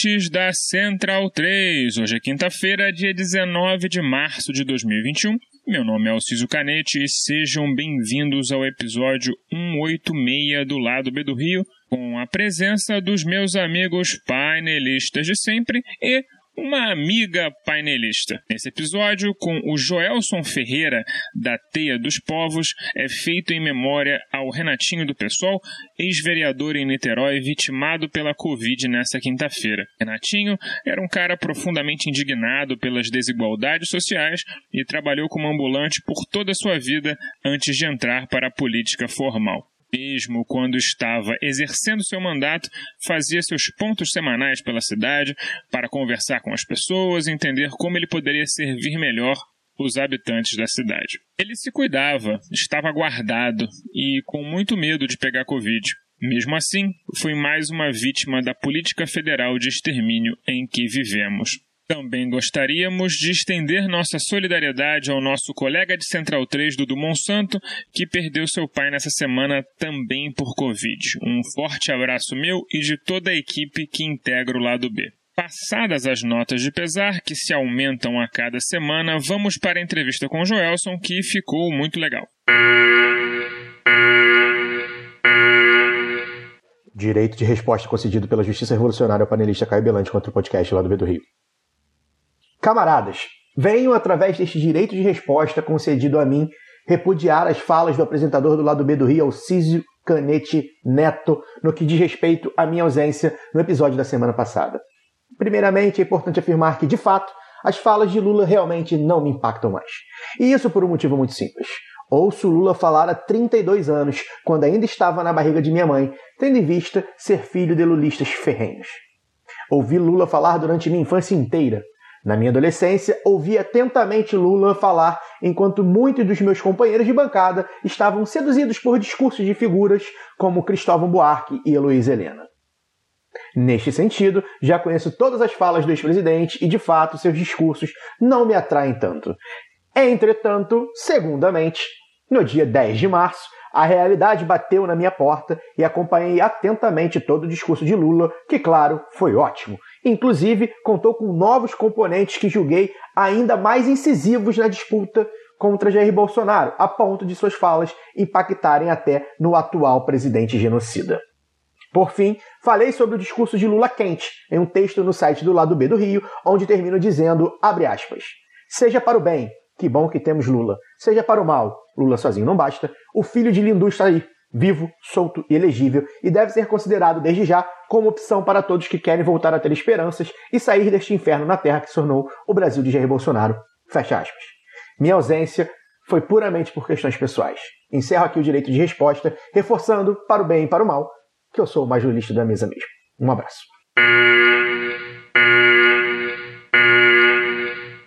Ouvintes da Central 3. Hoje é quinta-feira, dia 19 de março de 2021. Meu nome é Alciso Canete e sejam bem-vindos ao episódio 186 do Lado B do Rio, com a presença dos meus amigos painelistas de sempre e uma amiga painelista. Nesse episódio, com o Joelson Ferreira, da Teia dos Povos, é feito em memória ao Renatinho do Pessoal, ex-vereador em Niterói, vitimado pela Covid nessa quinta-feira. Renatinho era um cara profundamente indignado pelas desigualdades sociais e trabalhou como ambulante por toda a sua vida antes de entrar para a política formal mesmo quando estava exercendo seu mandato, fazia seus pontos semanais pela cidade para conversar com as pessoas e entender como ele poderia servir melhor os habitantes da cidade. Ele se cuidava, estava guardado e com muito medo de pegar Covid. Mesmo assim, foi mais uma vítima da política federal de extermínio em que vivemos. Também gostaríamos de estender nossa solidariedade ao nosso colega de Central 3, Dudu Monsanto, que perdeu seu pai nessa semana também por Covid. Um forte abraço meu e de toda a equipe que integra o lado B. Passadas as notas de pesar, que se aumentam a cada semana, vamos para a entrevista com Joelson, que ficou muito legal. Direito de resposta concedido pela Justiça Revolucionária ao panelista Caio Belante contra o podcast lá do B do Rio. Camaradas, venho através deste direito de resposta concedido a mim repudiar as falas do apresentador do lado B do Rio, Alcísio Canete Neto, no que diz respeito à minha ausência no episódio da semana passada. Primeiramente, é importante afirmar que, de fato, as falas de Lula realmente não me impactam mais. E isso por um motivo muito simples. Ouço Lula falar há 32 anos, quando ainda estava na barriga de minha mãe, tendo em vista ser filho de lulistas ferrenhos. Ouvi Lula falar durante minha infância inteira. Na minha adolescência, ouvi atentamente Lula falar enquanto muitos dos meus companheiros de bancada estavam seduzidos por discursos de figuras como Cristóvão Buarque e Heloísa Helena. Neste sentido, já conheço todas as falas do ex-presidente e, de fato, seus discursos não me atraem tanto. Entretanto, segundamente, no dia 10 de março, a realidade bateu na minha porta e acompanhei atentamente todo o discurso de Lula, que, claro, foi ótimo. Inclusive, contou com novos componentes que julguei ainda mais incisivos na disputa contra Jair Bolsonaro, a ponto de suas falas impactarem até no atual presidente genocida. Por fim, falei sobre o discurso de Lula quente, em um texto no site do Lado B do Rio, onde termino dizendo, aspas, seja para o bem, que bom que temos Lula, seja para o mal, Lula sozinho não basta, o filho de Lindu está aí, vivo, solto e elegível, e deve ser considerado desde já como opção para todos que querem voltar a ter esperanças e sair deste inferno na terra que se tornou o Brasil de Jair Bolsonaro. Fecha aspas. Minha ausência foi puramente por questões pessoais. Encerro aqui o direito de resposta, reforçando, para o bem e para o mal, que eu sou o mais jurista da mesa mesmo. Um abraço.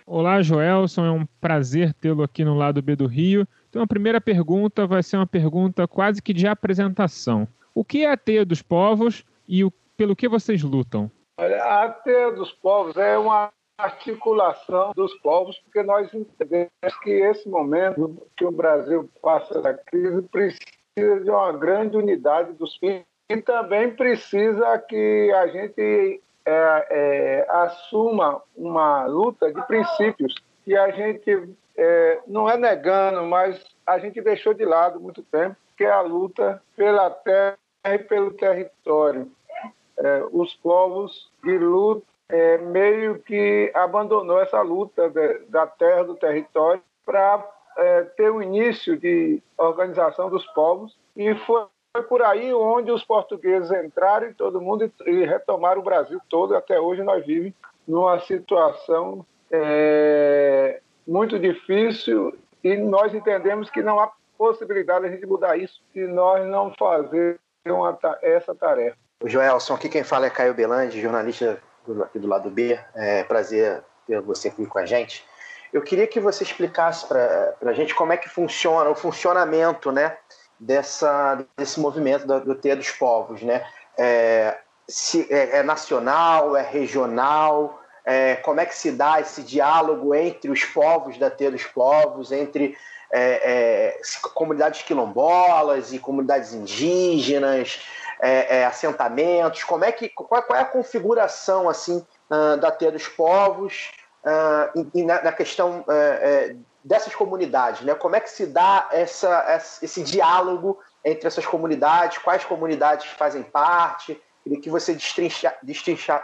Olá, Joelson, é um prazer tê-lo aqui no lado B do Rio. Então, a primeira pergunta vai ser uma pergunta quase que de apresentação. O que é a Teia dos Povos e o, pelo que vocês lutam? Olha, a Teia dos Povos é uma articulação dos povos, porque nós entendemos que esse momento que o Brasil passa da crise precisa de uma grande unidade dos filhos e também precisa que a gente é, é, assuma uma luta de princípios que a gente é, não é negando, mas a gente deixou de lado muito tempo, que é a luta pela terra e pelo território. É, os povos que lutam é, meio que abandonou essa luta de, da terra, do território, para é, ter o início de organização dos povos. E foi por aí onde os portugueses entraram e todo mundo e retomaram o Brasil todo. Até hoje nós vivemos numa situação é, muito difícil e nós entendemos que não há possibilidade de a gente mudar isso se nós não fazermos essa tarefa. Joelson, aqui quem fala é Caio Belandi, jornalista do, aqui do lado B. É prazer ter você aqui com a gente. Eu queria que você explicasse para a gente como é que funciona o funcionamento né, dessa, desse movimento do, do T dos Povos. Né? É, se é, é nacional, é regional, é, como é que se dá esse diálogo entre os povos da T dos Povos, entre é, é, comunidades quilombolas e comunidades indígenas, é, é, assentamentos, como é que qual, qual, é a configuração assim uh, da T dos Povos uh, e, na, na, questão uh, dessas comunidades, né? Como é que se dá essa, esse diálogo entre essas comunidades? Quais comunidades fazem parte? Queria que você destrincha, destrincha,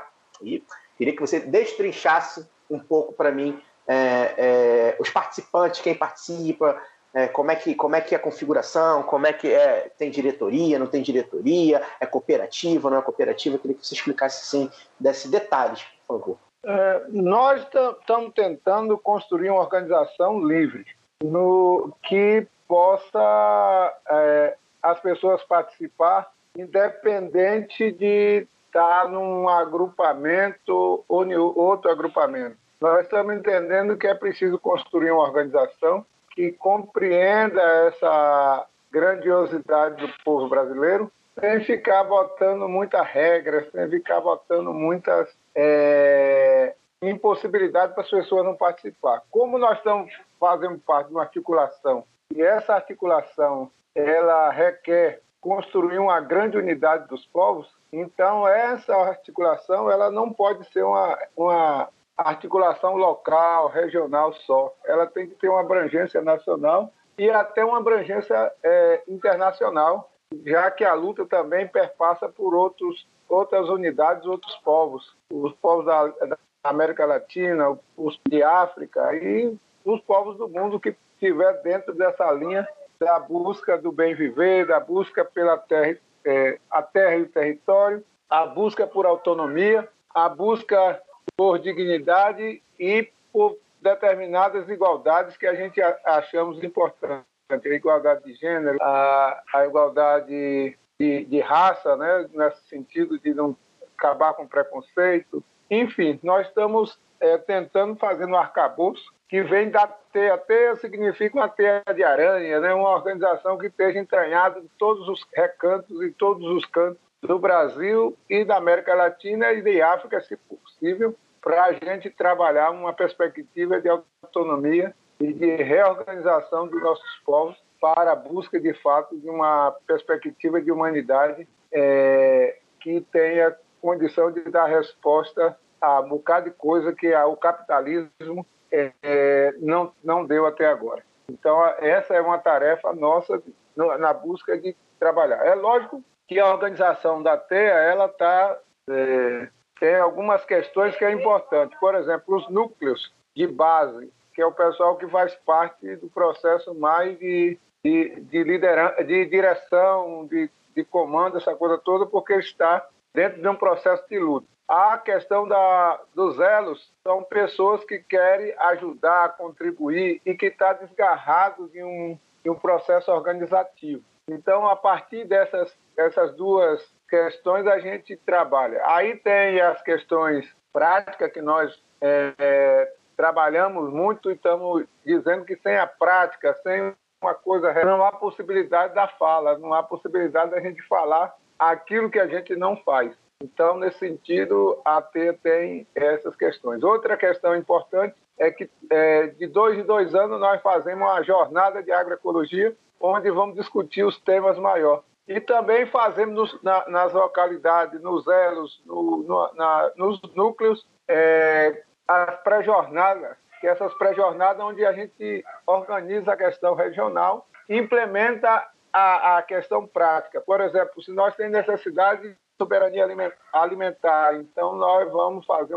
Queria que você destrinchasse um pouco para mim é, é, os participantes, quem participa, é, como, é que, como é que é a configuração, como é que é, tem diretoria, não tem diretoria, é cooperativa, não é cooperativa. Queria que você explicasse assim, desse detalhes, por favor. É, nós estamos tentando construir uma organização livre no que possa é, as pessoas participar independente de está num agrupamento ou em outro agrupamento. Nós estamos entendendo que é preciso construir uma organização que compreenda essa grandiosidade do povo brasileiro sem ficar botando muitas regras, sem ficar botando muitas é, impossibilidades para as pessoas não participar. Como nós estamos fazendo parte de uma articulação e essa articulação ela requer construir uma grande unidade dos povos, então, essa articulação ela não pode ser uma, uma articulação local, regional só. Ela tem que ter uma abrangência nacional e até uma abrangência é, internacional, já que a luta também perpassa por outros, outras unidades, outros povos. Os povos da, da América Latina, os de África e os povos do mundo que estiver dentro dessa linha da busca do bem viver, da busca pela terra é, a terra e o território, a busca por autonomia, a busca por dignidade e por determinadas igualdades que a gente achamos importantes. A igualdade de gênero, a, a igualdade de, de, raça, né, nesse sentido de não acabar com preconceito. Enfim, nós estamos é, tentando fazer um arcabouço que vem da teia. Teia significa uma teia de aranha, né? uma organização que esteja entranhada em todos os recantos e todos os cantos do Brasil e da América Latina e de África, se possível, para a gente trabalhar uma perspectiva de autonomia e de reorganização dos nossos povos para a busca, de fato, de uma perspectiva de humanidade é, que tenha condição de dar resposta a um bocado de coisa que o capitalismo é, é, não, não deu até agora. Então, essa é uma tarefa nossa no, na busca de trabalhar. É lógico que a organização da TEA ela tá, é, tem algumas questões que é importante. Por exemplo, os núcleos de base, que é o pessoal que faz parte do processo mais de, de, de liderança, de direção, de, de comando, essa coisa toda, porque está dentro de um processo de luta. A questão da, dos elos são pessoas que querem ajudar, contribuir e que estão tá desgarrado de um, de um processo organizativo. Então, a partir dessas, dessas duas questões, a gente trabalha. Aí tem as questões práticas que nós é, é, trabalhamos muito e estamos dizendo que sem a prática, sem uma coisa, não há possibilidade da fala, não há possibilidade da gente falar aquilo que a gente não faz. Então, nesse sentido, a T tem essas questões. Outra questão importante é que é, de dois em dois anos nós fazemos uma jornada de agroecologia, onde vamos discutir os temas maiores. E também fazemos nos, na, nas localidades, nos elos, no, no, na, nos núcleos, é, as pré-jornadas, que essas pré-jornadas onde a gente organiza a questão regional, implementa a, a questão prática. Por exemplo, se nós temos necessidade soberania alimentar. Então, nós vamos fazer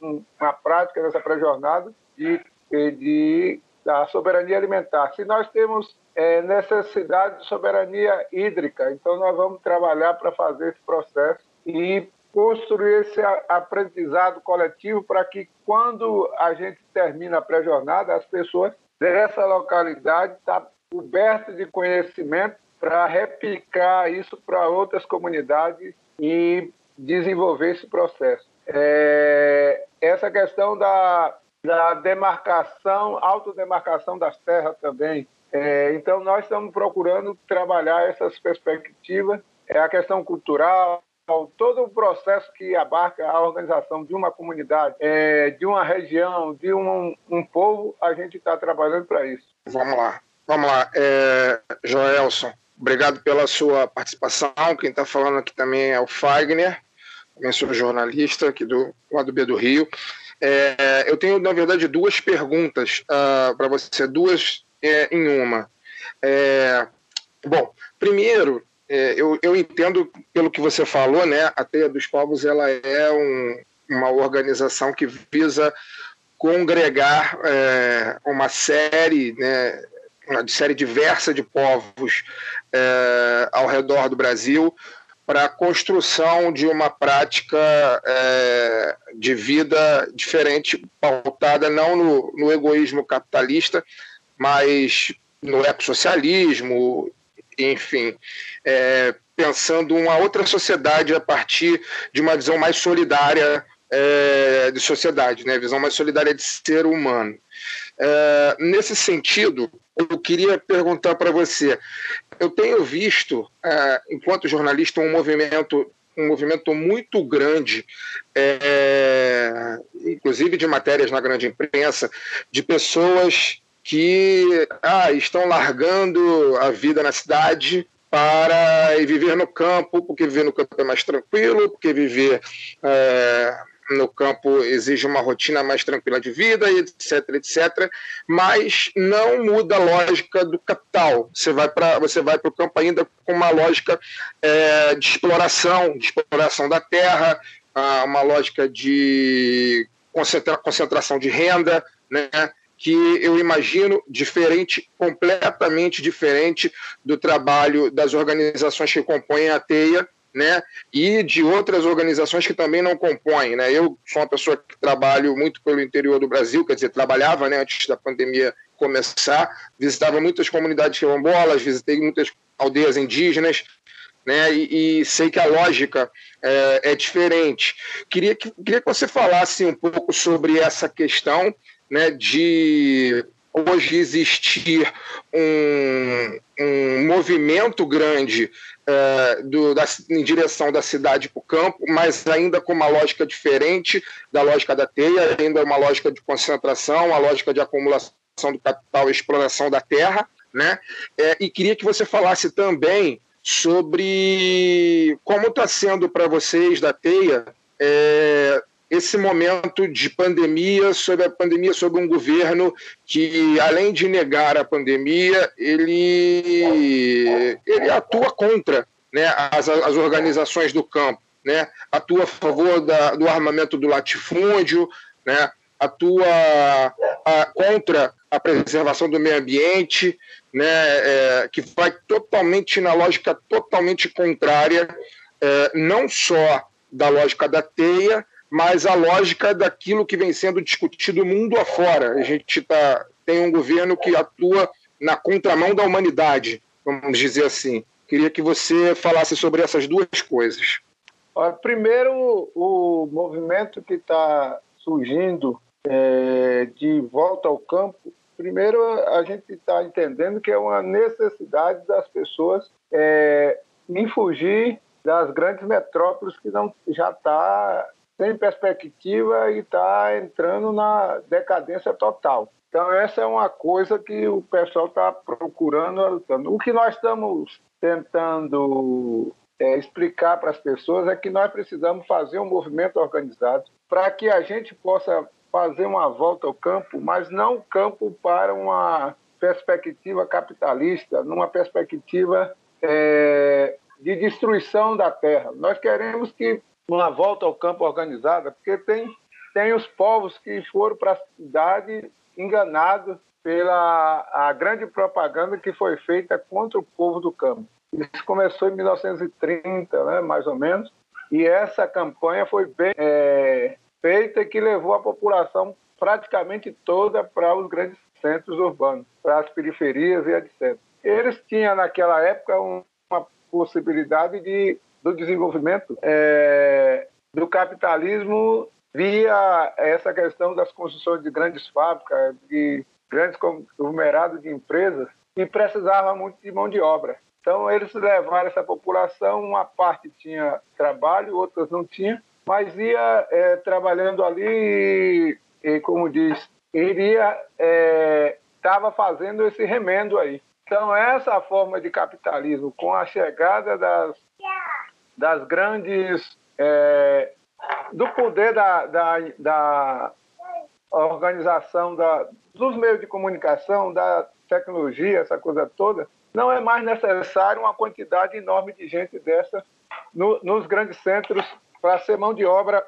um, uma prática dessa pré-jornada de, de, da soberania alimentar. Se nós temos é, necessidade de soberania hídrica, então nós vamos trabalhar para fazer esse processo e construir esse aprendizado coletivo para que quando a gente termina a pré-jornada, as pessoas dessa localidade estão tá cobertas de conhecimento para replicar isso para outras comunidades e desenvolver esse processo. É, essa questão da, da demarcação, autodemarcação das terras também. É, então, nós estamos procurando trabalhar essas perspectivas, é a questão cultural, todo o processo que abarca a organização de uma comunidade, é, de uma região, de um, um povo, a gente está trabalhando para isso. Vamos lá, vamos lá. É, Joelson, obrigado pela sua participação. Quem está falando aqui também é o Fagner, também sou jornalista aqui do lado B do Rio. É, eu tenho, na verdade, duas perguntas uh, para você, duas é, em uma. É, bom, primeiro, é, eu, eu entendo pelo que você falou, né? A Teia dos Povos ela é um, uma organização que visa congregar é, uma série, né, uma série diversa de povos é, ao redor do Brasil para a construção de uma prática é, de vida diferente, pautada não no, no egoísmo capitalista, mas no ecossocialismo, enfim, é, pensando uma outra sociedade a partir de uma visão mais solidária é, de sociedade, né? visão mais solidária de ser humano. É, nesse sentido, eu queria perguntar para você, eu tenho visto, é, enquanto jornalista, um movimento um movimento muito grande, é, inclusive de matérias na grande imprensa, de pessoas que ah, estão largando a vida na cidade para viver no campo, porque viver no campo é mais tranquilo, porque viver é, no campo exige uma rotina mais tranquila de vida, etc, etc. Mas não muda a lógica do capital. Você vai para o campo ainda com uma lógica é, de exploração, de exploração da terra, uma lógica de concentra, concentração de renda, né? que eu imagino diferente, completamente diferente do trabalho das organizações que compõem a TEIA, né, e de outras organizações que também não compõem, né. Eu sou uma pessoa que trabalho muito pelo interior do Brasil, quer dizer, trabalhava, né, antes da pandemia começar, visitava muitas comunidades quilombolas, visitei muitas aldeias indígenas, né, e, e sei que a lógica é, é diferente. Queria que, queria que você falasse um pouco sobre essa questão né, de hoje existir um, um movimento grande é, do, da, em direção da cidade para o campo, mas ainda com uma lógica diferente da lógica da teia, ainda uma lógica de concentração, uma lógica de acumulação do capital e exploração da terra. Né? É, e queria que você falasse também sobre como está sendo para vocês da teia é, esse momento de pandemia, sobre a pandemia, sobre um governo que, além de negar a pandemia, ele, ele atua contra né, as, as organizações do campo, né, atua a favor da, do armamento do latifúndio, né, atua a, contra a preservação do meio ambiente, né, é, que vai totalmente na lógica totalmente contrária, é, não só da lógica da teia, mas a lógica daquilo que vem sendo discutido mundo afora. A gente tá, tem um governo que atua na contramão da humanidade, vamos dizer assim. Queria que você falasse sobre essas duas coisas. Primeiro, o movimento que está surgindo é, de volta ao campo, primeiro a gente está entendendo que é uma necessidade das pessoas é, em fugir das grandes metrópoles que não já está sem perspectiva e está entrando na decadência total. Então, essa é uma coisa que o pessoal está procurando. O que nós estamos tentando é, explicar para as pessoas é que nós precisamos fazer um movimento organizado para que a gente possa fazer uma volta ao campo, mas não campo para uma perspectiva capitalista, numa perspectiva é, de destruição da terra. Nós queremos que uma volta ao campo organizada, porque tem tem os povos que foram para a cidade enganados pela a grande propaganda que foi feita contra o povo do campo. Isso começou em 1930, né, mais ou menos, e essa campanha foi bem é, feita que levou a população praticamente toda para os grandes centros urbanos, para as periferias e etc. Eles tinham naquela época uma possibilidade de do desenvolvimento é, do capitalismo via essa questão das construções de grandes fábricas, de grandes conglomerados de empresas, e precisava muito de mão de obra. Então, eles levaram essa população, uma parte tinha trabalho, outras não tinha, mas ia é, trabalhando ali e, e, como diz, iria estava é, fazendo esse remendo aí. Então, essa forma de capitalismo, com a chegada das, das grandes. É, do poder da, da, da organização da, dos meios de comunicação, da tecnologia, essa coisa toda, não é mais necessário uma quantidade enorme de gente dessa no, nos grandes centros para ser mão de obra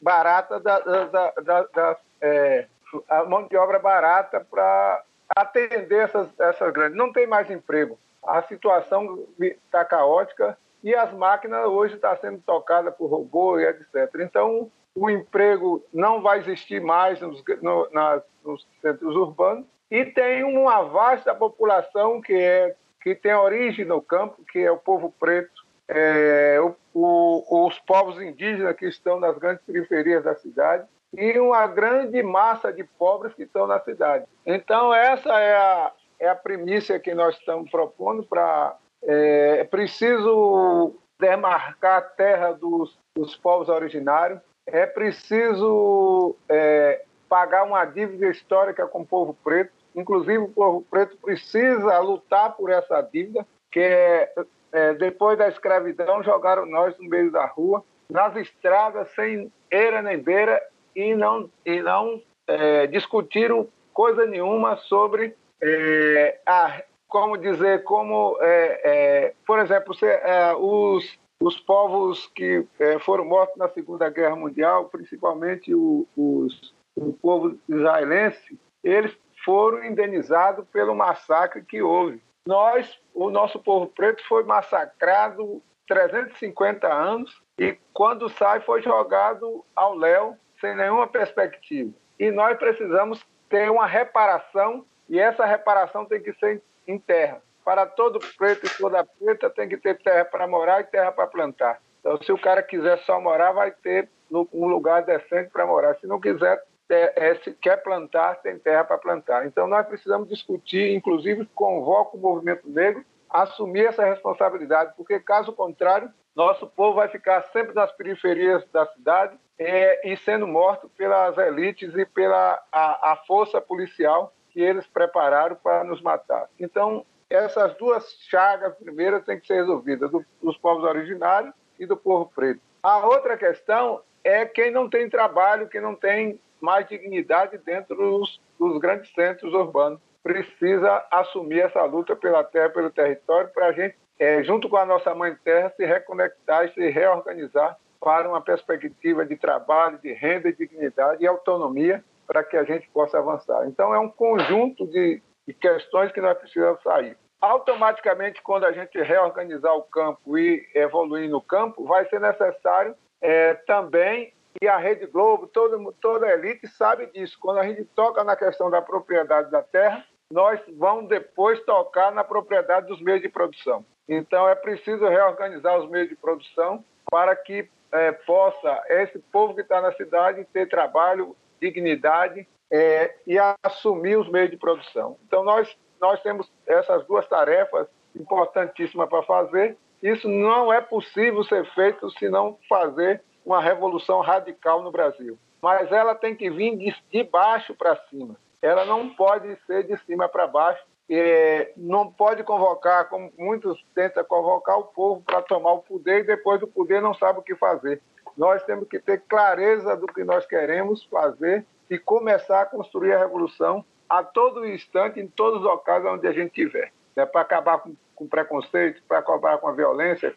barata da, da, da, da é, a mão de obra barata para atender essas, essas grandes. Não tem mais emprego. A situação está caótica e as máquinas hoje estão tá sendo tocadas por robô e etc. Então, o emprego não vai existir mais nos, no, nas, nos centros urbanos e tem uma vasta população que, é, que tem origem no campo, que é o povo preto, é, o, o, os povos indígenas que estão nas grandes periferias da cidade e uma grande massa de pobres que estão na cidade. Então, essa é a, é a primícia que nós estamos propondo para. É, é preciso demarcar a terra dos, dos povos originários, é preciso é, pagar uma dívida histórica com o povo preto. Inclusive, o povo preto precisa lutar por essa dívida, que é, é, depois da escravidão jogaram nós no meio da rua, nas estradas, sem eira nem beira, e não, e não é, discutiram coisa nenhuma sobre é, a, como dizer, como, é, é por exemplo, é, os, os povos que é, foram mortos na Segunda Guerra Mundial, principalmente o, os, o povo israelense, eles foram indenizados pelo massacre que houve. Nós, o nosso povo preto, foi massacrado 350 anos e quando sai foi jogado ao léu sem nenhuma perspectiva. E nós precisamos ter uma reparação, e essa reparação tem que ser em terra. Para todo preto e toda preta tem que ter terra para morar e terra para plantar. Então, se o cara quiser só morar, vai ter um lugar decente para morar. Se não quiser, é, se quer plantar, tem terra para plantar. Então, nós precisamos discutir, inclusive, convoca o movimento negro a assumir essa responsabilidade, porque, caso contrário, nosso povo vai ficar sempre nas periferias da cidade é, e sendo morto pelas elites e pela a, a força policial que eles prepararam para nos matar. Então, essas duas chagas primeiras têm que ser resolvidas, do, dos povos originários e do povo preto. A outra questão é quem não tem trabalho, quem não tem mais dignidade dentro dos, dos grandes centros urbanos. Precisa assumir essa luta pela terra, pelo território, para a gente é, junto com a nossa mãe terra, se reconectar e se reorganizar para uma perspectiva de trabalho, de renda, dignidade e autonomia para que a gente possa avançar. Então, é um conjunto de, de questões que nós precisamos sair. Automaticamente, quando a gente reorganizar o campo e evoluir no campo, vai ser necessário é, também, e a Rede Globo, todo, toda a elite sabe disso, quando a gente toca na questão da propriedade da terra, nós vamos depois tocar na propriedade dos meios de produção. Então, é preciso reorganizar os meios de produção para que é, possa esse povo que está na cidade ter trabalho, dignidade é, e assumir os meios de produção. Então, nós, nós temos essas duas tarefas importantíssimas para fazer. Isso não é possível ser feito se não fazer uma revolução radical no Brasil. Mas ela tem que vir de, de baixo para cima. Ela não pode ser de cima para baixo, é, não pode convocar, como muitos tentam convocar o povo para tomar o poder e depois do poder não sabe o que fazer. Nós temos que ter clareza do que nós queremos fazer e começar a construir a revolução a todo instante, em todos os locais onde a gente estiver. É para acabar com, com preconceito, para acabar com a violência,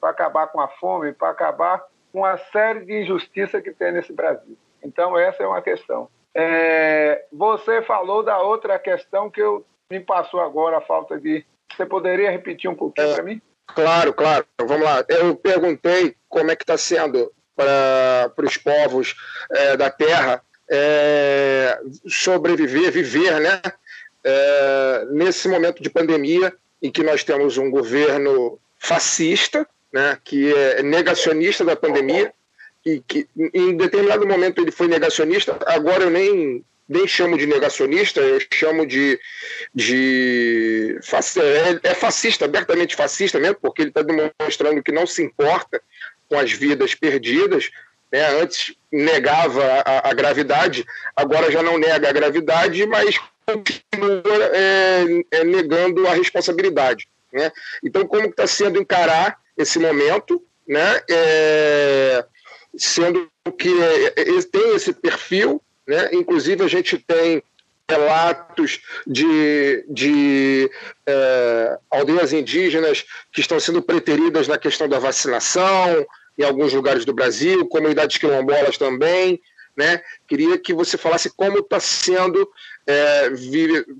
para acabar com a fome, para acabar uma série de injustiças que tem nesse Brasil. Então, essa é uma questão. É, você falou da outra questão que eu, me passou agora, a falta de. Você poderia repetir um pouquinho é, para mim? Claro, claro. Vamos lá. Eu perguntei como é que está sendo para os povos é, da Terra é, sobreviver, viver, né? É, nesse momento de pandemia em que nós temos um governo fascista, né, que é negacionista da pandemia, e que em determinado momento ele foi negacionista, agora eu nem, nem chamo de negacionista, eu chamo de. de é, é fascista, abertamente fascista mesmo, porque ele está demonstrando que não se importa com as vidas perdidas. Né? Antes negava a, a, gravidade, agora já não nega a gravidade, mas continua é, é, negando a responsabilidade. Né? Então, como está sendo encarar esse momento, né? É, sendo que é, é, tem esse perfil, né? inclusive a gente tem relatos de, de é, aldeias indígenas que estão sendo preteridas na questão da vacinação em alguns lugares do Brasil, comunidades quilombolas também. Né? Queria que você falasse como está sendo é,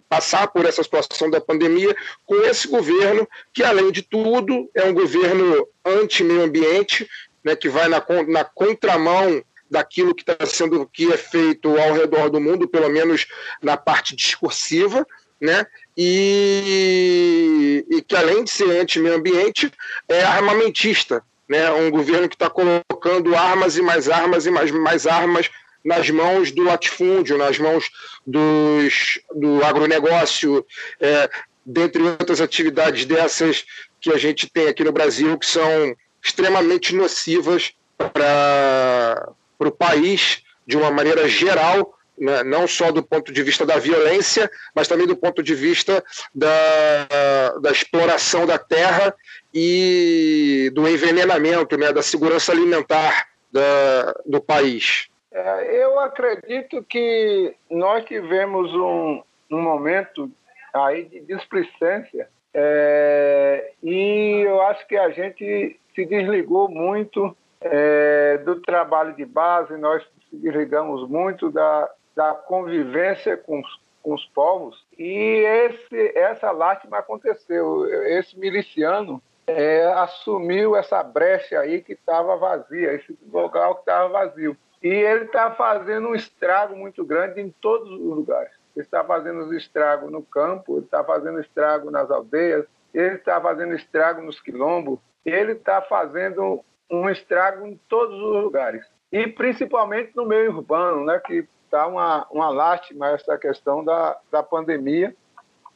passar por essa situação da pandemia com esse governo, que, além de tudo, é um governo anti-meio ambiente, né, que vai na, na contramão daquilo que está sendo que é feito ao redor do mundo, pelo menos na parte discursiva, né? E, e que além de ser anti-meio ambiente, é armamentista, né? Um governo que está colocando armas e mais armas e mais, mais armas nas mãos do latifúndio, nas mãos dos, do agronegócio, é, dentre outras atividades dessas que a gente tem aqui no Brasil, que são extremamente nocivas para o país de uma maneira geral, né, não só do ponto de vista da violência, mas também do ponto de vista da, da exploração da terra e do envenenamento, né, da segurança alimentar da, do país. É, eu acredito que nós tivemos um, um momento aí de displicência é, e eu acho que a gente se desligou muito é, do trabalho de base, nós se desligamos muito da, da convivência com com os povos e esse, essa lástima aconteceu. Esse miliciano é, assumiu essa brecha aí que estava vazia, esse local que estava vazio. E ele está fazendo um estrago muito grande em todos os lugares. Ele está fazendo estrago no campo, ele está fazendo estrago nas aldeias, ele está fazendo estrago nos quilombos, ele está fazendo um estrago em todos os lugares. E principalmente no meio urbano, né, que está uma, uma lástima essa questão da, da pandemia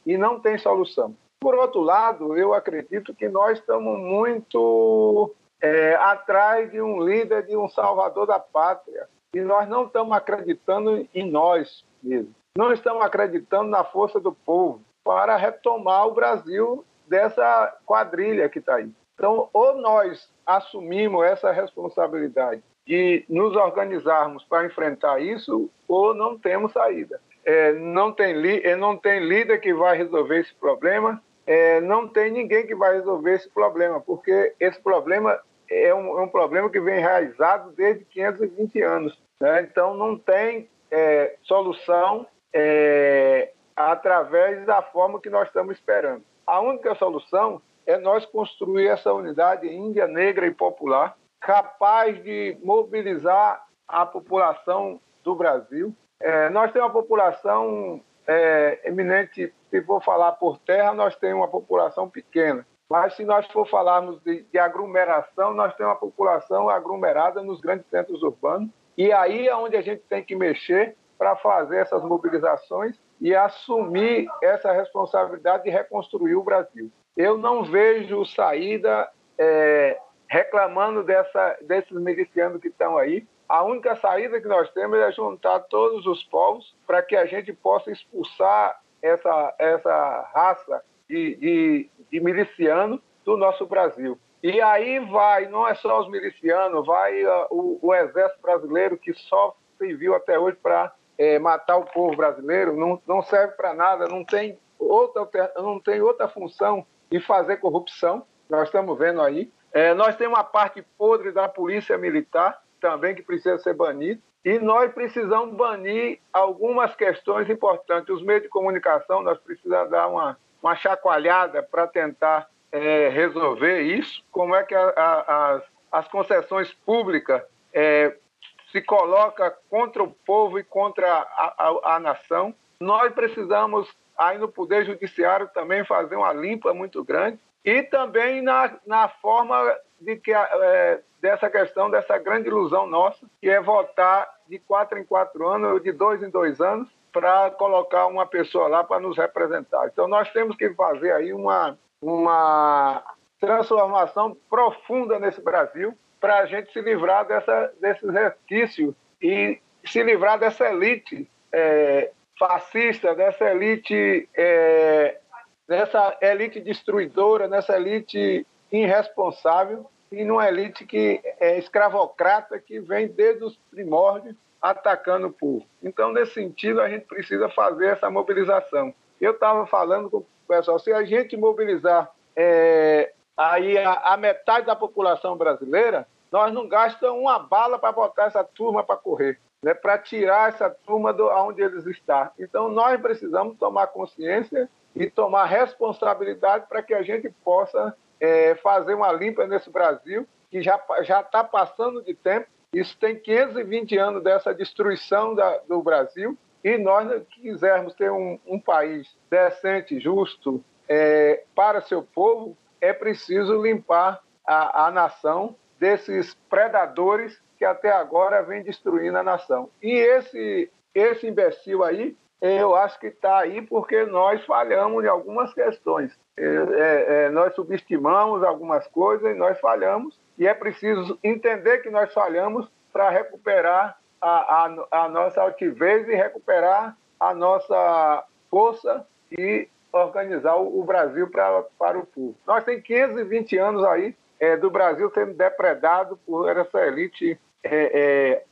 e não tem solução. Por outro lado, eu acredito que nós estamos muito é, atrás de um líder, de um salvador da pátria. E nós não estamos acreditando em nós mesmos. Não estamos acreditando na força do povo para retomar o Brasil dessa quadrilha que está aí. Então, ou nós assumimos essa responsabilidade de nos organizarmos para enfrentar isso, ou não temos saída. É, não, tem é, não tem líder que vai resolver esse problema, é, não tem ninguém que vai resolver esse problema, porque esse problema é um, é um problema que vem enraizado desde 520 anos. Né? Então, não tem é, solução é, através da forma que nós estamos esperando. A única solução é nós construir essa unidade índia, negra e popular, capaz de mobilizar a população do Brasil. É, nós temos uma população é, eminente, se for falar por terra, nós temos uma população pequena. Mas se nós for falarmos de, de aglomeração, nós temos uma população aglomerada nos grandes centros urbanos. E aí é onde a gente tem que mexer para fazer essas mobilizações e assumir essa responsabilidade de reconstruir o Brasil. Eu não vejo saída é, reclamando dessa, desses milicianos que estão aí. A única saída que nós temos é juntar todos os povos para que a gente possa expulsar essa, essa raça de, de, de miliciano do nosso Brasil. E aí vai, não é só os milicianos, vai uh, o, o, exército brasileiro que só serviu até hoje para é, matar o povo brasileiro, não, não serve para nada, não tem, outra, não tem outra função de fazer corrupção. Nós estamos vendo aí. É, nós temos uma parte podre da polícia militar também que precisa ser banida. E nós precisamos banir algumas questões importantes. Os meios de comunicação, nós precisamos dar uma, uma chacoalhada para tentar é, resolver isso. Como é que a, a, as, as concessões públicas é, se coloca contra o povo e contra a, a, nação. Nós precisamos, aí no Poder Judiciário, também fazer uma limpa muito grande e também na, na forma de que, é, dessa questão, dessa grande ilusão nossa, que é votar de quatro em quatro anos, ou de dois em dois anos, para colocar uma pessoa lá para nos representar. Então, nós temos que fazer aí uma, uma transformação profunda nesse Brasil para a gente se livrar dessa, desses resquícios e se livrar dessa elite é, fascista, dessa elite, é, dessa elite destruidora, dessa elite irresponsável e numa elite que é escravocrata que vem desde os primórdios atacando o povo. Então, nesse sentido, a gente precisa fazer essa mobilização. Eu estava falando com o pessoal, se a gente mobilizar é, aí a, a, metade da população brasileira, nós não gastamos uma bala para botar essa turma para correr, né, para tirar essa turma de onde eles estão. Então, nós precisamos tomar consciência e tomar responsabilidade para que a gente possa é, fazer uma limpa nesse Brasil, que já está passando de tempo. Isso tem 520 anos dessa destruição da, do Brasil. E nós quisermos ter um, um país decente, justo, é, para seu povo, é preciso limpar a, a nação desses predadores que até agora vem destruindo a nação. E esse, esse imbecil aí, eu acho que está aí porque nós falhamos em algumas questões. É, é, é, nós subestimamos algumas coisas e nós falhamos, e é preciso entender que nós falhamos para recuperar a, a, a, nossa altivez e recuperar a nossa força e organizar o, o Brasil pra, para o povo. Nós temos 520 anos aí é, do Brasil sendo depredado por essa elite é,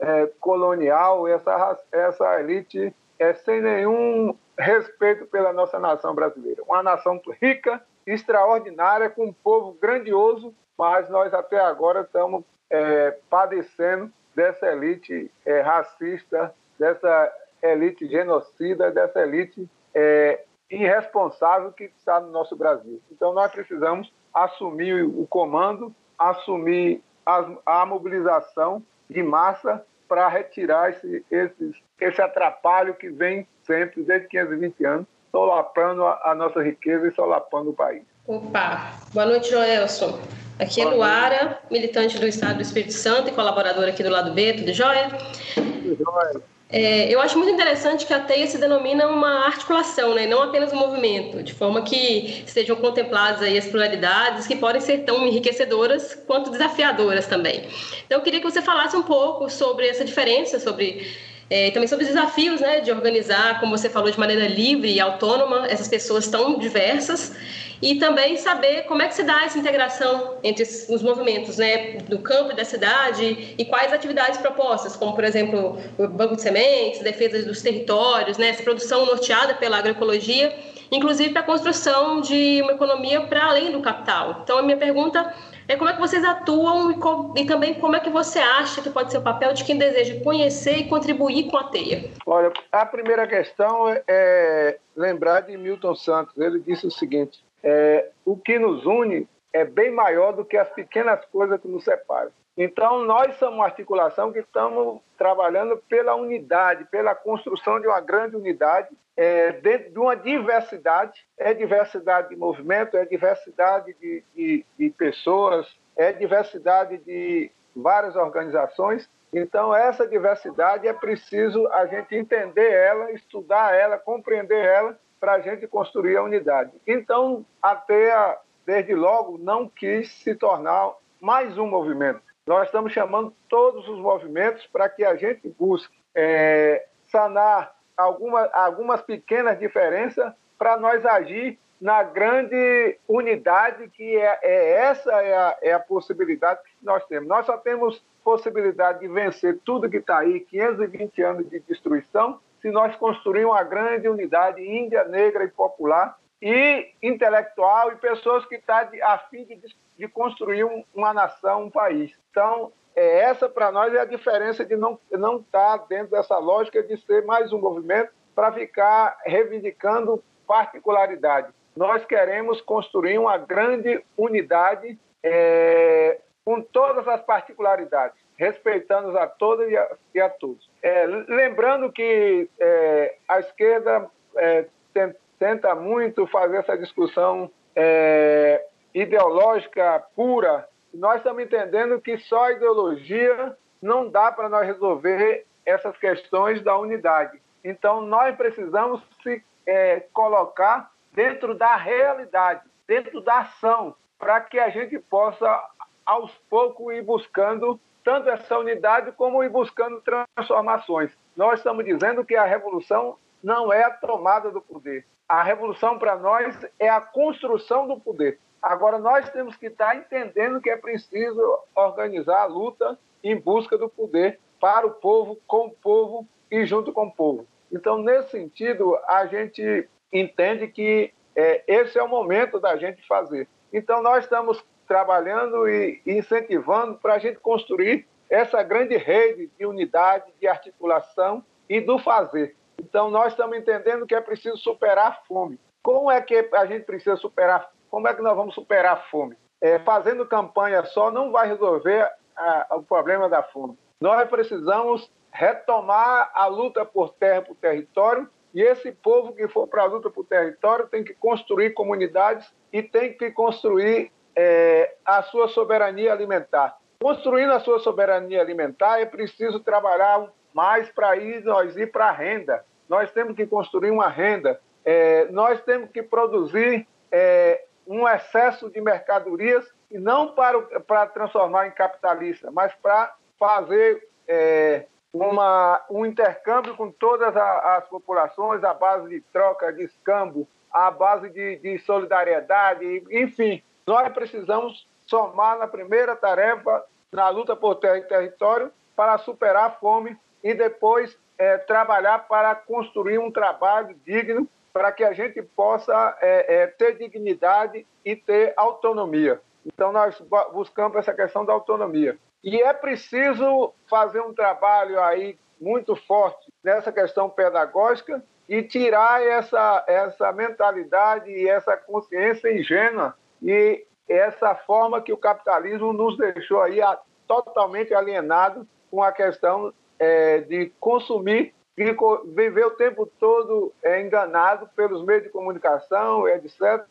é, colonial, essa, essa elite é sem nenhum respeito pela nossa nação brasileira. Uma nação rica, extraordinária, com um povo grandioso, mas nós até agora estamos é, padecendo dessa elite é, racista, dessa elite genocida, dessa elite é, irresponsável que está no nosso Brasil. Então nós precisamos assumir o comando, assumir as, a mobilização de massa para retirar esse, esse, esse atrapalho que vem sempre, desde 520 anos, solapando a, a nossa riqueza e solapando o país. Opa! Boa noite, Joelson. Aqui é Luara, militante do Estado do Espírito Santo e colaboradora aqui do lado B, tudo jóia? Tudo jóia. É, eu acho muito interessante que a teia se denomina uma articulação, né, não apenas um movimento, de forma que estejam contempladas aí as pluralidades que podem ser tão enriquecedoras quanto desafiadoras também. Então, eu queria que você falasse um pouco sobre essa diferença, sobre é, também sobre os desafios né, de organizar, como você falou, de maneira livre e autônoma essas pessoas tão diversas e também saber como é que se dá essa integração entre os movimentos né, do campo e da cidade e quais atividades propostas, como, por exemplo, o banco de sementes, defesa dos territórios, né, essa produção norteada pela agroecologia, inclusive para a construção de uma economia para além do capital. Então, a minha pergunta é como é que vocês atuam e, com, e, também como é que você acha que pode ser o papel de quem deseja conhecer e contribuir com a teia? Olha, a primeira questão é lembrar de Milton Santos. Ele disse o seguinte: é, o que nos une é bem maior do que as pequenas coisas que nos separam. Então, nós somos uma articulação que estamos trabalhando pela unidade, pela construção de uma grande unidade, é, dentro de uma diversidade. É diversidade de movimento, é diversidade de, de, de pessoas, é diversidade de várias organizações. Então, essa diversidade é preciso a gente entender ela, estudar ela, compreender ela, para a gente construir a unidade. Então, a TEA, desde logo, não quis se tornar mais um movimento. Nós estamos chamando todos os movimentos para que a gente busque é, sanar alguma, algumas pequenas diferenças para nós agir na grande unidade que é, é essa é a, é a, possibilidade que nós temos. Nós só temos possibilidade de vencer tudo que está aí, 520 anos de destruição, se nós construirmos uma grande unidade índia, negra e popular e intelectual e pessoas que estão tá a fim de, de construir um, uma nação, um país. Então, é, essa para nós é a diferença de não não estar tá dentro dessa lógica de ser mais um movimento para ficar reivindicando particularidade. Nós queremos construir uma grande unidade é, com todas as particularidades, respeitando a todas e a, e a todos. É, lembrando que é, a esquerda é, tenta muito fazer essa discussão é, ideológica pura. Nós estamos entendendo que só a ideologia não dá para nós resolver essas questões da unidade. Então, nós precisamos se é, colocar dentro da realidade, dentro da ação, para que a gente possa, aos poucos, ir buscando tanto essa unidade como ir buscando transformações. Nós estamos dizendo que a revolução não é a tomada do poder. A revolução para nós é a construção do poder. Agora, nós temos que estar entendendo que é preciso organizar a luta em busca do poder para o povo, com o povo e junto com o povo. Então, nesse sentido, a gente entende que é, esse é o momento da gente fazer. Então, nós estamos trabalhando e incentivando para a gente construir essa grande rede de unidade, de articulação e do fazer. Então, nós estamos entendendo que é preciso superar a fome. Como é que a gente precisa superar? Como é que nós vamos superar a fome? É, fazendo campanha só não vai resolver a, o problema da fome. Nós precisamos retomar a luta por terra, por território, e esse povo que for para a luta por território tem que construir comunidades e tem que construir é, a sua soberania alimentar. Construindo a sua soberania alimentar, é preciso trabalhar mais para ir nós ir para a renda. Nós temos que construir uma renda. É, nós temos que produzir é, um excesso de mercadorias e não para, para transformar em capitalista, mas para fazer é, uma, um intercâmbio com todas a, as populações à base de troca, de escambo, à base de, de solidariedade, enfim. Nós precisamos somar na primeira tarefa, na luta por território, para superar a fome e depois é, trabalhar para construir um trabalho digno para que a gente possa é, é, ter dignidade e ter autonomia. Então, nós buscamos essa questão da autonomia. E é preciso fazer um trabalho aí muito forte nessa questão pedagógica e tirar essa, essa mentalidade e essa consciência ingênua e essa forma que o capitalismo nos deixou aí a, totalmente alienado com a questão é, de consumir e viver o tempo todo é, enganado pelos meios de comunicação, etc.,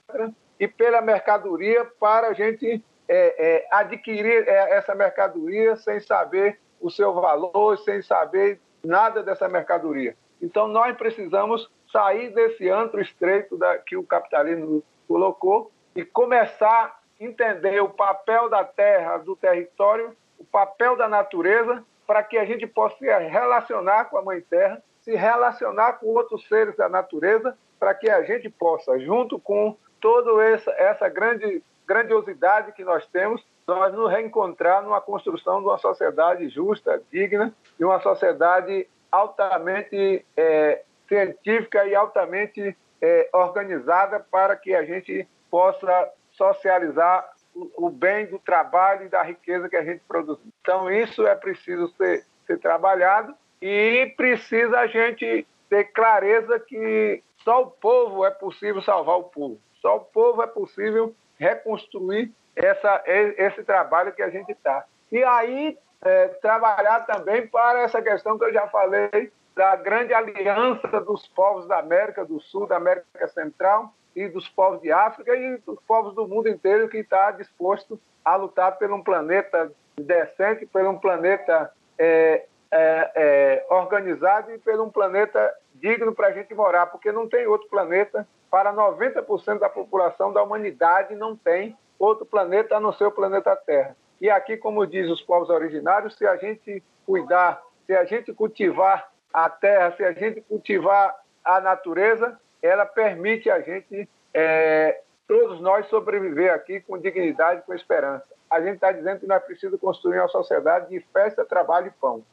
e pela mercadoria para a gente é, é, adquirir é, essa mercadoria sem saber o seu valor, sem saber nada dessa mercadoria. Então, nós precisamos sair desse antro estreito da, que o capitalismo colocou e começar a entender o papel da terra, do território, o papel da natureza, para que a gente possa se relacionar com a Mãe Terra, se relacionar com outros seres da natureza, para que a gente possa, junto com toda essa, essa grande grandiosidade que nós temos, nós nos reencontrar numa construção de uma sociedade justa, digna, de uma sociedade altamente é, científica e altamente é, organizada para que a gente possa socializar o, bem do trabalho e da riqueza que a gente produz. Então, isso é preciso ser, ser trabalhado e precisa a gente ter clareza que só o povo é possível salvar o povo. Só o povo é possível reconstruir essa, esse trabalho que a gente está. E aí, é, trabalhar também para essa questão que eu já falei, da grande aliança dos povos da América do Sul, da América Central e dos povos de África e dos povos do mundo inteiro que está disposto a lutar por um planeta decente, por um planeta é, é, é, organizado e por um planeta digno para a gente morar, porque não tem outro planeta para 90% da população da humanidade não tem outro planeta a não ser o planeta Terra. E aqui, como diz os povos originários, se a gente cuidar, se a gente cultivar a terra, se a gente cultivar a natureza, ela permite a gente, é, todos nós, sobreviver aqui com dignidade, com esperança. A gente está dizendo que nós precisamos construir uma sociedade de festa, trabalho e pão.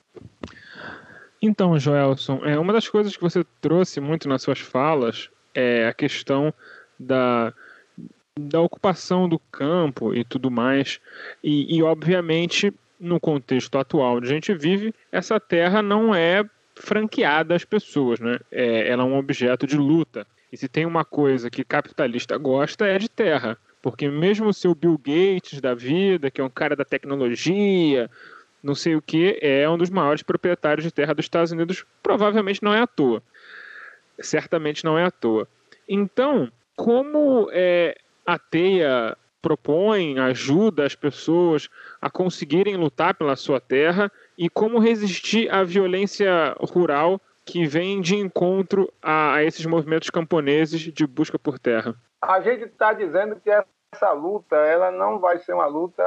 Então, Joelson, é uma das coisas que você trouxe muito nas suas falas é a questão da da ocupação do campo e tudo mais. E, e, obviamente, no contexto atual onde a gente vive, essa terra não é franqueada às pessoas, né? É, ela é um objeto de luta. E se tem uma coisa que capitalista gosta é de terra. Porque mesmo o seu Bill Gates da vida, que é um cara da tecnologia, não sei o que, é um dos maiores proprietários de terra dos Estados Unidos, provavelmente não é à toa. Certamente não é à toa. Então, como é, a teia propõe, ajuda as pessoas a conseguirem lutar pela sua terra e como resistir à violência rural que vem de encontro a, a esses movimentos camponeses de busca por terra. A gente está dizendo que essa luta ela não vai ser uma luta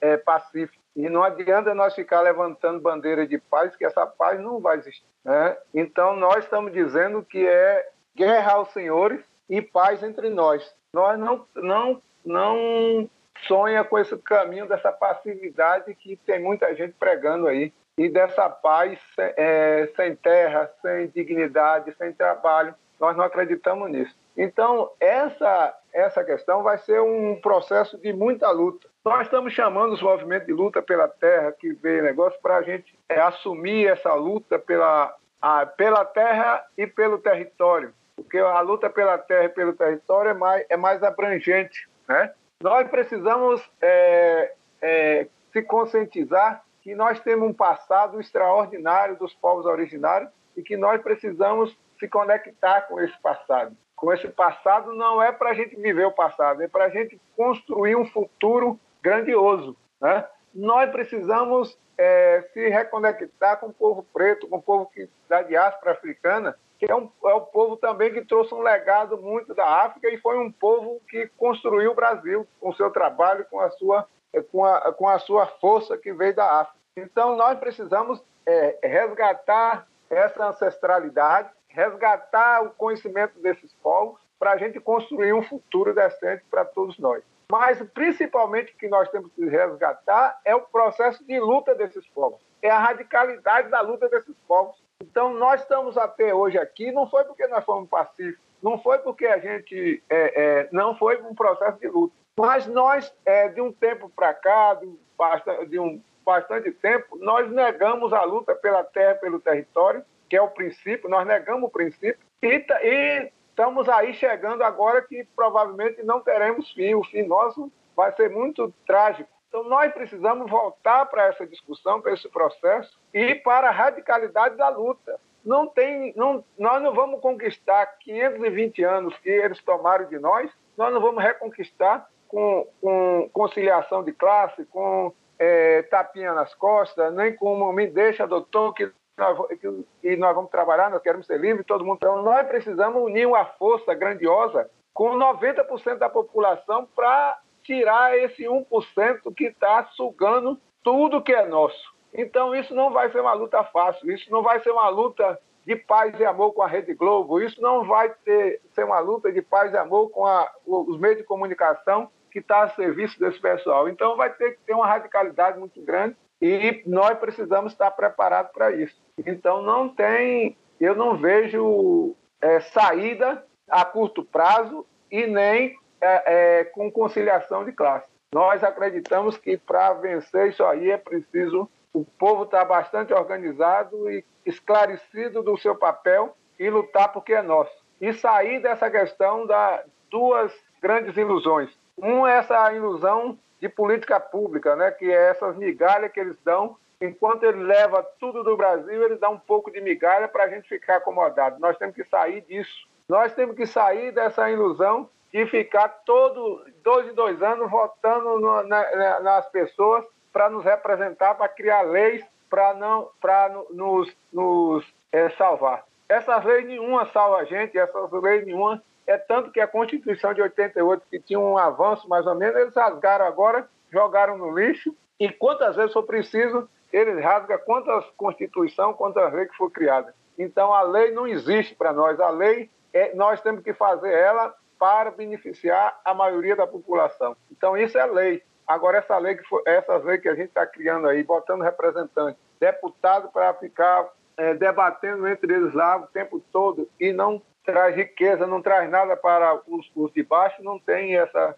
é, pacífica. E não adianta nós ficar levantando bandeira de paz, que essa paz não vai existir. Né? Então, nós estamos dizendo que é guerra aos senhores e paz entre nós. Nós não, não, não sonha com esse caminho dessa passividade que tem muita gente pregando aí e dessa paz é, sem terra, sem dignidade, sem trabalho. Nós não acreditamos nisso. Então, essa, essa questão vai ser um processo de muita luta. Nós estamos chamando os movimentos de luta pela terra, que vê negócio, para a gente é, assumir essa luta pela, a, pela terra e pelo território porque a luta pela terra e pelo território é mais, é mais abrangente. Né? Nós precisamos é, é, se conscientizar que nós temos um passado extraordinário dos povos originários e que nós precisamos se conectar com esse passado. Com esse passado não é para a gente viver o passado, é para a gente construir um futuro grandioso. Né? Nós precisamos é, se reconectar com o povo preto, com o povo que, da diáspora africana, que é um, é um povo também que trouxe um legado muito da África e foi um povo que construiu o Brasil com o seu trabalho, com a sua, com a, com a sua força que veio da África. Então, nós precisamos é, resgatar essa ancestralidade, resgatar o conhecimento desses povos para a gente construir um futuro decente para todos nós. Mas, principalmente, o que nós temos que resgatar é o processo de luta desses povos, é a radicalidade da luta desses povos então, nós estamos até hoje aqui, não foi porque nós fomos pacíficos, não foi porque a gente. É, é, não foi um processo de luta. Mas nós, é, de um tempo para cá, de, bastante, de um bastante tempo, nós negamos a luta pela terra, pelo território, que é o princípio, nós negamos o princípio, e, e estamos aí chegando agora que provavelmente não teremos fim. O fim nosso vai ser muito trágico. Então, nós precisamos voltar para essa discussão, para esse processo e para a radicalidade da luta. Não tem, não, nós não vamos conquistar 520 anos que eles tomaram de nós, nós não vamos reconquistar com, com conciliação de classe, com é, tapinha nas costas, nem com me deixa, doutor, que nós, que, que nós vamos trabalhar, nós queremos ser livres, todo mundo. Então, nós precisamos unir uma força grandiosa com 90% da população para tirar esse 1% que está sugando tudo que é nosso. Então, isso não vai ser uma luta fácil, isso não vai ser uma luta de paz e amor com a Rede Globo, isso não vai ter, ser uma luta de paz e amor com a, os meios de comunicação que está a serviço desse pessoal. Então, vai ter que ter uma radicalidade muito grande e nós precisamos estar preparados para isso. Então, não tem, eu não vejo é, saída a curto prazo e nem é, é, com conciliação de classe. Nós acreditamos que para vencer isso aí é preciso o povo estar tá bastante organizado e esclarecido do seu papel e lutar porque é nosso. E sair dessa questão das duas grandes ilusões. Um é essa ilusão de política pública, né, que é essas migalhas que eles dão. Enquanto ele leva tudo do Brasil, ele dá um pouco de migalha para a gente ficar acomodado. Nós temos que sair disso. Nós temos que sair dessa ilusão de ficar todo dois em dois anos votando no, na, nas pessoas para nos representar, para criar leis para não para nos, nos é, salvar. Essas leis nenhuma salva a gente, essas leis nenhuma é tanto que a Constituição de 88 que tinha um avanço mais ou menos, eles rasgaram agora, jogaram no lixo e quantas vezes for preciso, eles rasgam quantas Constituição, quantas leis que for criada. Então a lei não existe para nós, a lei é, nós temos que fazer ela para beneficiar a maioria da população. Então, isso é lei. Agora, essa lei que, essas leis que a gente está criando aí, botando representante, deputado para ficar é, debatendo entre eles lá o tempo todo e não traz riqueza, não traz nada para os, os de baixo, não tem essa,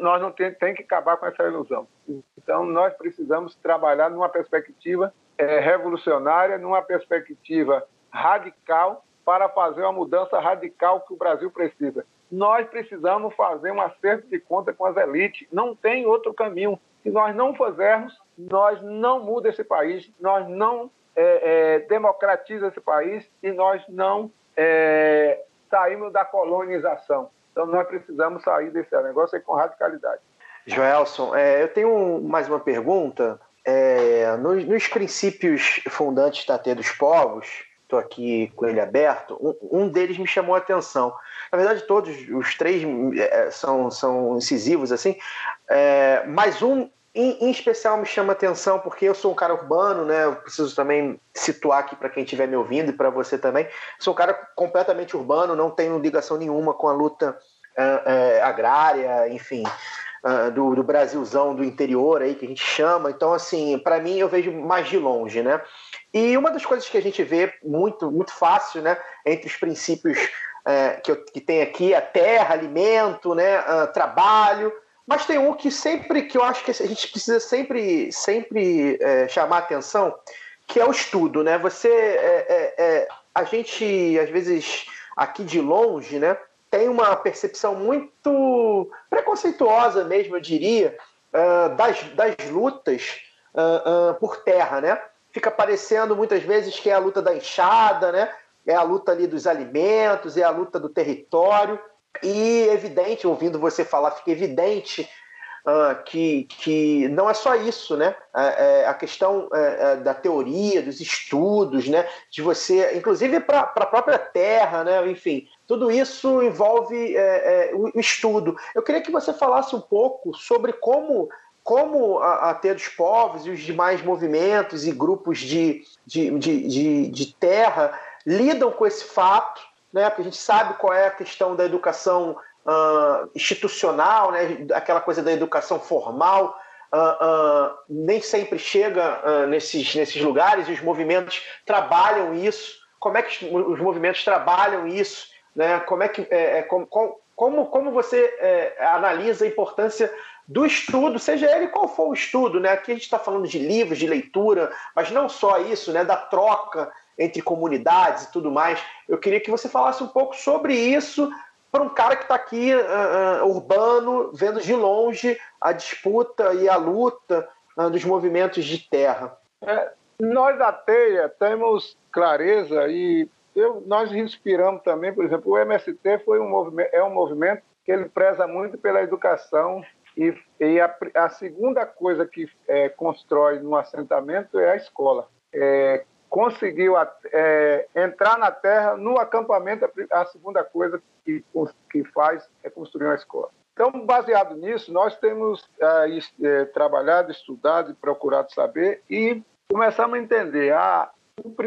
nós não tem, tem que acabar com essa ilusão. Então, nós precisamos trabalhar numa perspectiva é, revolucionária, numa perspectiva radical, para fazer uma mudança radical que o Brasil precisa. Nós precisamos fazer um acerto de conta com as elites. Não tem outro caminho. Se nós não fizermos, nós não mudamos esse país, nós não é, é, democratizamos esse país e nós não é, saímos da colonização. Então nós precisamos sair desse negócio com radicalidade. Joelson, é, eu tenho mais uma pergunta. É, nos, nos, princípios fundantes da T dos Povos, estou aqui com ele aberto, um, um, deles me chamou a atenção. Na verdade, todos os três é, são, são incisivos, assim, é, mas um em, em, especial me chama atenção porque eu sou um cara urbano, né? Eu preciso também situar aqui para quem estiver me ouvindo e para você também. Sou um cara completamente urbano, não tenho ligação nenhuma com a luta uh, uh, agrária, enfim, uh, do, do, Brasilzão do interior aí que a gente chama. Então, assim, para mim eu vejo mais de longe, né? E uma das coisas que a gente vê muito, muito fácil, né, entre os princípios que, eu, que tem aqui, a terra, alimento, né, trabalho mas tem um que sempre que eu acho que a gente precisa sempre, sempre é, chamar atenção, que é o estudo, né? Você, é, é, é, a gente às vezes aqui de longe, né, tem uma percepção muito preconceituosa mesmo, eu diria, uh, das, das lutas uh, uh, por terra, né? Fica parecendo muitas vezes que é a luta da enxada, né? É a luta ali dos alimentos, é a luta do território. E evidente, ouvindo você falar, fica evidente uh, que, que não é só isso, né? É, é, a questão é da teoria, dos estudos, né? De você, inclusive para a própria terra, né? Enfim, tudo isso envolve é, é, o estudo. Eu queria que você falasse um pouco sobre como como a, a Terra dos Povos e os demais movimentos e grupos de, de, de, de, de terra lidam com esse fato né? Porque a gente sabe qual é a questão da educação uh, institucional, né? Aquela coisa da educação formal. Uh, uh, nem sempre chega nesses, nesses lugares e os movimentos trabalham isso. Como é que os movimentos trabalham isso? Né? Como é que é, é como, como, como você é, analisa a importância do estudo, seja ele qual for o estudo, né? Aqui a gente está falando de livros, de leitura, mas não só isso, né? Da troca entre comunidades e tudo mais. Eu queria que você falasse um pouco sobre isso para um cara que está aqui uh, uh, urbano, vendo de longe a disputa e a luta uh, dos movimentos de terra. É, nós da Teia temos clareza e eu, nós inspiramos também, por exemplo, o MST foi um movimento, é um movimento que ele preza muito pela educação e, e a, a, segunda coisa que é, constrói no assentamento é a escola. É, conseguiu é, entrar na terra no acampamento, a segunda coisa que, que faz é construir uma escola. Então, baseado nisso, nós temos é, é, trabalhado, estudado e procurado saber e começamos a entender. Ah,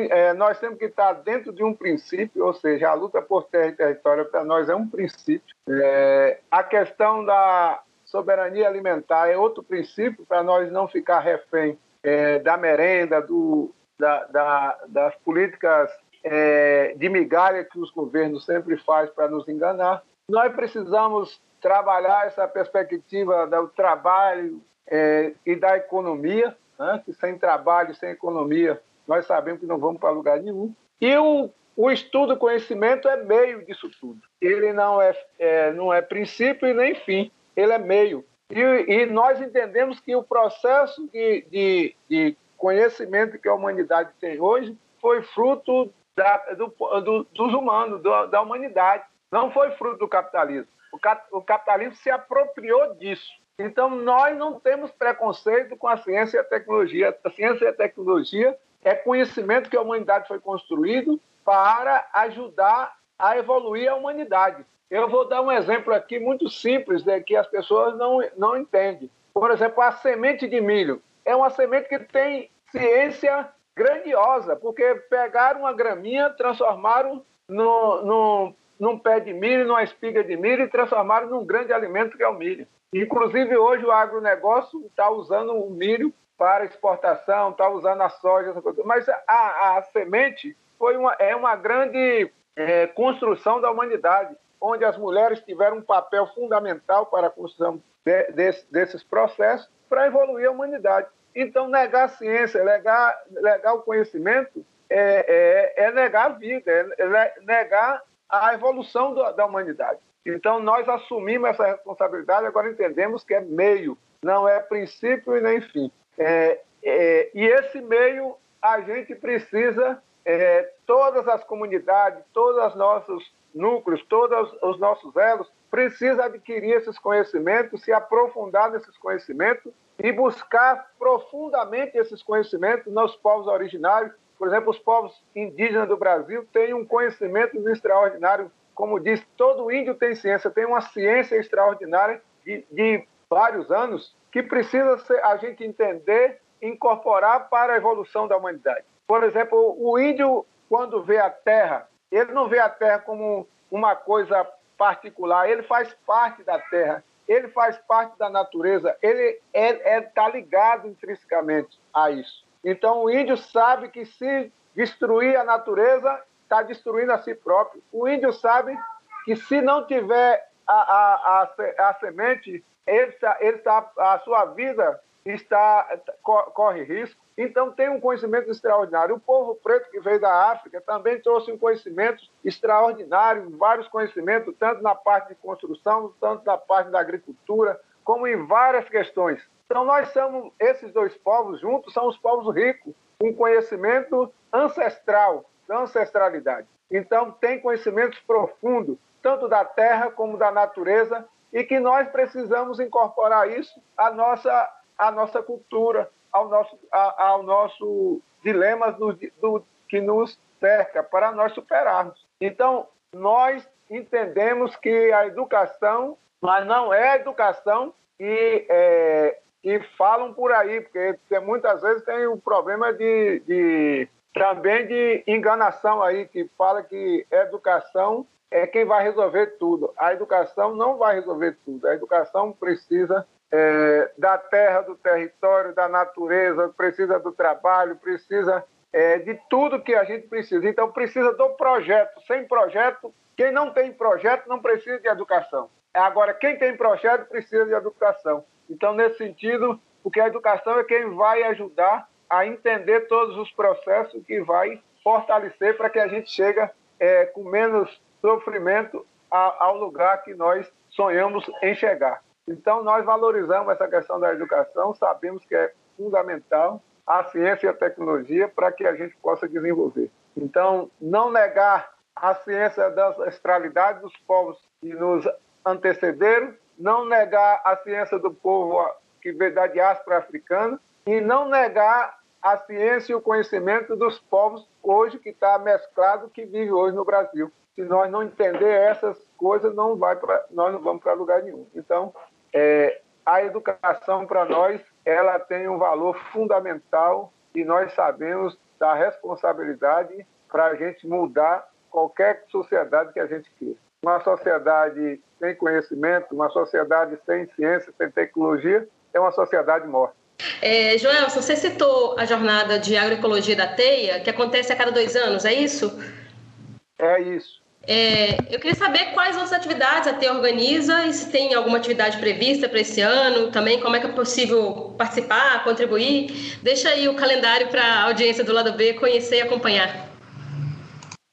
é, nós temos que estar dentro de um princípio, ou seja, a luta por terra e território para nós é um princípio. É, a questão da soberania alimentar é outro princípio para nós não ficar refém é, da merenda, do, da, da, das políticas é, de migalha que os governos sempre fazem para nos enganar. Nós precisamos trabalhar essa perspectiva do trabalho é, e da economia, né? que sem trabalho, sem economia, nós sabemos que não vamos para lugar nenhum. E o, o estudo, conhecimento é meio disso tudo. Ele não é, é, não é princípio e nem fim, ele é meio. E, e nós entendemos que o processo de, de, de conhecimento que a humanidade tem hoje foi fruto da, do, do, dos humanos, do, da humanidade. Não foi fruto do capitalismo. O, cap, o capitalismo se apropriou disso. Então, nós não temos preconceito com a ciência e a tecnologia. A ciência e a tecnologia é conhecimento que a humanidade foi construído para ajudar a evoluir a humanidade. Eu vou dar um exemplo aqui muito simples de que as pessoas não, não entendem. Por exemplo, a semente de milho é uma semente que tem ciência grandiosa, porque pegaram uma graminha, transformaram no, no, num pé de milho, numa espiga de milho e transformaram num grande alimento que é o milho. Inclusive, hoje o agronegócio está usando o milho para exportação, está usando a soja, essa coisa. mas a, a semente foi uma, é uma grande é, construção da humanidade. Onde as mulheres tiveram um papel fundamental para a construção de, de, desses processos para evoluir a humanidade. Então, negar a ciência, negar, negar o conhecimento, é, é, é negar a vida, é, é negar a evolução do, da humanidade. Então, nós assumimos essa responsabilidade, agora entendemos que é meio, não é princípio e nem fim. É, é, e esse meio a gente precisa, é, todas as comunidades, todos os nossos núcleos, todos os nossos elos, precisa adquirir esses conhecimentos, se aprofundar nesses conhecimentos e buscar profundamente esses conhecimentos nos povos originários. Por exemplo, os povos indígenas do Brasil têm um conhecimento extraordinário. Como diz, todo índio tem ciência, tem uma ciência extraordinária de, de vários anos que precisa ser, a gente entender incorporar para a evolução da humanidade. Por exemplo, o índio, quando vê a Terra, ele não vê a Terra como uma coisa particular, ele faz parte da Terra, ele faz parte da natureza, ele está é, é, tá ligado intrinsecamente a isso. Então, o índio sabe que se destruir a natureza, está destruindo a si próprio. O índio sabe que se não tiver a, a, a, a semente, ele, ele tá, a sua vida está, corre risco. Então, tem um conhecimento extraordinário. O povo preto que veio da África também trouxe um conhecimento extraordinário, vários conhecimentos, tanto na parte de construção, tanto na parte da agricultura, como em várias questões. Então, nós somos, esses dois povos juntos, são os povos ricos, com conhecimento ancestral, da ancestralidade. Então, tem conhecimentos profundos, tanto da terra como da natureza, e que nós precisamos incorporar isso à nossa à nossa cultura, ao nosso, a, ao nosso dilema do, do, que nos cerca, para nós superarmos. Então, nós entendemos que a educação, mas não é a educação que, é, que falam por aí, porque muitas vezes tem o um problema de, de também de enganação aí, que fala que educação é quem vai resolver tudo. A educação não vai resolver tudo. A educação precisa é, da terra, do território, da natureza, precisa do trabalho, precisa é, de tudo que a gente precisa. Então, precisa do projeto. Sem projeto, quem não tem projeto não precisa de educação. Agora, quem tem projeto precisa de educação. Então, nesse sentido, porque a educação é quem vai ajudar a entender todos os processos que vai fortalecer para que a gente chegue é, com menos sofrimento ao lugar que nós sonhamos em chegar. Então, nós valorizamos essa questão da educação, sabemos que é fundamental a ciência e a tecnologia para que a gente possa desenvolver. Então, não negar a ciência da ancestralidade dos povos que nos antecederam, não negar a ciência do povo que veio da diáspora africana e não negar a ciência e o conhecimento dos povos hoje que está mesclado, que vive hoje no Brasil. Se nós não entender essas coisas, não vai pra, nós não vamos para lugar nenhum. Então, é, a educação para nós ela tem um valor fundamental e nós sabemos da responsabilidade para a gente mudar qualquer sociedade que a gente queira. Uma sociedade sem conhecimento, uma sociedade sem ciência, sem tecnologia, é uma sociedade morta. É, Joel, você citou a jornada de agroecologia da teia, que acontece a cada dois anos, é isso? É isso. É, eu queria saber quais outras atividades a TEA organiza e se tem alguma atividade prevista para esse ano, também como é que é possível participar, contribuir. Deixa aí o calendário para a audiência do lado B conhecer e acompanhar.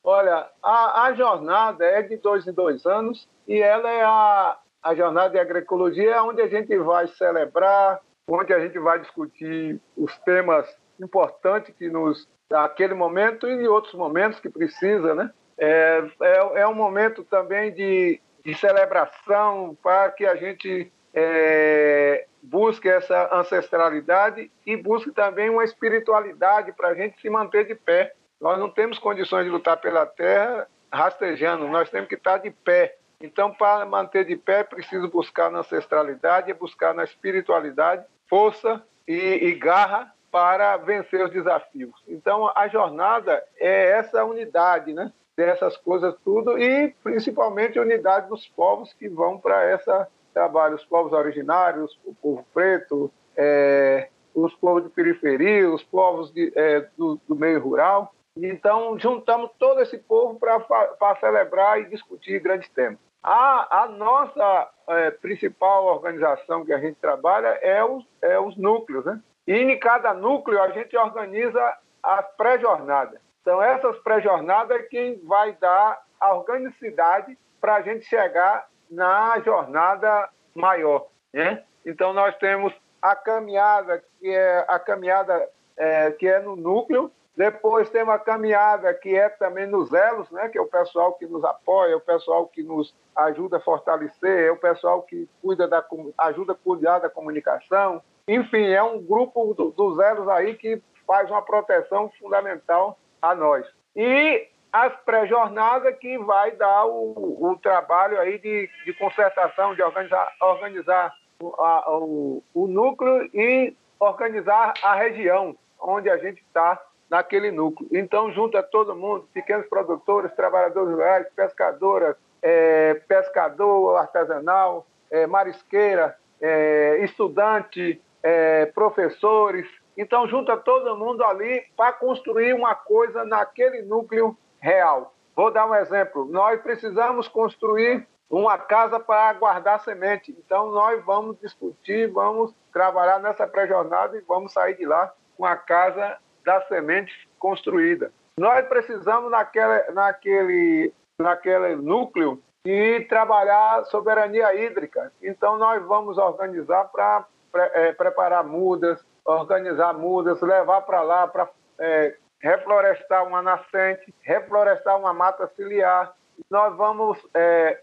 Olha, a, a, jornada é de dois em dois anos e ela é a, a jornada de agroecologia, onde a gente vai celebrar, onde a gente vai discutir os temas importantes que nos daquele momento e outros momentos que precisa, né? É, é, é um momento também de, de celebração para que a gente é, busque essa ancestralidade e busque também uma espiritualidade para a gente se manter de pé. Nós não temos condições de lutar pela terra rastejando, nós temos que estar de pé. Então, para manter de pé, preciso buscar na ancestralidade, buscar na espiritualidade força e, e garra para vencer os desafios. Então, a jornada é essa unidade, né? Dessas coisas tudo e principalmente a unidade dos povos que vão para esse trabalho, os povos originários, o povo preto, é, os povos de periferia, os povos de, é, do, do, meio rural. Então, juntamos todo esse povo para celebrar e discutir grandes temas. A, a nossa é, principal organização que a gente trabalha é os, é os núcleos, né? E em cada núcleo a gente organiza as pré-jornadas. Então, essas pré-jornadas é quem vai dar a organicidade para a gente chegar na jornada maior. Né? Então, nós temos a caminhada, que é a caminhada é, que é no núcleo, depois tem uma caminhada que é também nos elos, né, que é o pessoal que nos apoia, o pessoal que nos ajuda a fortalecer, é o pessoal que cuida da, ajuda a cuidar da comunicação. Enfim, é um grupo do, dos elos aí que faz uma proteção fundamental a nós. E as pré-jornadas que vai dar o, o trabalho aí de, de concertação, de organizar, organizar o, a, o, o núcleo e organizar a região onde a gente está naquele núcleo. Então, junta todo mundo, pequenos produtores, trabalhadores rurais, pescadoras, é, pescador artesanal, é, marisqueira, é, estudante, é, professores. Então, junta todo mundo ali para construir uma coisa naquele núcleo real. Vou dar um exemplo. Nós precisamos construir uma casa para guardar semente. Então, nós vamos discutir, vamos trabalhar nessa pré-jornada e vamos sair de lá com a casa da semente construída. Nós precisamos, naquele, naquele, naquele núcleo, e trabalhar soberania hídrica. Então, nós vamos organizar para é, preparar mudas, organizar mudas, levar para lá para é, reflorestar uma nascente, reflorestar uma mata ciliar. Nós vamos é,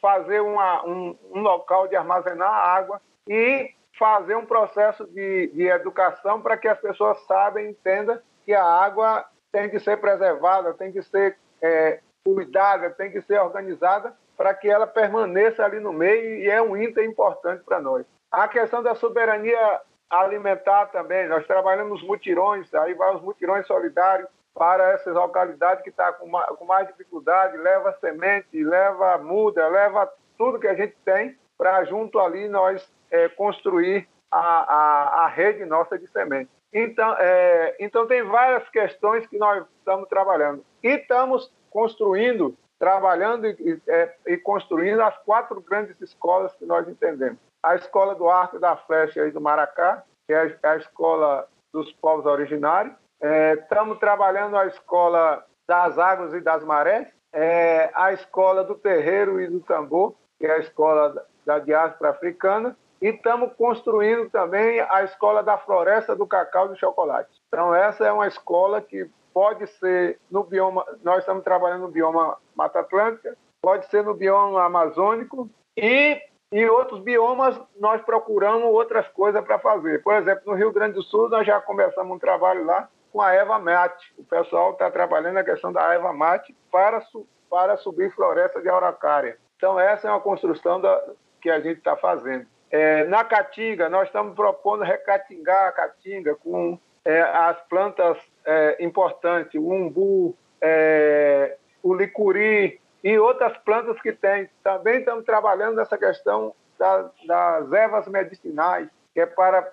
fazer uma, um, um local de armazenar água e fazer um processo de, de educação para que as pessoas saibam e entendam que a água tem que ser preservada, tem que ser é, cuidada, tem que ser organizada para que ela permaneça ali no meio e é um item importante para nós. A questão da soberania alimentar também, nós trabalhamos mutirões, aí vai os mutirões solidários para essas localidades que estão tá com, com mais dificuldade, leva semente, leva muda, leva tudo que a gente tem para junto ali nós é, construir a, a, a, rede nossa de semente. Então, é, então, tem várias questões que nós estamos trabalhando. E estamos construindo, trabalhando e, é, e construindo as quatro grandes escolas que nós entendemos. A Escola do Arco da Flecha e do Maracá, que é a, escola dos povos originários. É, estamos trabalhando a Escola das Águas e das Marés, é, a Escola do Terreiro e do Tambor, que é a escola da diáspora africana, e estamos construindo também a escola da floresta do cacau e do chocolate. Então, essa é uma escola que pode ser no bioma, nós estamos trabalhando no bioma Mata Atlântica, pode ser no bioma amazônico e em outros biomas nós procuramos outras coisas para fazer. Por exemplo, no Rio Grande do Sul nós já começamos um trabalho lá com a Eva Mate. O pessoal está trabalhando a questão da Eva Mate para, para subir floresta de araucária. Então essa é uma construção da, que a gente está fazendo. É, na Caatinga, nós estamos propondo recatingar a Caatinga com é, as plantas é, importantes, o umbu, é, o licuri e outras plantas que tem. Também estamos trabalhando nessa questão das, das ervas medicinais, que é para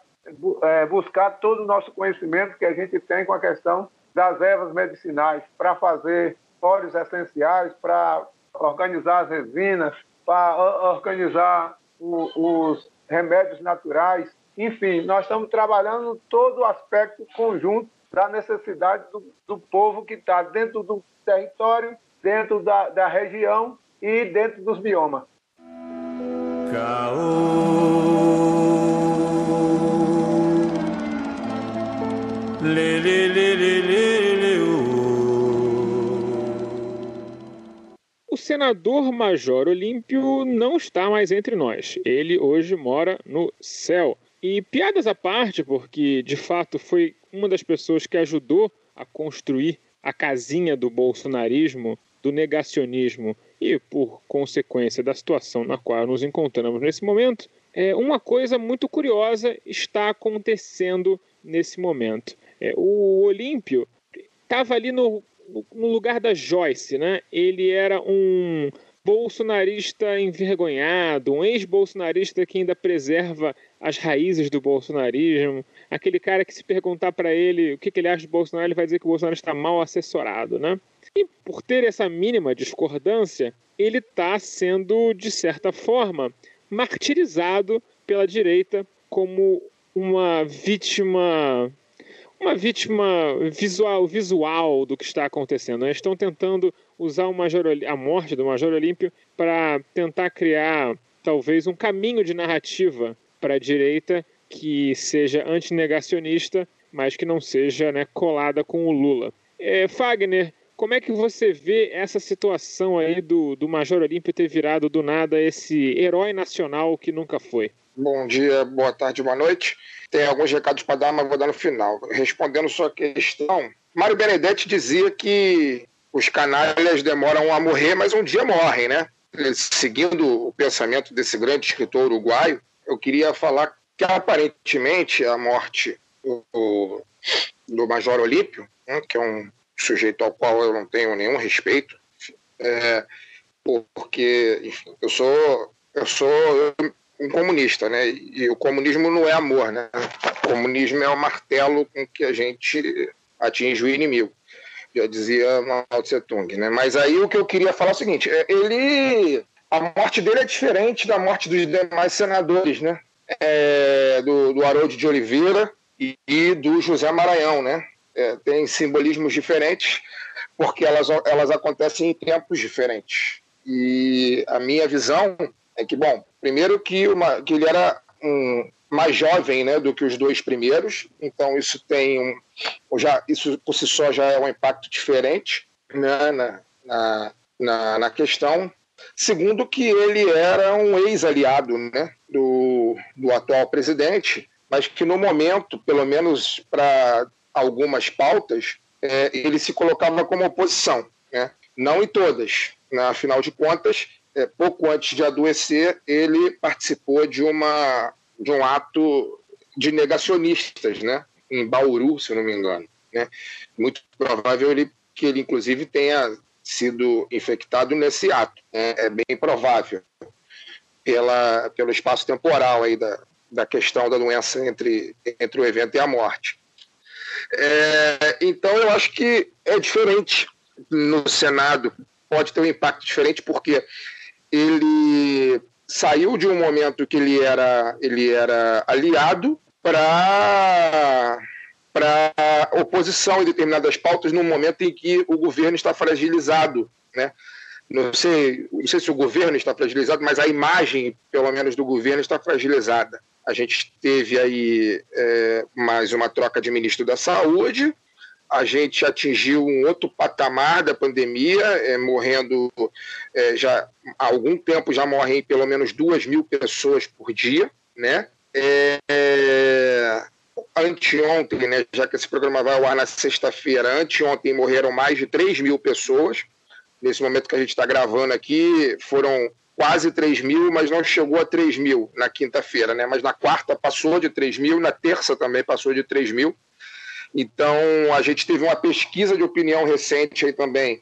é, buscar todo o nosso conhecimento que a gente tem com a questão das ervas medicinais, para fazer óleos essenciais, para organizar as resinas, para organizar o, os remédios naturais. Enfim, nós estamos trabalhando todo o aspecto conjunto da necessidade do, do povo que está dentro do território, dentro da, da região e dentro dos biomas. Lê, lê, lê, lê, lê, lê, O senador Major Olímpio não está mais entre nós. Ele hoje mora no céu. E piadas à parte, porque de fato foi uma das pessoas que ajudou a construir a casinha do bolsonarismo, do negacionismo e, por consequência da situação na qual nos encontramos nesse momento, é, uma coisa muito curiosa está acontecendo nesse momento. É, o Olímpio estava ali no no lugar da Joyce, né? Ele era um bolsonarista envergonhado, um ex-bolsonarista que ainda preserva as raízes do bolsonarismo, aquele cara que se perguntar para ele o que, que, ele acha do Bolsonaro, ele vai dizer que o Bolsonaro está mal assessorado, né? E por ter essa mínima discordância, ele está sendo, de certa forma, martirizado pela direita como uma vítima uma vítima visual, visual do que está acontecendo. Eles estão tentando usar o Major, a morte do Major Olímpio para tentar criar talvez um caminho de narrativa para a direita que seja antinegacionista, mas que não seja né, colada com o Lula. É, Fagner, como é que você vê essa situação aí do, do Major Olímpio ter virado do nada esse herói nacional que nunca foi? Bom dia, boa tarde, boa noite. Tem alguns recados para dar, mas vou dar no final. Respondendo sua questão, Mário Benedetti dizia que os canalhas demoram a morrer, mas um dia morrem, né? Seguindo o pensamento desse grande escritor uruguaio, eu queria falar que aparentemente a morte do, do Major Olímpio, né, que é um sujeito ao qual eu não tenho nenhum respeito, é, porque enfim, eu sou eu sou um comunista, né? E o comunismo não é amor, né? O comunismo é o martelo com que a gente atinge o inimigo. Já dizia Mao Tse Tung, né? Mas aí o que eu queria falar é o seguinte: é, ele, a morte dele é diferente da morte dos demais senadores, né? É, do, do Haroldo de Oliveira e, e do José Maranhão, né? É, têm simbolismos diferentes, porque elas, elas acontecem em tempos diferentes. E a minha visão é que, bom, primeiro que, uma, que ele era um, mais jovem né, do que os dois primeiros, então isso tem um. Já, isso por si só já é um impacto diferente né, na, na, na, na questão. Segundo, que ele era um ex-aliado né, do, do atual presidente, mas que no momento, pelo menos para algumas pautas, é, ele se colocava como oposição. Né? Não em todas. Né? Afinal de contas, é, pouco antes de adoecer, ele participou de, uma, de um ato de negacionistas, né? em Bauru, se não me engano. Né? Muito provável ele, que ele, inclusive, tenha sido infectado nesse ato. Né? É bem provável, pela, pelo espaço temporal aí da, da questão da doença entre, entre o evento e a morte. É, então, eu acho que é diferente no Senado, pode ter um impacto diferente, porque ele saiu de um momento que ele era, ele era aliado para para oposição em determinadas pautas num momento em que o governo está fragilizado, né? Não sei, não sei se o governo está fragilizado, mas a imagem, pelo menos, do governo está fragilizada. A gente teve aí é, mais uma troca de ministro da Saúde, a gente atingiu um outro patamar da pandemia, é, morrendo é, já há algum tempo já morrem pelo menos duas mil pessoas por dia, né? É, é, anteontem, né, já que esse programa vai ao ar na sexta-feira, anteontem morreram mais de 3 mil pessoas. Nesse momento que a gente está gravando aqui, foram quase 3 mil, mas não chegou a 3 mil na quinta-feira, né? Mas na quarta passou de 3 mil, na terça também passou de 3 mil. Então, a gente teve uma pesquisa de opinião recente aí também,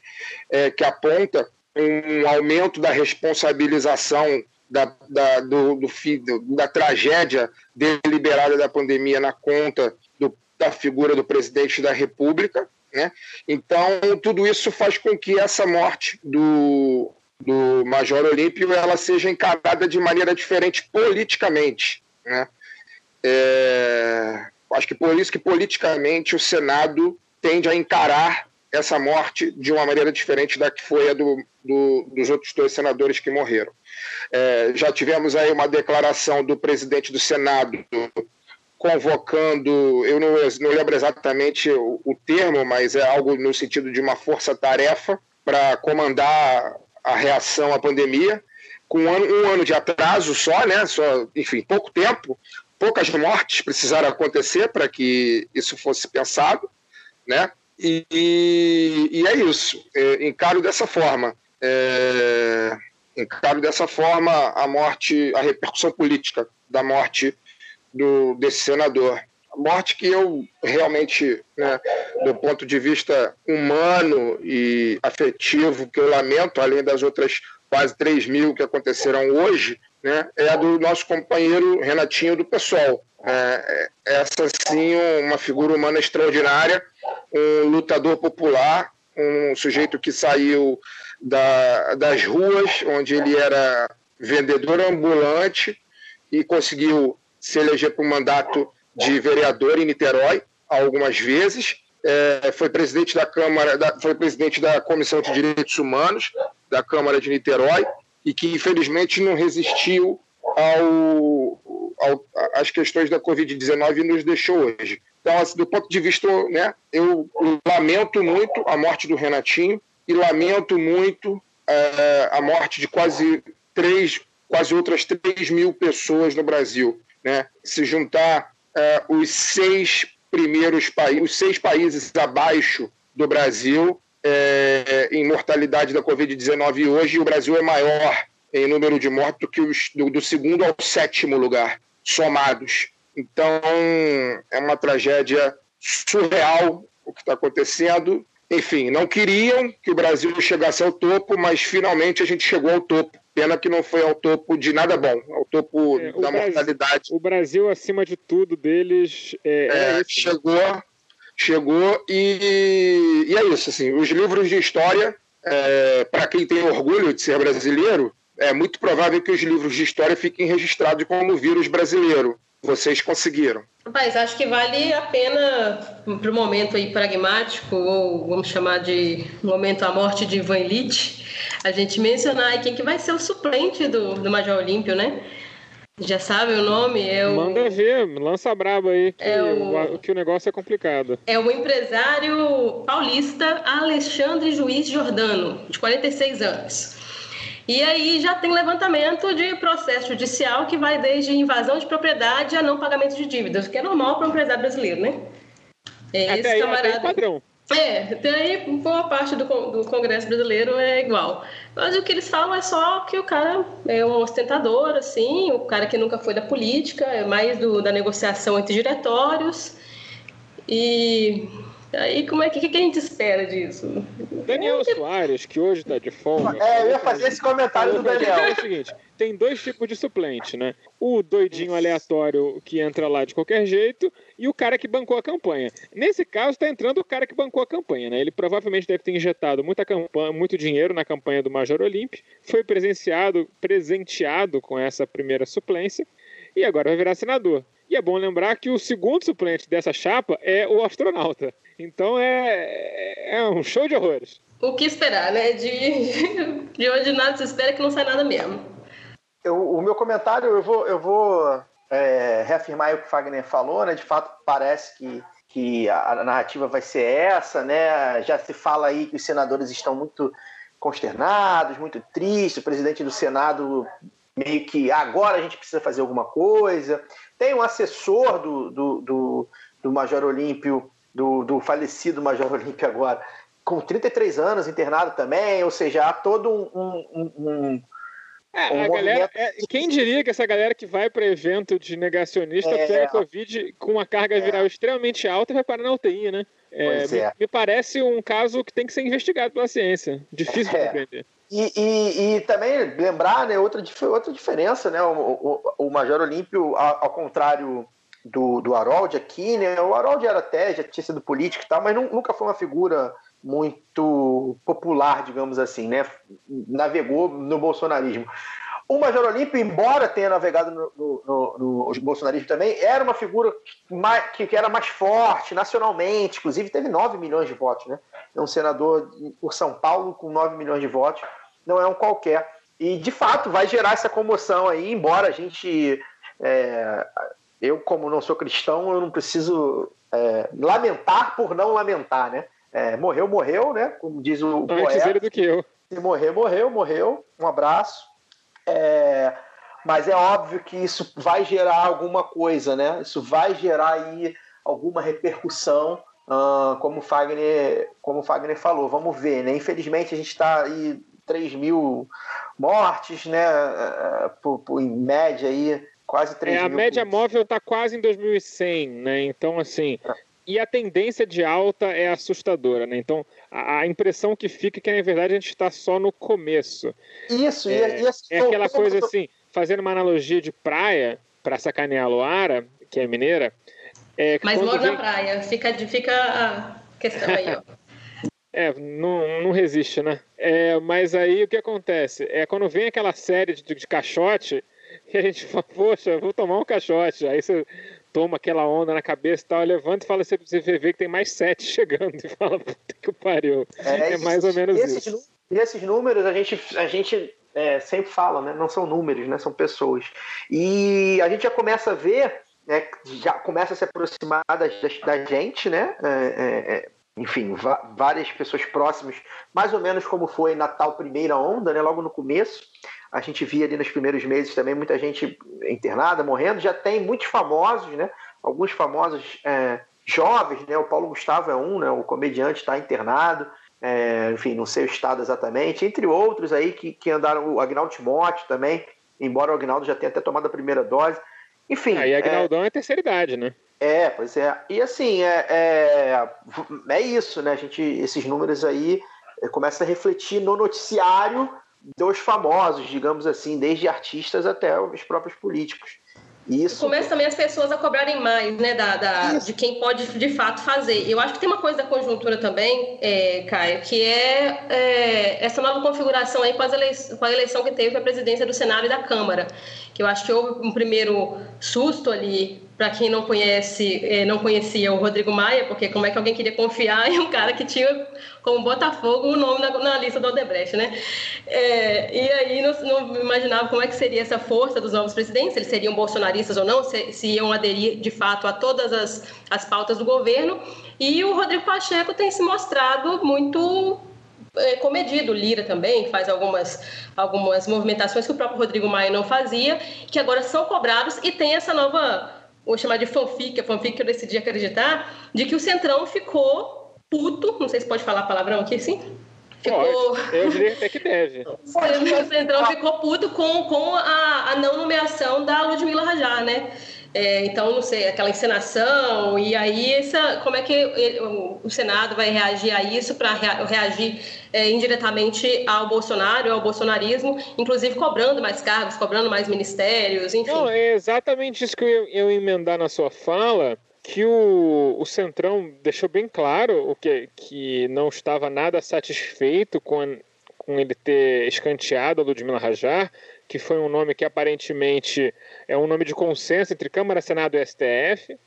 é, que aponta um aumento da responsabilização da, da, do, do, da tragédia deliberada da pandemia na conta do, da figura do presidente da República. Né? Então, tudo isso faz com que essa morte do, do Major Olímpio ela seja encarada de maneira diferente politicamente. Né? É, acho que por isso que politicamente o Senado tende a encarar essa morte de uma maneira diferente da que foi a do, do, dos outros dois senadores que morreram. É, já tivemos aí uma declaração do presidente do Senado convocando, eu não, não lembro exatamente o, o termo, mas é algo no sentido de uma força-tarefa para comandar a reação à pandemia, com um ano, um ano de atraso só, né? Só, enfim, pouco tempo, poucas mortes precisaram acontecer para que isso fosse pensado, né? E, e, e é isso. É, encaro dessa forma. É, encaro dessa forma a morte, a repercussão política da morte do, desse senador morte que eu realmente, né, do ponto de vista humano e afetivo, que eu lamento, além das outras quase 3 mil que aconteceram hoje, né, é a do nosso companheiro Renatinho do PSOL. É, é, essa sim uma figura humana extraordinária, um lutador popular, um sujeito que saiu da, das ruas, onde ele era vendedor ambulante e conseguiu se eleger para o mandato de vereador em Niterói algumas vezes. É, foi presidente da Câmara, da, foi presidente da Comissão de Direitos Humanos da Câmara de Niterói e que infelizmente não resistiu ao, ao, às questões da Covid-19 e nos deixou hoje. Então, assim, do ponto de vista, né, eu lamento muito a morte do Renatinho e lamento muito é, a morte de quase três, quase outras 3 mil pessoas no Brasil. Né? Se juntar é, os seis primeiros países, os seis países abaixo do Brasil é, em mortalidade da Covid-19 hoje, o Brasil é maior em número de mortos do que os, do, do segundo ao sétimo lugar, somados. Então, é uma tragédia surreal o que está acontecendo. Enfim, não queriam que o Brasil chegasse ao topo, mas finalmente a gente chegou ao topo. Pena que não foi ao topo de nada bom, ao topo é, da mortalidade. O Brasil, acima de tudo, deles é, é, chegou, chegou e, e, é isso. Assim, os livros de história, é, para quem tem orgulho de ser brasileiro, é muito provável que os livros de história fiquem registrados como vírus brasileiro vocês conseguiram? Rapaz, acho que vale a pena, para o momento aí pragmático, ou vamos chamar de momento a morte de Ivan Illich, a gente mencionar quem que vai ser o suplente do, do Major Olímpio, né? Já sabe o nome? É o... Manda ver, lança braba aí, que, é o... que o negócio é complicado. É o empresário paulista Alexandre Juiz Jordano, de 46 anos. E aí já tem levantamento de processo judicial que vai desde invasão de propriedade a não pagamento de dívidas, o que é normal para um empresário brasileiro, né? É, até esse aí, camarada... padrão. É, até aí boa parte do, do Congresso brasileiro é igual. Mas o que eles falam é só que o cara é um ostentador, assim, o cara que nunca foi da política, é mais do, da negociação entre diretórios. E Aí como é que, que, a gente espera disso? Daniel Soares, que hoje está de folga. É, eu ia fazer esse comentário do Daniel. É o seguinte: tem dois tipos de suplente, né? O doidinho aleatório que entra lá de qualquer jeito e o cara que bancou a campanha. Nesse caso, está entrando o cara que bancou a campanha, né? Ele provavelmente deve ter injetado muita campanha, muito dinheiro na campanha do Major Olímpio, foi presenciado, presenteado com essa primeira suplência e agora vai virar senador. E é bom lembrar que o segundo suplente dessa chapa é o astronauta. Então é, é um show de horrores. O que esperar, né? De, de hoje nada se espera que não sai nada mesmo. Eu, o meu comentário, eu vou, eu vou é, reafirmar o que o Fagner falou, né? De fato, parece que, que a, a narrativa vai ser essa, né? Já se fala aí que os senadores estão muito consternados, muito tristes. O presidente do Senado meio que agora a gente precisa fazer alguma coisa. Tem um assessor do, do, do, do Major Olímpio, do, do falecido Major Olímpio agora, com 33 anos internado também, ou seja, há todo um. um, um é, um galera, é, quem diria que essa galera que vai para evento de negacionista é, pega Covid com uma carga é. viral extremamente alta e vai parar na UTI, né? É, me, é. me, parece um caso que tem que ser investigado pela ciência. Difícil de é. compreender. E, e, e, também lembrar né, outra, outra diferença, né? O, o, o Major Olímpio, ao, ao, contrário do, do Harold aqui, né? O Harold era até, já tinha sido político e tal, mas nunca foi uma figura muito popular, digamos assim, né? Navegou no bolsonarismo. O Major Olímpio, embora tenha navegado no, no, no, no bolsonarismo também, era uma figura que, que, era mais forte nacionalmente, inclusive teve 9 milhões de votos, né? É um senador por São Paulo com 9 milhões de votos, não é um qualquer. E de fato vai gerar essa comoção aí, embora a gente. É, eu, como não sou cristão, eu não preciso é, lamentar por não lamentar, né? É, morreu, morreu, né? Como diz o poeta. do que eu. Se morrer, morreu, morreu. Um abraço. É, mas é óbvio que isso vai gerar alguma coisa, né? Isso vai gerar aí alguma repercussão, uh, como o Fagner, como o Fagner falou. Vamos ver, né? Infelizmente a gente está aí 3 mil mortes, né? Uh, por, por, em média aí quase 3 é, mil. A média móvel está quase em 2100, né? Então assim e a tendência de alta é assustadora, né? Então, a, a, impressão que fica é que, na verdade, a gente está só no começo. Isso, é, e, assim, é aquela coisa assim, fazendo uma analogia de praia, para sacanear a Luara, que é mineira. É, Mas mora vem... na praia, fica, fica a questão aí, ó. É, não, não resiste, né? É, mas aí o que acontece? É quando vem aquela série de, de caixote, que a gente fala, poxa, vou tomar um caixote. Aí você toma aquela onda na cabeça e tal, levanta e fala, você, você vê que tem mais sete chegando e fala, puta que pariu. É, é mais ou menos esses, isso. E esses números a gente, a gente é, sempre fala, né? Não são números, né? São pessoas. E a gente já começa a ver, né? Já começa a se aproximar da, da gente, né? É, é, é enfim, várias pessoas próximas, mais ou menos como foi na tal primeira onda, né? Logo no começo. A gente via ali nos primeiros meses também muita gente internada, morrendo. Já tem muitos famosos, né? Alguns famosos é, jovens, né? O Paulo Gustavo é um, né? O comediante está internado. É, enfim, não sei o estado exatamente, entre outros aí que, que andaram, o Agnaldo Timóteo também, embora o Agnaldo já tenha até tomado a primeira dose. Enfim. Aí ah, Agnaldão é, é terceira idade, né? É, pois é. E assim, é, é, é isso, né? A gente, esses números aí é, começam a refletir no noticiário dos famosos, digamos assim, desde artistas até os próprios políticos. Isso. Começa também as pessoas a cobrarem mais, né, da, da de quem pode de fato fazer. Eu acho que tem uma coisa da conjuntura também, é, Caio, que é, é, essa nova configuração aí com, eleições, com a eleição que teve para a presidência do Senado e da Câmara, que eu acho que houve um primeiro susto ali para quem não conhece, eh, não conhecia o Rodrigo Maia, porque como é que alguém queria confiar em um cara que tinha como Botafogo o nome na, na lista do Odebrecht, né? É, e aí não, não, imaginava como é que seria essa força dos novos presidentes, se eles seriam bolsonaristas ou não, se, se iam aderir de fato a todas as, as pautas do governo. E o Rodrigo Pacheco tem se mostrado muito é, comedido. Lira também faz algumas, algumas movimentações que o próprio Rodrigo Maia não fazia, que agora são cobrados e tem essa nova vou chamar de fanfic, a fanfic que eu decidi acreditar, de que o Centrão ficou puto, não sei se pode falar palavrão aqui assim. Ficou... Pode, eu diria até que deve. O Centrão ficou puto com, com a, a não nomeação da Ludmilla Rajar, né? É, então, não sei, aquela encenação, e aí essa, como é que ele, o, Senado vai reagir a isso para rea, reagir é, indiretamente ao Bolsonaro, ao bolsonarismo, inclusive cobrando mais cargos, cobrando mais ministérios, enfim. Não, é exatamente isso que eu ia emendar na sua fala, que o, o Centrão deixou bem claro o que, que não estava nada satisfeito com, com ele ter escanteado a Ludmila Rajar, que foi um nome que aparentemente é um nome de consenso entre Câmara, Senado e STF.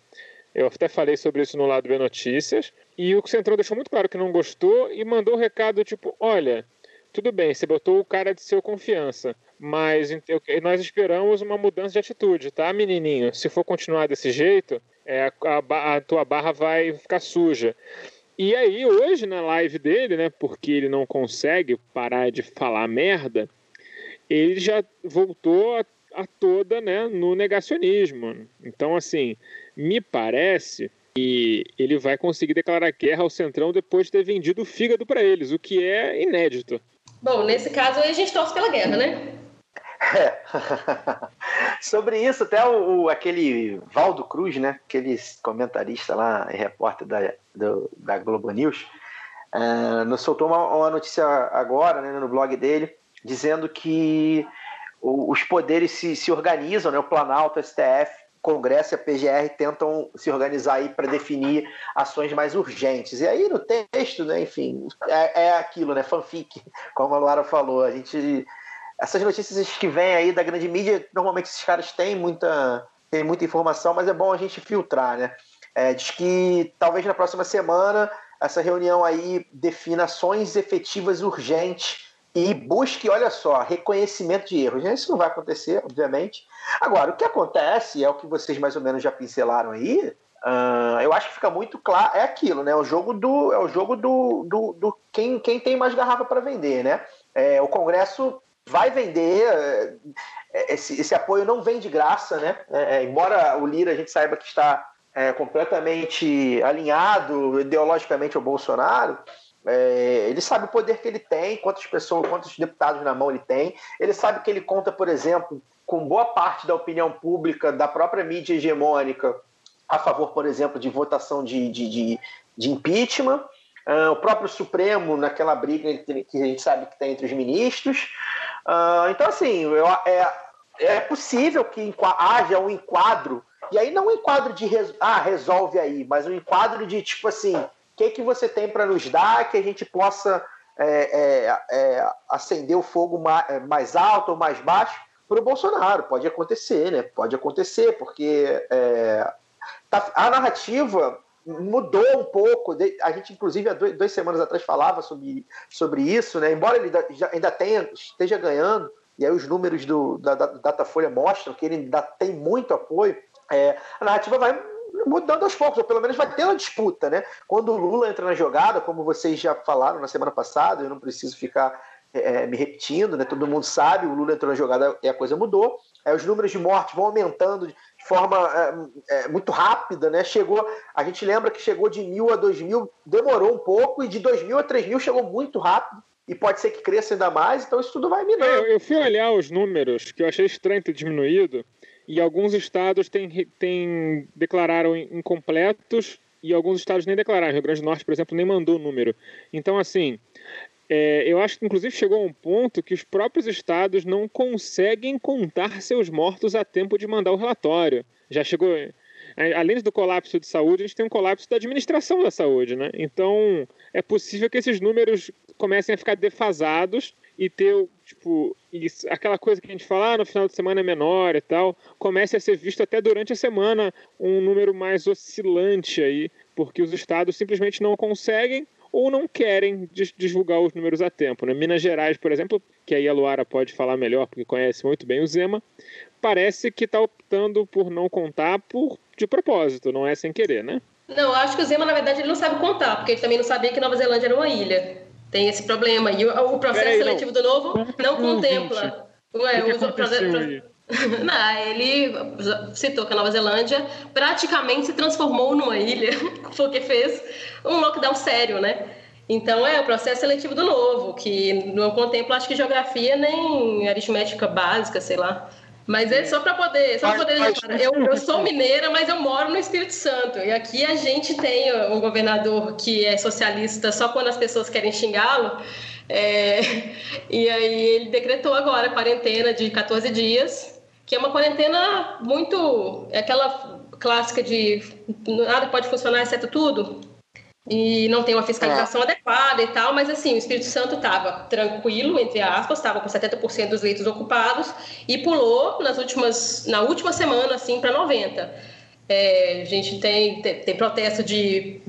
Eu até falei sobre isso no lado B Notícias. E o Centrão deixou muito claro que não gostou e mandou um recado tipo: olha, tudo bem, você botou o cara de seu confiança, mas nós esperamos uma mudança de atitude, tá, menininho? Se for continuar desse jeito, é, a, a tua barra vai ficar suja. E aí, hoje, na live dele, né, porque ele não consegue parar de falar merda, ele já voltou a, a toda né, no negacionismo. Então, assim, me parece que ele vai conseguir declarar guerra ao Centrão depois de ter vendido o fígado para eles, o que é inédito. Bom, nesse caso aí a gente torce pela guerra, né? É. Sobre isso, até o, o, aquele Valdo Cruz, né? Aquele comentarista lá, repórter da, do, da Globo News, uh, nos soltou uma, uma, notícia agora né, no blog dele, dizendo que os poderes se, se organizam, né? o Planalto, o STF, o Congresso e a PGR tentam se organizar aí para definir ações mais urgentes. E aí no texto, né, enfim, é, é aquilo, né, fanfic, como a Luara falou, a gente essas notícias que vêm aí da grande mídia, normalmente esses caras têm muita, têm muita informação, mas é bom a gente filtrar, né? É, diz que talvez na próxima semana essa reunião aí defina ações efetivas urgentes e busque, olha só, reconhecimento de erros. Isso não vai acontecer, obviamente. Agora, o que acontece é o que vocês mais ou menos já pincelaram aí. Uh, eu acho que fica muito claro, é aquilo, né? O jogo do, é o jogo do, do, do quem, quem tem mais garrafa para vender, né? É, o Congresso vai vender. É, esse, esse, apoio não vem de graça, né? É, é embora o Lira a gente saiba que está é, completamente alinhado ideologicamente ao Bolsonaro, é, ele sabe o poder que ele tem, quantas pessoas, quantos deputados na mão ele tem. Ele sabe que ele conta, por exemplo, com boa parte da opinião pública, da própria mídia hegemônica, a favor, por exemplo, de votação de, de, de, de impeachment. Uh, o próprio Supremo, naquela briga que a gente sabe que tem entre os ministros. Uh, então, assim, eu, é, é possível que haja um enquadro, e aí não um enquadro de ah, resolve aí, mas um enquadro de tipo assim, que, que você tem para nos dar que a gente possa é, é, é, acender o fogo mais, é, mais alto ou mais baixo para o Bolsonaro. Pode acontecer, né? Pode acontecer, porque é, tá, a narrativa mudou um pouco. A gente, inclusive, há dois, duas semanas atrás falava sobre, sobre isso, né? Embora ele ainda tenha, esteja ganhando, e aí os números do, da, da Datafolha mostram que ele ainda tem muito apoio, é, a narrativa vai mudando aos poucos, ou pelo menos vai ter uma disputa, né? Quando o Lula entra na jogada, como vocês já falaram na semana passada, eu não preciso ficar é, me repetindo, né? Todo mundo sabe, o Lula entrou na jogada e a coisa mudou. É, os números de mortes vão aumentando de forma é, é, muito rápida, né? Chegou, a gente lembra que chegou de mil a dois mil, demorou um pouco, e de dois mil a três mil chegou muito rápido e pode ser que cresça ainda mais, então isso tudo vai minando. Eu, eu fui olhar os números, que eu achei estranho ter diminuído, e alguns estados têm, têm, declararam incompletos e alguns estados nem declararam. Rio Grande do Norte, por exemplo, nem mandou o número. Então, assim, é, eu acho que inclusive chegou a um ponto que os próprios estados não conseguem contar seus mortos a tempo de mandar o relatório. Já chegou. Além do colapso de saúde, a gente tem um colapso da administração da saúde, né? Então, é possível que esses números comecem a ficar defasados e ter, tipo, isso, aquela coisa que a gente fala, ah, no final de semana é menor e tal, comece a ser visto até durante a semana um número mais oscilante aí, porque os estados simplesmente não conseguem ou não querem divulgar os números a tempo. Né? Minas Gerais, por exemplo, que aí a Luara pode falar melhor, porque conhece muito bem o Zema, parece que está optando por não contar por de propósito, não é sem querer, né? Não, acho que o Zema, na verdade, ele não sabe contar, porque ele também não sabia que Nova Zelândia era uma ilha. Tem esse problema. E o, o processo Peraí, seletivo não. do novo não contempla. Ué, o, o processo. Não, ele citou que a Nova Zelândia praticamente se transformou numa ilha, porque fez um lockdown sério, né? Então é o processo seletivo do novo, que não contempla, acho que geografia nem aritmética básica, sei lá. Mas é só para poder, só pra poder deixar. Eu, eu sou mineira, mas eu moro no Espírito Santo. E aqui a gente tem um governador que é socialista só quando as pessoas querem xingá-lo. É, e aí ele decretou agora a quarentena de 14 dias, que é uma quarentena muito. É aquela clássica de nada pode funcionar exceto tudo e não tem uma fiscalização ah. adequada e tal, mas assim, o Espírito Santo estava tranquilo, entre aspas, estava com 70% dos leitos ocupados e pulou nas últimas, na última semana assim para 90%. É, a gente tem, tem, tem, protesto de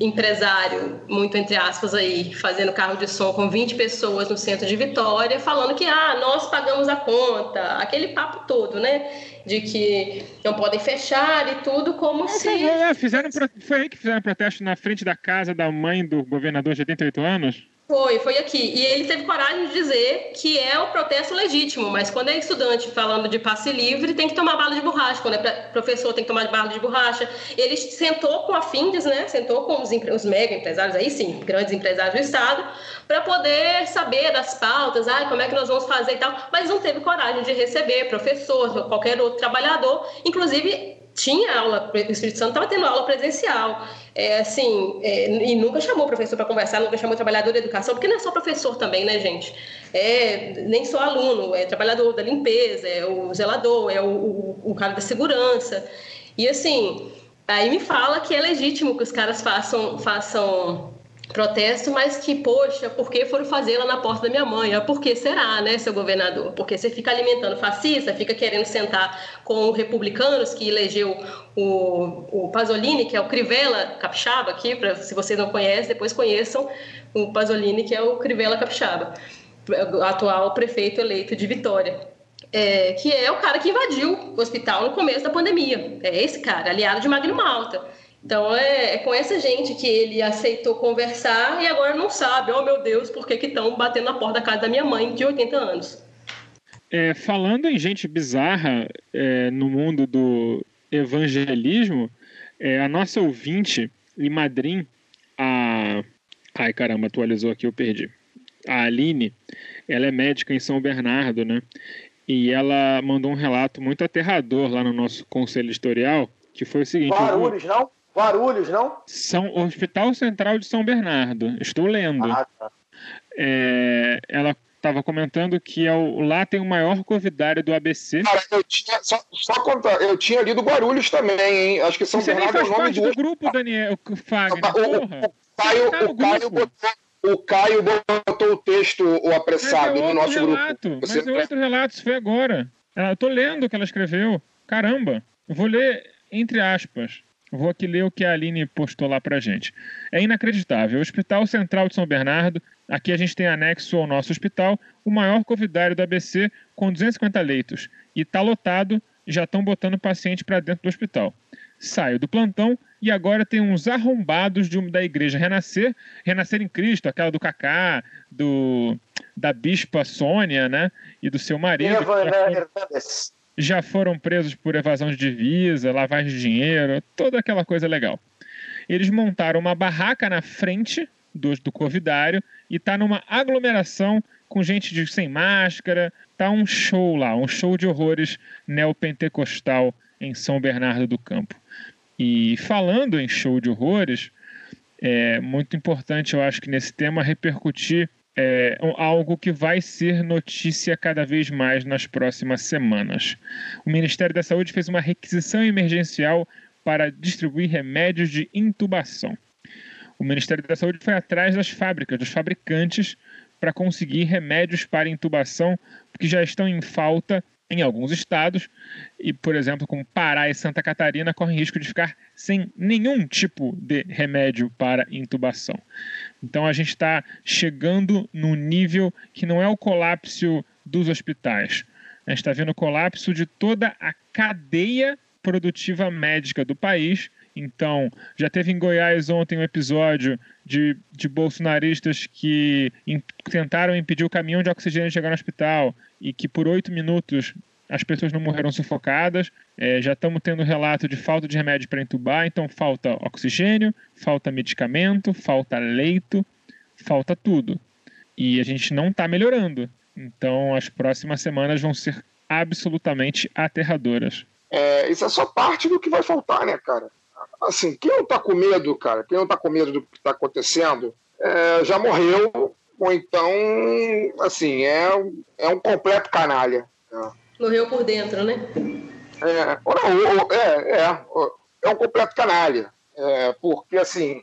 empresário, muito entre aspas aí, fazendo carro de som com 20 pessoas no centro de Vitória, falando que ah, nós pagamos a conta, aquele papo todo, né? De que não podem fechar e tudo, como é, se. É, fizeram, foi aí que fizeram protesto na frente da casa da mãe do governador de 88 anos? Foi, foi aqui. E ele teve coragem de dizer que é o protesto legítimo, mas quando é estudante falando de passe livre, tem que tomar bala de borracha. Quando é professor, tem que tomar bala de borracha. Ele sentou com a Findes, né? Sentou com os, os mega empresários, aí sim, grandes empresários do Estado, para poder saber das pautas, ah, como é que nós vamos fazer e tal, mas não teve coragem de receber professor, qualquer outro trabalhador, inclusive tinha aula, o Espírito Santo estava tendo aula presencial, é, assim, é, e nunca chamou o professor para conversar, nunca chamou o trabalhador da educação, porque não é só professor também, né, gente? É, nem só aluno, é trabalhador da limpeza, é o zelador, é o, o, o cara da segurança. E assim, aí me fala que é legítimo que os caras façam, façam protesto, mas que, poxa, por que foram fazer lá na porta da minha mãe? Ah, por que será, né, seu governador? Porque você fica alimentando fascista, fica querendo sentar com republicanos que elegeu o, o Pasolini, que é o Crivella Capixaba, aqui, pra, se vocês não conhecem, depois conheçam o Pasolini, que é o Crivella Capixaba, atual prefeito eleito de Vitória. É, que é o cara que invadiu o hospital no começo da pandemia. É esse cara, aliado de Magno Malta. Então é, é, com essa gente que ele aceitou conversar e agora não sabe, oh meu Deus, por que estão batendo na porta da casa da minha mãe de 80 anos. É, falando em gente bizarra é, no mundo do evangelismo, é, a nossa ouvinte e madrinha, a. Ai caramba, atualizou aqui, eu perdi. A Aline, ela é médica em São Bernardo, né? E ela mandou um relato muito aterrador lá no nosso conselho editorial que foi o seguinte. Guarulhos, não? Guarulhos, não? São Hospital Central de São Bernardo. Estou lendo. Ah, tá. É, ela estava comentando que é o, lá tem o maior covidário do ABC. Cara, eu tinha, só, só contar, eu tinha lido Guarulhos também, hein? Acho que São Você nem Bernardo é faz o nome parte do. grupo, Daniel Fagner. O- o- o Caio, Tá o Caio grupo. botou, o Caio botou o texto, o Mas é apressado, no nosso relato. grupo. Mas é outro relato, isso foi agora. Eu tô lendo o que ela escreveu. Caramba. Eu vou ler entre aspas. Vou aqui ler o que a Aline postou lá pra gente. É inacreditável. O Hospital Central de São Bernardo, aqui a gente tem anexo ao nosso hospital, o maior covidário da ABC com 250 leitos. E tá lotado, já estão botando paciente pra dentro do hospital. Saio do plantão e agora tem uns arrombados de um- da igreja Renascer, Renascer em Cristo, aquela do Cacá, do da bispa Sônia, né? E do seu marido. Hernandes. Já foram presos por evasão de divisa, lavagem de dinheiro, toda aquela coisa legal. Eles montaram uma barraca na frente do, do Covidário e tá numa aglomeração com gente de, sem máscara. Tá um show lá, um show de horrores neopentecostal em São Bernardo do Campo. E falando em show de horrores, é muito importante, eu acho que nesse tema, repercutir é, algo que vai ser notícia cada vez mais nas próximas semanas. O Ministério da Saúde fez uma requisição emergencial para distribuir remédios de intubação. O Ministério da Saúde foi atrás das fábricas, dos fabricantes, para conseguir remédios para intubação, que já estão em falta em alguns estados, e, por exemplo, como Pará e Santa Catarina, correm risco de ficar sem nenhum tipo de remédio para intubação. Então a gente está chegando num nível que não é o colapso dos hospitais. A gente está vendo o colapso de toda a cadeia produtiva médica do país. Então, já teve em Goiás ontem um episódio de, de bolsonaristas que im- tentaram impedir o caminhão de oxigênio de chegar no hospital e que por oito minutos as pessoas não morreram sufocadas. É, já estamos tendo relato de falta de remédio para entubar, então falta oxigênio, falta medicamento, falta leito, falta tudo. E a gente não está melhorando. Então as próximas semanas vão ser absolutamente aterradoras. É, isso é só parte do que vai faltar, né, cara? Assim, quem não tá com medo, cara, quem não tá com medo do que tá acontecendo, é, já morreu, ou então, assim, é, é um completo canalha. Morreu por dentro, né? É, ou não, ou- é, é, é um completo canalha. É, porque, assim,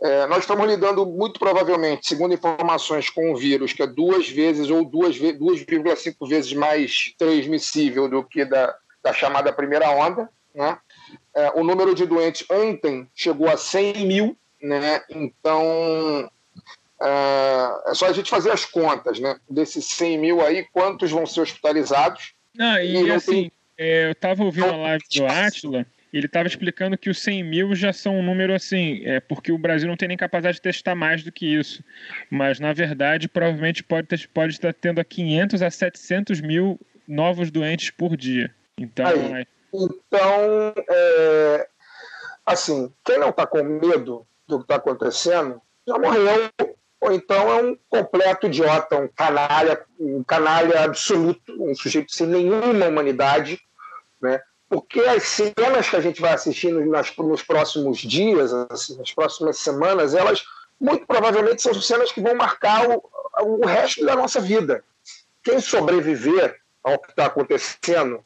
é, nós estamos lidando muito provavelmente, segundo informações, com um vírus que é duas vezes ou duas ve- 2,5 vezes mais transmissível do que da, da chamada primeira onda. Né? É, o número de doentes ontem chegou a 100 mil, né? então é, é só a gente fazer as contas. Né? Desses 100 mil aí, quantos vão ser hospitalizados? Ah, E e não assim, é, eu estava ouvindo a live do Atila, ele estava explicando que os 100 mil já são um número assim, é porque o Brasil não tem nem capacidade de testar mais do que isso. Mas, na verdade, provavelmente pode, ter, pode estar tendo a 500 a 700 mil novos doentes por dia. Então, Aí. Então, é, assim, quem não está com medo do que está acontecendo já morreu, ou então é um completo idiota, um canalha, um canalha absoluto, um sujeito sem nenhuma humanidade, né? Porque as cenas que a gente vai assistindo nas, nos próximos dias, assim, nas próximas semanas, elas muito provavelmente são cenas que vão marcar o, o resto da nossa vida. Quem sobreviver ao que está acontecendo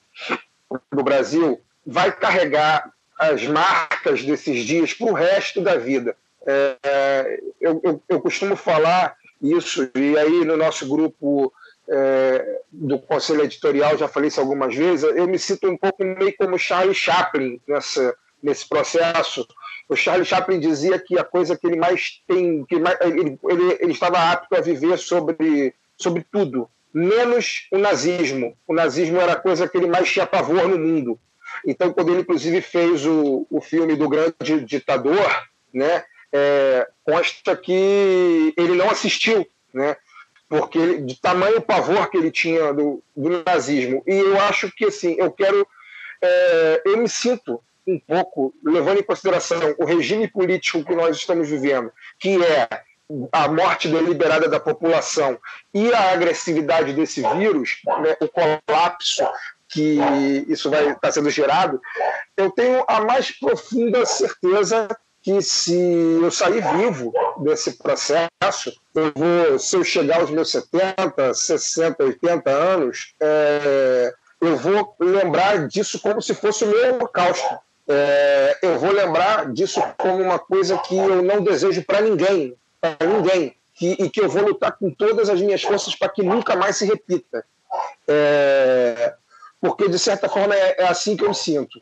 no Brasil vai carregar as marcas desses dias para o resto da vida. É, é, eu, eu, eu costumo falar isso, e aí no nosso grupo é, do Conselho Editorial, já falei isso algumas vezes, eu me sinto um pouco meio como Charlie Chaplin nessa, nesse processo. O Charlie Chaplin dizia que a coisa que ele mais tem, que mais, ele, ele, ele estava apto a viver sobre, sobre tudo, menos o nazismo. O nazismo era a coisa que ele mais tinha pavor no mundo. Então, quando ele, inclusive, fez o, o filme do Grande Ditador, né, é, consta que ele não assistiu, né, porque ele, de tamanho pavor que ele tinha do, do nazismo. E eu acho que, assim, eu quero. É, eu me sinto um pouco, levando em consideração o regime político que nós estamos vivendo, que é a morte deliberada da população e a agressividade desse vírus, né, o colapso que isso vai estar tá sendo gerado, eu tenho a mais profunda certeza que se eu sair vivo desse processo, eu vou, se eu chegar aos meus 70, 60, 80 anos, é, eu vou lembrar disso como se fosse o meu holocausto. É, eu vou lembrar disso como uma coisa que eu não desejo para ninguém, para ninguém, que, e que eu vou lutar com todas as minhas forças para que nunca mais se repita. É, porque, de certa forma, é, é assim que eu me sinto.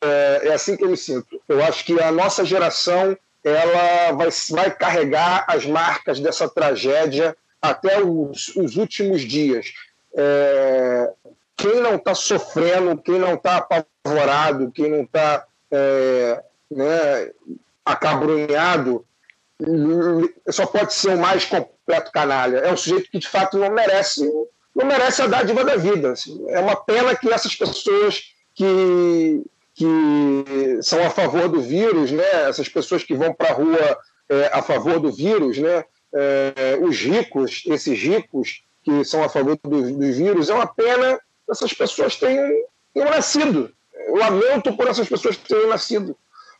É, é, assim que eu me sinto. Eu acho que a nossa geração ela vai, vai carregar as marcas dessa tragédia até os, os últimos dias. É, quem não está sofrendo, quem não está apavorado, quem não está é, né, acabrunhado, só pode ser o mais completo canalha. É um sujeito que de fato não merece, não merece a dádiva da vida. Assim. É uma pena que essas pessoas que que são a favor do vírus, né? essas pessoas que vão para a rua é, a favor do vírus, né? É, os ricos, esses ricos que são a favor do, do vírus, é uma pena que essas pessoas tenham, tenham nascido. Eu lamento por essas pessoas terem nascido,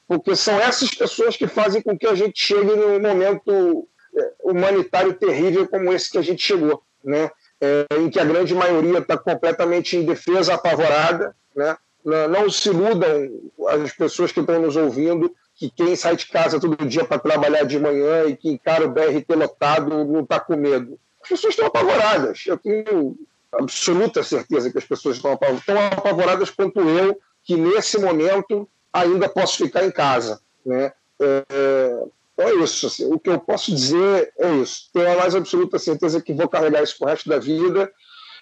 porque são essas pessoas que fazem com que a gente chegue num momento é, humanitário terrível como esse que a gente chegou, né? É, em que a grande maioria está completamente indefesa, apavorada, né? Não se iludam as pessoas que estão nos ouvindo que quem sai de casa todo dia para trabalhar de manhã e que encara o BRT lotado não está com medo. As pessoas estão apavoradas. Eu tenho absoluta certeza que as pessoas estão apavoradas, tão apavoradas quanto eu, que nesse momento ainda posso ficar em casa. Né? É, é isso. Assim, o que eu posso dizer é isso. Tenho a mais absoluta certeza que vou carregar isso para o resto da vida.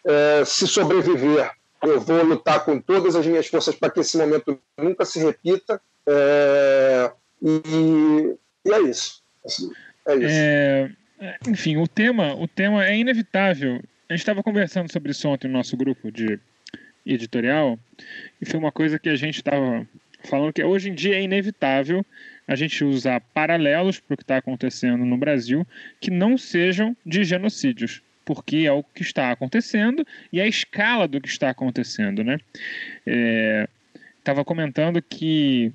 É, se sobreviver eu vou lutar com todas as minhas forças para que esse momento nunca se repita. É, e, e, é isso. Assim, é isso. É, enfim, o tema, o tema é inevitável. A gente estava conversando sobre isso ontem no nosso grupo de editorial e foi uma coisa que a gente estava falando que hoje em dia é inevitável a gente usar paralelos para o que está acontecendo no Brasil que não sejam de genocídios porque é o que está acontecendo e a escala do que está acontecendo, né? Estava é, comentando que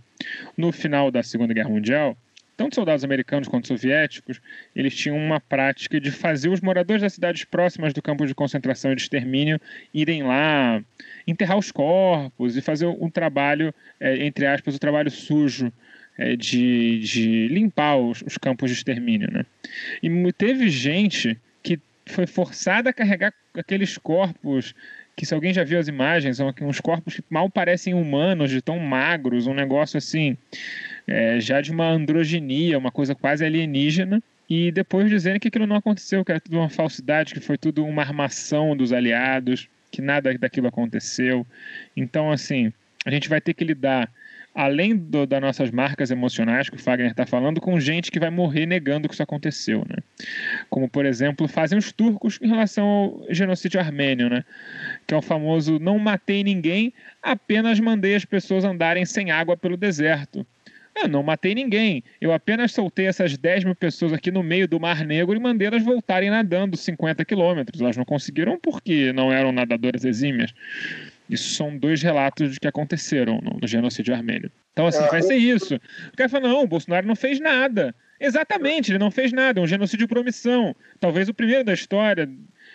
no final da Segunda Guerra Mundial, tanto soldados americanos quanto soviéticos, eles tinham uma prática de fazer os moradores das cidades próximas do campo de concentração e de extermínio irem lá enterrar os corpos e fazer um trabalho, é, entre aspas, o um trabalho sujo é, de, de limpar os, os campos de extermínio, né? E teve gente foi forçada a carregar aqueles corpos que se alguém já viu as imagens, são uns corpos que mal parecem humanos, de tão magros, um negócio assim, é, já de uma androginia, uma coisa quase alienígena, e depois dizendo que aquilo não aconteceu, que era tudo uma falsidade, que foi tudo uma armação dos aliados, que nada daquilo aconteceu. Então, assim, a gente vai ter que lidar além do, das nossas marcas emocionais que o Fagner está falando, com gente que vai morrer negando que isso aconteceu, né? Como, por exemplo, fazem os turcos em relação ao genocídio armênio, né? Que é o famoso não matei ninguém, apenas mandei as pessoas andarem sem água pelo deserto. Eu não matei ninguém. Eu apenas soltei essas 10 mil pessoas aqui no meio do Mar Negro e mandei elas voltarem nadando 50 quilômetros. Elas não conseguiram porque não eram nadadoras exímias. Isso são dois relatos de que aconteceram no, no genocídio armênio. Então, assim, vai ser isso. O cara fala, não, o Bolsonaro não fez nada. Exatamente, ele não fez nada, é um genocídio por omissão. Talvez o primeiro da história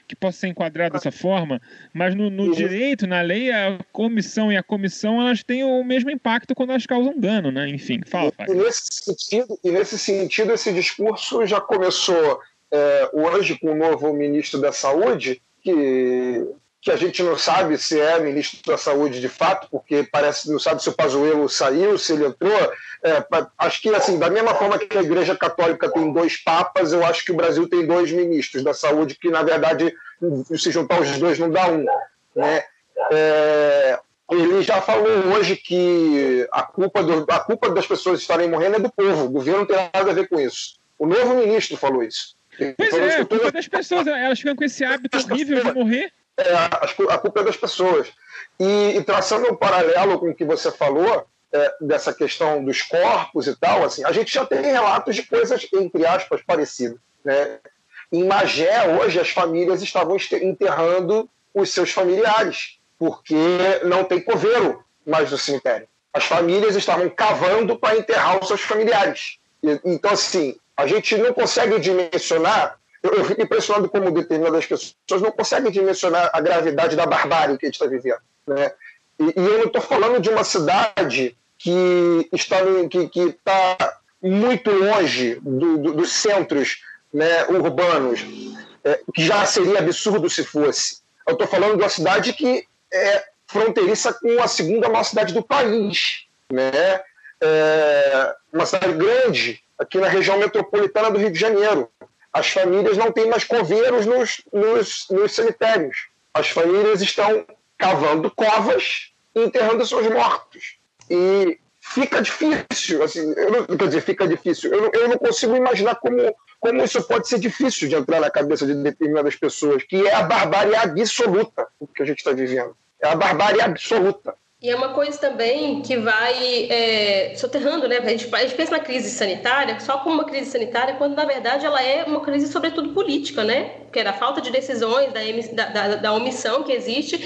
que possa ser enquadrado dessa forma, mas no, no direito, na lei, a comissão e a comissão elas têm o mesmo impacto quando elas causam dano, né? Enfim, fala, E, nesse sentido, e nesse sentido, esse discurso já começou é, hoje com o novo ministro da Saúde, que que a gente não sabe se é ministro da Saúde de fato, porque parece não sabe se o Pazuello saiu, se ele entrou. É, acho que, assim, da mesma forma que a Igreja Católica tem dois papas, eu acho que o Brasil tem dois ministros da Saúde, que, na verdade, se juntar os dois não dá um. Né? É, ele já falou hoje que a culpa, do, a culpa das pessoas estarem morrendo é do povo, o governo não tem nada a ver com isso. O novo ministro falou isso. Pois é, a culpa das pessoas, elas ficam com esse hábito horrível de morrer é, a culpa é das pessoas. E, e, traçando um paralelo com o que você falou, é, dessa questão dos corpos e tal, assim, a gente já tem relatos de coisas, entre aspas, parecidas. Né? Em Magé, hoje, as famílias estavam enterrando os seus familiares. porque não tem coveiro mais no cemitério. As famílias estavam cavando para enterrar os seus familiares. E, então, assim, a gente não consegue dimensionar. Eu, eu fico impressionado como determinadas pessoas não conseguem dimensionar a gravidade da barbárie que a gente está vivendo. Né? E, e, eu não estou falando de uma cidade que está, que, que está muito longe do, do, dos centros né, urbanos, é, que já seria absurdo se fosse. Eu estou falando de uma cidade que é fronteiriça com a segunda maior cidade do país, né? É uma cidade grande aqui na região metropolitana do Rio de Janeiro. As famílias não têm mais coveiros nos, nos, nos cemitérios. As famílias estão cavando covas e enterrando seus mortos. E fica difícil, assim, não, quer dizer, fica difícil. Eu, eu não consigo imaginar como, como isso pode ser difícil de entrar na cabeça de determinadas pessoas, que é a barbárie absoluta o que a gente está vivendo. É a barbárie absoluta. E é uma coisa também que vai é, soterrando, né? A gente, a gente pensa na crise sanitária só como uma crise sanitária, quando na verdade ela é uma crise sobretudo política, né? Que era a falta de decisões, da, da, da omissão que existe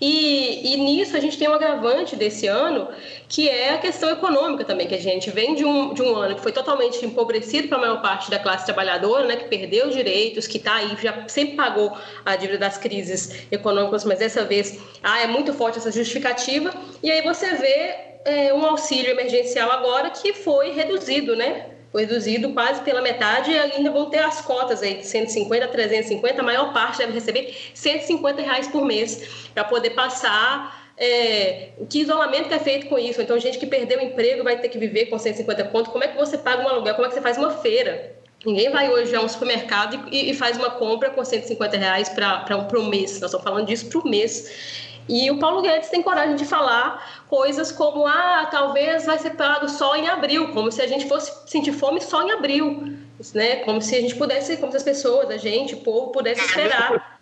e, e, nisso a gente tem um agravante desse ano, que é a questão econômica também, que a gente vem de um, de um ano que foi totalmente empobrecido para a maior parte da classe trabalhadora, né, que perdeu os direitos, que está aí, já sempre pagou a dívida das crises econômicas, mas dessa vez ah, é muito forte essa justificativa. E aí você vê é, um auxílio emergencial agora que foi reduzido, né? Foi reduzido quase pela metade e ainda vão ter as cotas aí de 150 a 350, a maior parte deve receber 150 reais por mês para poder passar é, que isolamento que é feito com isso? Então, gente que perdeu o emprego vai ter que viver com 150 pontos. Como é que você paga um aluguel? Como é que você faz uma feira? Ninguém vai hoje a um supermercado e, e faz uma compra com 150 reais para um mês. Nós estamos falando disso para o mês. E o Paulo Guedes tem coragem de falar coisas como: ah, talvez vai ser pago só em abril, como se a gente fosse sentir fome só em abril, né? Como se a gente pudesse, como se as pessoas, a gente, o povo, pudesse esperar.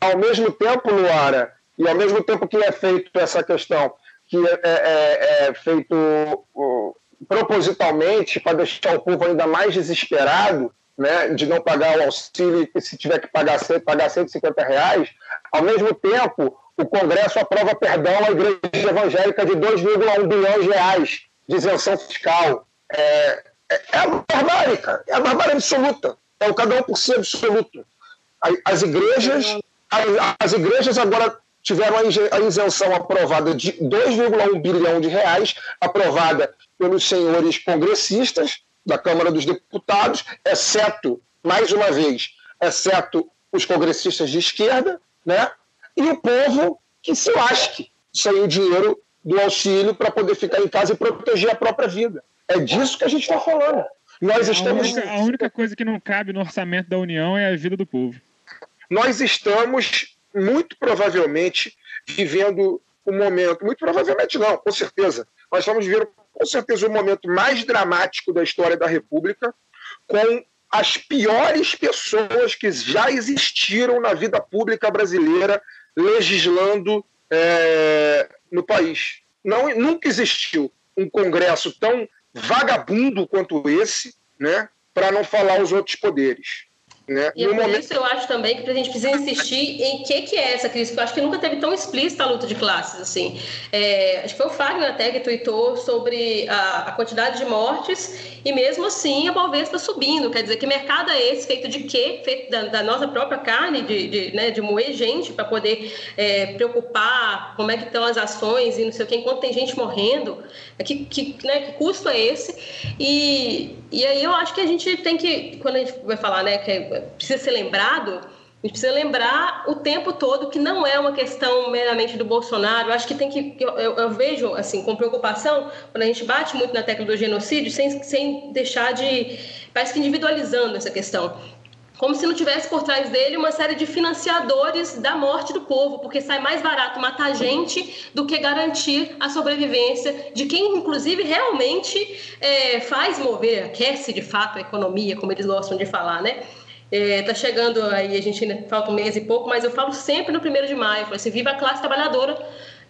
Ao mesmo tempo, Luara, e ao mesmo tempo que é feito essa questão, que é, é, é, é feito uh, propositalmente para deixar o povo ainda mais desesperado, né, de não pagar o auxílio e se tiver que pagar, pagar 150 reais, ao mesmo tempo o Congresso aprova perdão à Igreja Evangélica de 2,1 bilhões de reais de isenção fiscal. É, é, é a barbárica, é a barbárie absoluta, é o cada um por si absoluto. As igrejas, as, as igrejas agora tiveram a isenção aprovada de 2,1 bilhão de reais, aprovada pelos senhores congressistas da Câmara dos Deputados, exceto, mais uma vez, exceto os congressistas de esquerda, né? E o povo que se lasque sem o dinheiro do auxílio para poder ficar em casa e proteger a própria vida. É disso que a gente está falando. Nós estamos... A única, a única coisa que não cabe no orçamento da União é a vida do povo. Nós estamos, muito provavelmente, vivendo um momento, muito provavelmente não, com certeza, nós estamos vivendo com certeza o momento mais dramático da história da República, com as piores pessoas que já existiram na vida pública brasileira legislando é, no país. Não, nunca existiu um Congresso tão vagabundo quanto esse, né, para não falar os outros poderes. Né? E é por momento... isso eu acho também que a gente precisa insistir em que, que é essa crise, porque eu acho que nunca teve tão explícita a luta de classes. assim. É, acho que foi o Fagner até que tweetou sobre a, a, quantidade de mortes e mesmo assim a Bovespa subindo. Quer dizer, que mercado é esse? Feito de quê? Feito da, da nossa própria carne, de, de, né, de moer gente para poder é, preocupar como é que estão as ações e não sei o que, enquanto tem gente morrendo. É que, que, né, que custo é esse? E, e aí eu acho que a gente tem que, quando a gente vai falar né, que precisa ser lembrado, a gente precisa lembrar o tempo todo que não é uma questão meramente do Bolsonaro. Eu acho que tem que. Eu, eu, vejo, assim, com preocupação, quando a gente bate muito na tecla do genocídio, sem, sem deixar de. Parece que individualizando essa questão como se não tivesse por trás dele uma série de financiadores da morte do povo, porque sai mais barato matar gente do que garantir a sobrevivência de quem, inclusive, realmente é, faz mover, aquece de fato a economia, como eles gostam de falar, né? É, tá chegando aí, a gente ainda falta um mês e pouco, mas eu falo sempre no primeiro de maio, falo assim, viva a classe trabalhadora,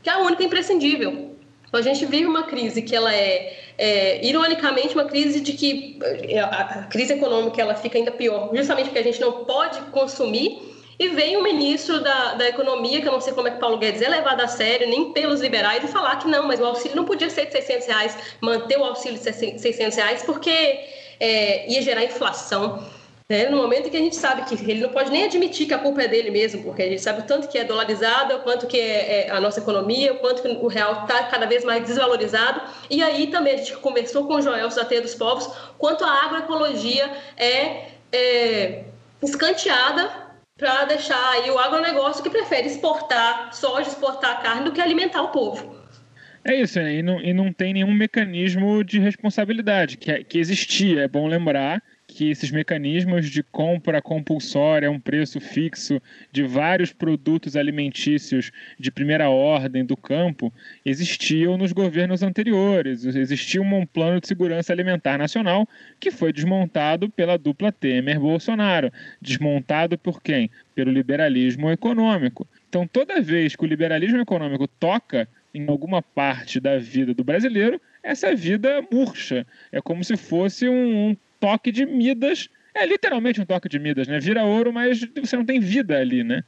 que é a única imprescindível. Então, a gente vive uma crise que ela é, é, ironicamente, uma crise de que é, a, crise econômica ela fica ainda pior, justamente porque a gente não pode consumir e vem o ministro da, da Economia, que eu não sei como é que Paulo Guedes é levado a sério, nem pelos liberais, e falar que não, mas o auxílio não podia ser de 600 reais, manter o auxílio de 600 reais, porque é, ia gerar inflação. Né? No momento em que a gente sabe que ele não pode nem admitir que a culpa é dele mesmo, porque a gente sabe o tanto que é dolarizado, o quanto que é, é a nossa economia, o quanto que o real está cada vez mais desvalorizado. E aí também a gente conversou com o Joel da Teia dos Povos, quanto a agroecologia é, é escanteada para deixar aí o agronegócio que prefere exportar soja, exportar carne do que alimentar o povo. É isso, né? e, não, e não tem nenhum mecanismo de responsabilidade, que, é, que existia, é bom lembrar, que esses mecanismos de compra compulsória um preço fixo de vários produtos alimentícios de primeira ordem do campo existiam nos governos anteriores. Existia um plano de segurança alimentar nacional que foi desmontado pela dupla Temer-Bolsonaro. Desmontado por quem? Pelo liberalismo econômico. Então, toda vez que o liberalismo econômico toca em alguma parte da vida do brasileiro, essa vida murcha. É como se fosse um, um toque de Midas. É literalmente um toque de Midas, né? Vira ouro, mas você não tem vida ali, né?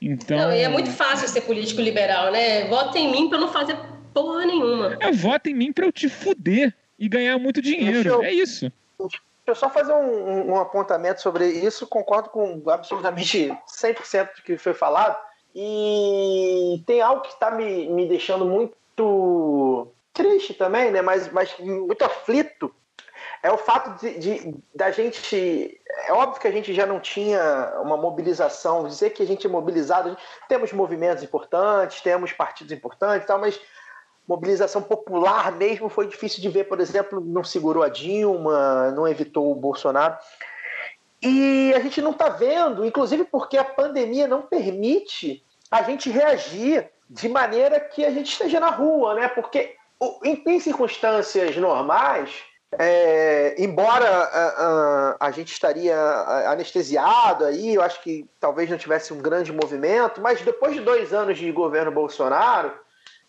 Então. Não, e é muito fácil ser político liberal, né? Vota em mim para não fazer porra nenhuma. É, vota em mim para eu te fuder e ganhar muito dinheiro. Eu... É isso. Deixa eu só fazer um, um, apontamento sobre isso. Concordo com absolutamente 100% do que foi falado. E tem algo que está me, me deixando muito triste também, né? Mas, mas muito aflito é o fato de, de, da gente. É óbvio que a gente já não tinha uma mobilização, dizer que a gente é mobilizado, gente, temos movimentos importantes, temos partidos importantes tal, mas mobilização popular mesmo foi difícil de ver, por exemplo, não segurou a Dilma, não evitou o Bolsonaro. E a gente não está vendo, inclusive porque a pandemia não permite a gente reagir de maneira que a gente esteja na rua, né? Porque em, em circunstâncias normais, é, embora a, a, a, gente estaria anestesiado aí, eu acho que talvez não tivesse um grande movimento, mas depois de dois anos de governo Bolsonaro,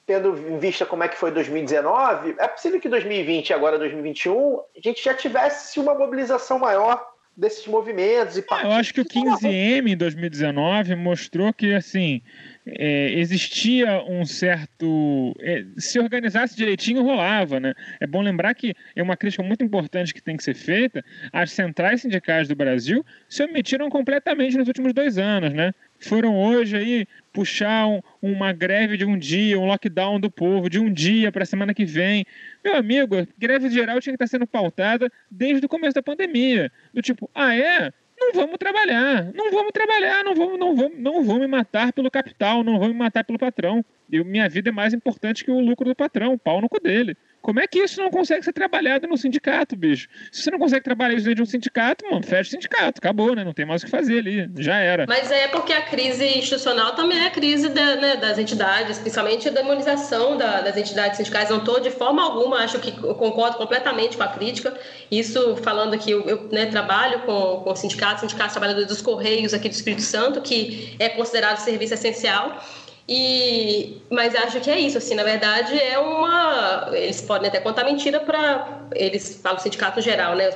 tendo em vista como é que foi 2019, é possível que 2020 e agora 2021 a gente já tivesse uma mobilização maior desses movimentos. E eu acho que o 15M em 2019 mostrou que assim é, existia um certo. É, se organizasse direitinho, rolava. Né? É bom lembrar que é uma crítica muito importante que tem que ser feita. As centrais sindicais do Brasil se omitiram completamente nos últimos dois anos. Né? Foram hoje aí puxar um, uma greve de um dia, um lockdown do povo de um dia para a semana que vem. Meu amigo, greve geral tinha que estar sendo pautada desde o começo da pandemia. Do tipo, ah é? Não vamos trabalhar, não vamos trabalhar, não vamos, não vamos, não vou me matar pelo capital, não vou me matar pelo patrão. Eu, minha vida é mais importante que o lucro do patrão, o pau no cu dele. Como é que isso não consegue ser trabalhado no sindicato, bicho? Se você não consegue trabalhar isso dentro de um sindicato, mano, fecha o sindicato, acabou, né? Não tem mais o que fazer ali, já era. Mas é porque a crise institucional também é a crise da, né, das entidades, principalmente a demonização da, das entidades sindicais. Não estou de forma alguma, acho que concordo completamente com a crítica. Isso falando que eu, eu né, trabalho com, com sindicatos, sindicatos trabalhadores dos Correios aqui do Espírito Santo, que é considerado serviço essencial. E, mas acho que é isso, assim, na verdade é uma. Eles podem até contar mentira para. Eles falam sindicato geral, né?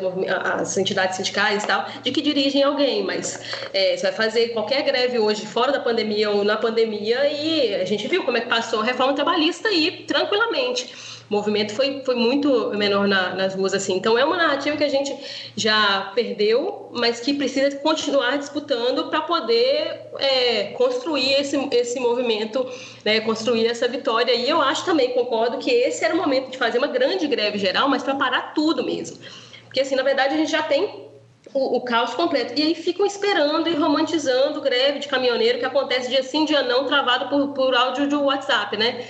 As entidades sindicais e tal, de que dirigem alguém, mas é, você vai fazer qualquer greve hoje, fora da pandemia ou na pandemia, e a gente viu como é que passou a reforma trabalhista aí tranquilamente o movimento foi, foi muito menor na, nas ruas assim. Então é uma narrativa que a gente já perdeu, mas que precisa continuar disputando para poder é, construir esse, esse movimento, né, construir essa vitória. E eu acho também, concordo, que esse era o momento de fazer uma grande greve geral, mas para parar tudo mesmo. Porque assim, na verdade, a gente já tem o, o, caos completo. E aí ficam esperando e romantizando greve de caminhoneiro que acontece dia sim, dia não, travado por, por áudio de WhatsApp, né?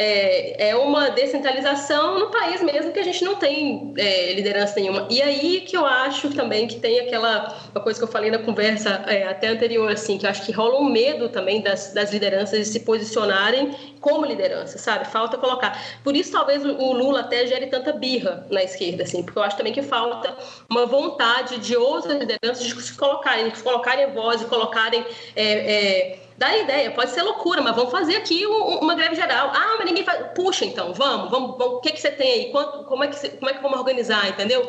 É, é uma descentralização no país mesmo que a gente não tem é, liderança nenhuma. E aí que eu acho também que tem aquela uma coisa que eu falei na conversa é, até anterior, assim, que eu acho que rola um medo também das, das lideranças de se posicionarem como liderança, sabe? Falta colocar. Por isso, talvez o Lula até gere tanta birra na esquerda, assim, porque eu acho também que falta uma vontade de outras lideranças de se colocarem, de colocarem voz, de colocarem. É, é, dá ideia, pode ser loucura, mas vamos fazer aqui uma greve geral. Ah, mas ninguém faz. Puxa, então, vamos, vamos, vamos. o que, que você tem aí? Quanto, como, é que, como é que vamos organizar, entendeu?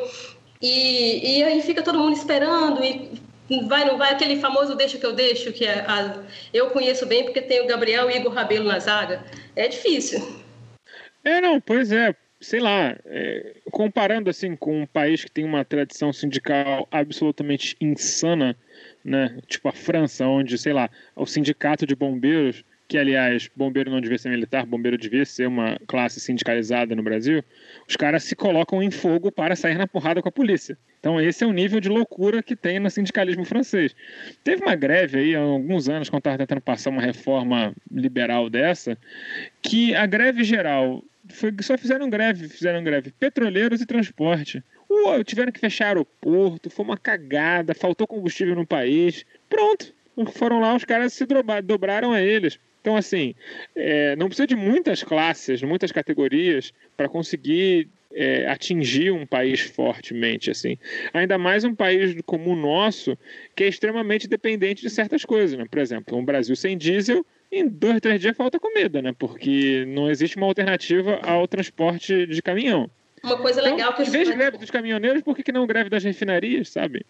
E, e aí fica todo mundo esperando e vai, não vai, aquele famoso deixa que eu deixo, que é a, eu conheço bem porque tem o Gabriel e Igor Rabelo na zaga. É difícil. É, não, pois é. Sei lá, é, comparando assim com um país que tem uma tradição sindical absolutamente insana, né? Tipo a França, onde, sei lá, o sindicato de bombeiros que aliás, bombeiro não devia ser militar, bombeiro devia ser uma classe sindicalizada no Brasil, os caras se colocam em fogo para sair na porrada com a polícia. Então esse é o nível de loucura que tem no sindicalismo francês. Teve uma greve aí há alguns anos, quando estava tentando passar uma reforma liberal dessa, que a greve geral foi, só fizeram greve, fizeram greve petroleiros e transporte. Uh, tiveram que fechar o porto, foi uma cagada, faltou combustível no país. Pronto, foram lá, os caras se dobraram a eles. Então, assim, é, não precisa de muitas classes, muitas categorias para conseguir é, atingir um país fortemente, assim. Ainda mais um país como o nosso, que é extremamente dependente de certas coisas, né? Por exemplo, um Brasil sem diesel, em dois, três dias falta comida, né? Porque não existe uma alternativa ao transporte de caminhão. Uma coisa então, legal que... Em vez de greve dos caminhoneiros, por que, que não greve das refinarias, sabe?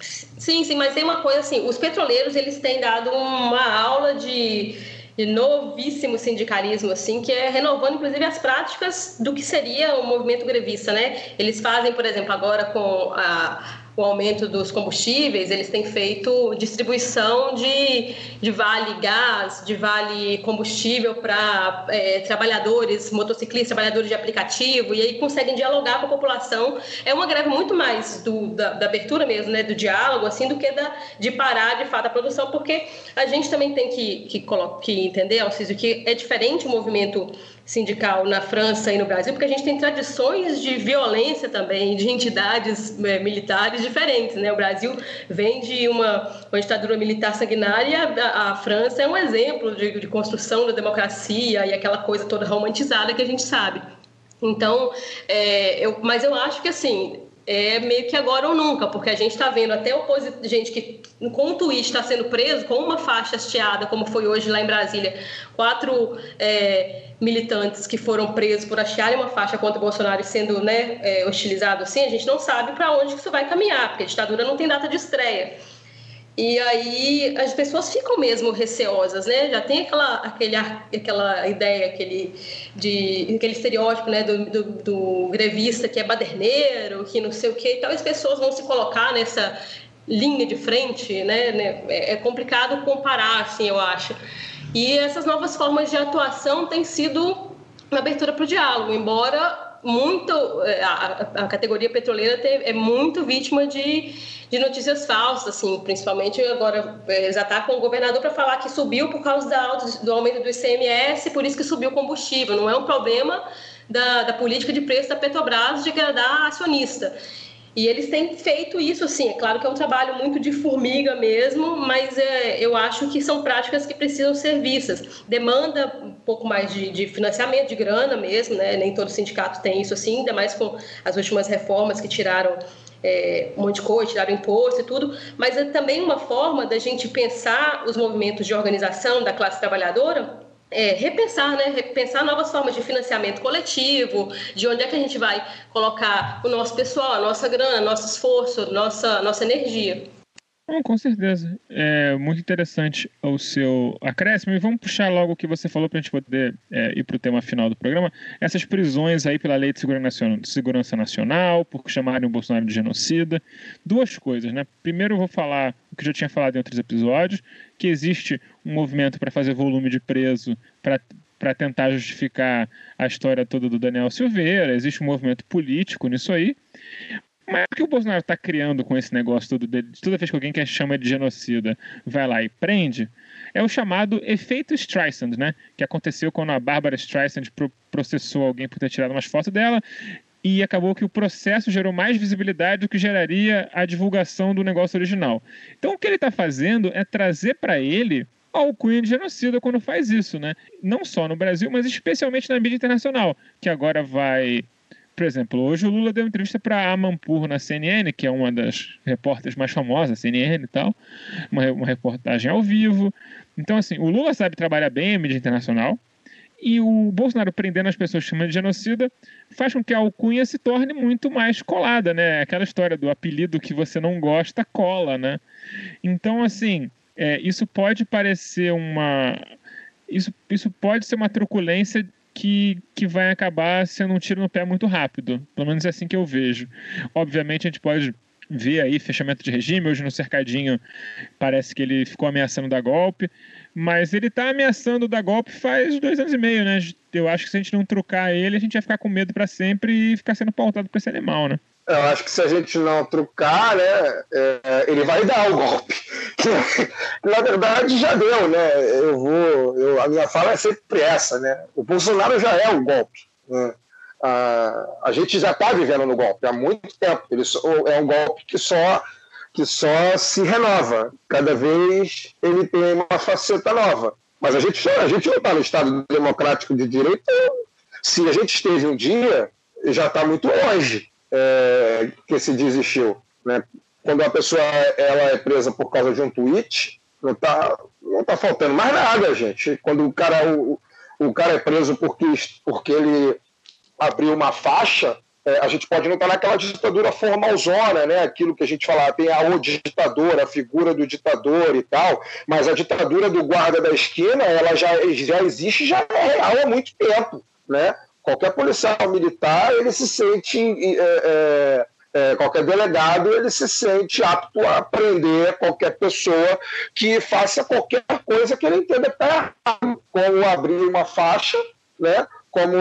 Sim, sim, mas tem uma coisa assim, os petroleiros, eles têm dado uma aula de de novíssimo sindicalismo, assim, que é renovando, inclusive, as práticas do que seria o movimento grevista, né? Eles fazem, por exemplo, agora com a com o aumento dos combustíveis, eles têm feito distribuição de, de vale gás, de vale combustível para é, trabalhadores, motociclistas, trabalhadores de aplicativo, e aí conseguem dialogar com a população. É uma greve muito mais do, da, da, abertura mesmo, né, do diálogo, assim, do que da, de parar de fato a produção, porque a gente também tem que, que, que entender, Alciso, que é diferente o movimento sindical na França e no Brasil, porque a gente tem tradições de violência também, de entidades é, militares diferentes. Né? O Brasil vem de uma, uma ditadura militar sanguinária, a, a, França é um exemplo de, de construção da democracia e aquela coisa toda romantizada que a gente sabe. Então, é, eu, mas eu acho que assim, é meio que agora ou nunca, porque a gente está vendo até oposi gente que com um tweet está sendo preso, com uma faixa hasteada, como foi hoje lá em Brasília, quatro é, militantes que foram presos por hastearem uma faixa contra o Bolsonaro e sendo né, é, hostilizado assim, a gente não sabe para onde isso vai caminhar, porque a ditadura não tem data de estreia. E aí as pessoas ficam mesmo receosas, né? Já tem aquela, aquele, aquela ideia, aquele, de, aquele estereótipo né? Do, do, do grevista que é baderneiro, que não sei o quê. Então as pessoas vão se colocar nessa linha de frente, né? né? É, é complicado comparar, assim, eu acho. E essas novas formas de atuação têm sido uma abertura para o diálogo, embora muito é, a, a categoria petroleira é muito vítima de, de notícias falsas, assim, principalmente agora é, já está com o governador para falar que subiu por causa da, do aumento do ICMS, por isso que subiu o combustível. Não é um problema da, da política de preço da Petrobras de agradar acionista. E eles têm feito isso, assim, é claro que é um trabalho muito de formiga mesmo, mas é, eu acho que são práticas que precisam ser vistas. Demanda um pouco mais de, de, financiamento, de grana mesmo, né? Nem todo sindicato tem isso assim, ainda mais com as últimas reformas que tiraram é, um monte de coisa, tiraram imposto e tudo, mas é também uma forma da gente pensar os movimentos de organização da classe trabalhadora é, repensar, né? Repensar novas formas de financiamento coletivo, de onde é que a gente vai colocar o nosso pessoal, a nossa grana, nosso esforço, nossa, nossa energia. com certeza. É muito interessante o seu acréscimo. E vamos puxar logo o que você falou para a gente poder é, ir para o tema final do programa. Essas prisões aí pela Lei de Segurança Nacional, por chamarem o Bolsonaro de genocida. Duas coisas, né? Primeiro eu vou falar o que eu já tinha falado em outros episódios, que existe um movimento para fazer volume de preso para tentar justificar a história toda do Daniel Silveira, existe um movimento político nisso aí. Mas o que o Bolsonaro está criando com esse negócio todo dele, toda vez que alguém que chama de genocida vai lá e prende, é o chamado efeito Streisand, né? Que aconteceu quando a Bárbara Streisand processou alguém por ter tirado umas fotos dela e acabou que o processo gerou mais visibilidade do que geraria a divulgação do negócio original. Então o que ele está fazendo é trazer para ele ao cunho de genocida quando faz isso, né? Não só no Brasil, mas especialmente na mídia internacional, que agora vai por exemplo, hoje o Lula deu entrevista para Amanpur na CNN, que é uma das repórteres mais famosas, CNN e tal, uma, uma reportagem ao vivo. Então, assim, o Lula sabe trabalhar bem a mídia internacional, E o Bolsonaro prendendo as pessoas chamando de genocida faz com que a alcunha se torne muito mais colada, né? Aquela história do apelido que você não gosta cola, né? Então, assim, é, isso pode parecer uma. Isso, isso pode ser uma truculência que, que vai acabar sendo um tiro no pé muito rápido. Pelo menos é assim que eu vejo. Obviamente, a gente pode ver aí fechamento de regime. Hoje no cercadinho parece que ele ficou ameaçando dar golpe. Mas ele tá ameaçando dar golpe faz dois anos e meio, né? Eu acho que se a gente não trucar ele, a gente vai ficar com medo para sempre e ficar sendo pautado por esse animal, né? Eu acho que se a gente não trucar, né, é, ele vai dar o golpe. Na verdade, já deu, né? Eu vou. Eu, a minha fala é sempre essa, né? O Bolsonaro já é o golpe. Né? A, a gente já está vivendo no golpe há muito tempo. Ele é um golpe que só que só se renova. Cada vez ele tem uma faceta nova. Mas a gente, a gente não está no Estado democrático de direito. Se a gente esteve um dia, já está muito longe é, que se desistiu. Né? Quando uma pessoa ela é presa por causa de um tweet, não está não tá faltando mais nada, gente. Quando o cara, o, o cara é preso porque, porque ele abriu uma faixa, é, a gente pode não estar naquela ditadura formalzona, né? Aquilo que a gente fala, tem a o ditador, a figura do ditador e tal, mas a ditadura do guarda da esquina, ela já, já existe, já é real há muito tempo, né? Qualquer policial militar, ele se sente, é, é, é, qualquer delegado, ele se sente apto a prender qualquer pessoa que faça qualquer coisa que ele entenda que está errado, como abrir uma faixa, né? como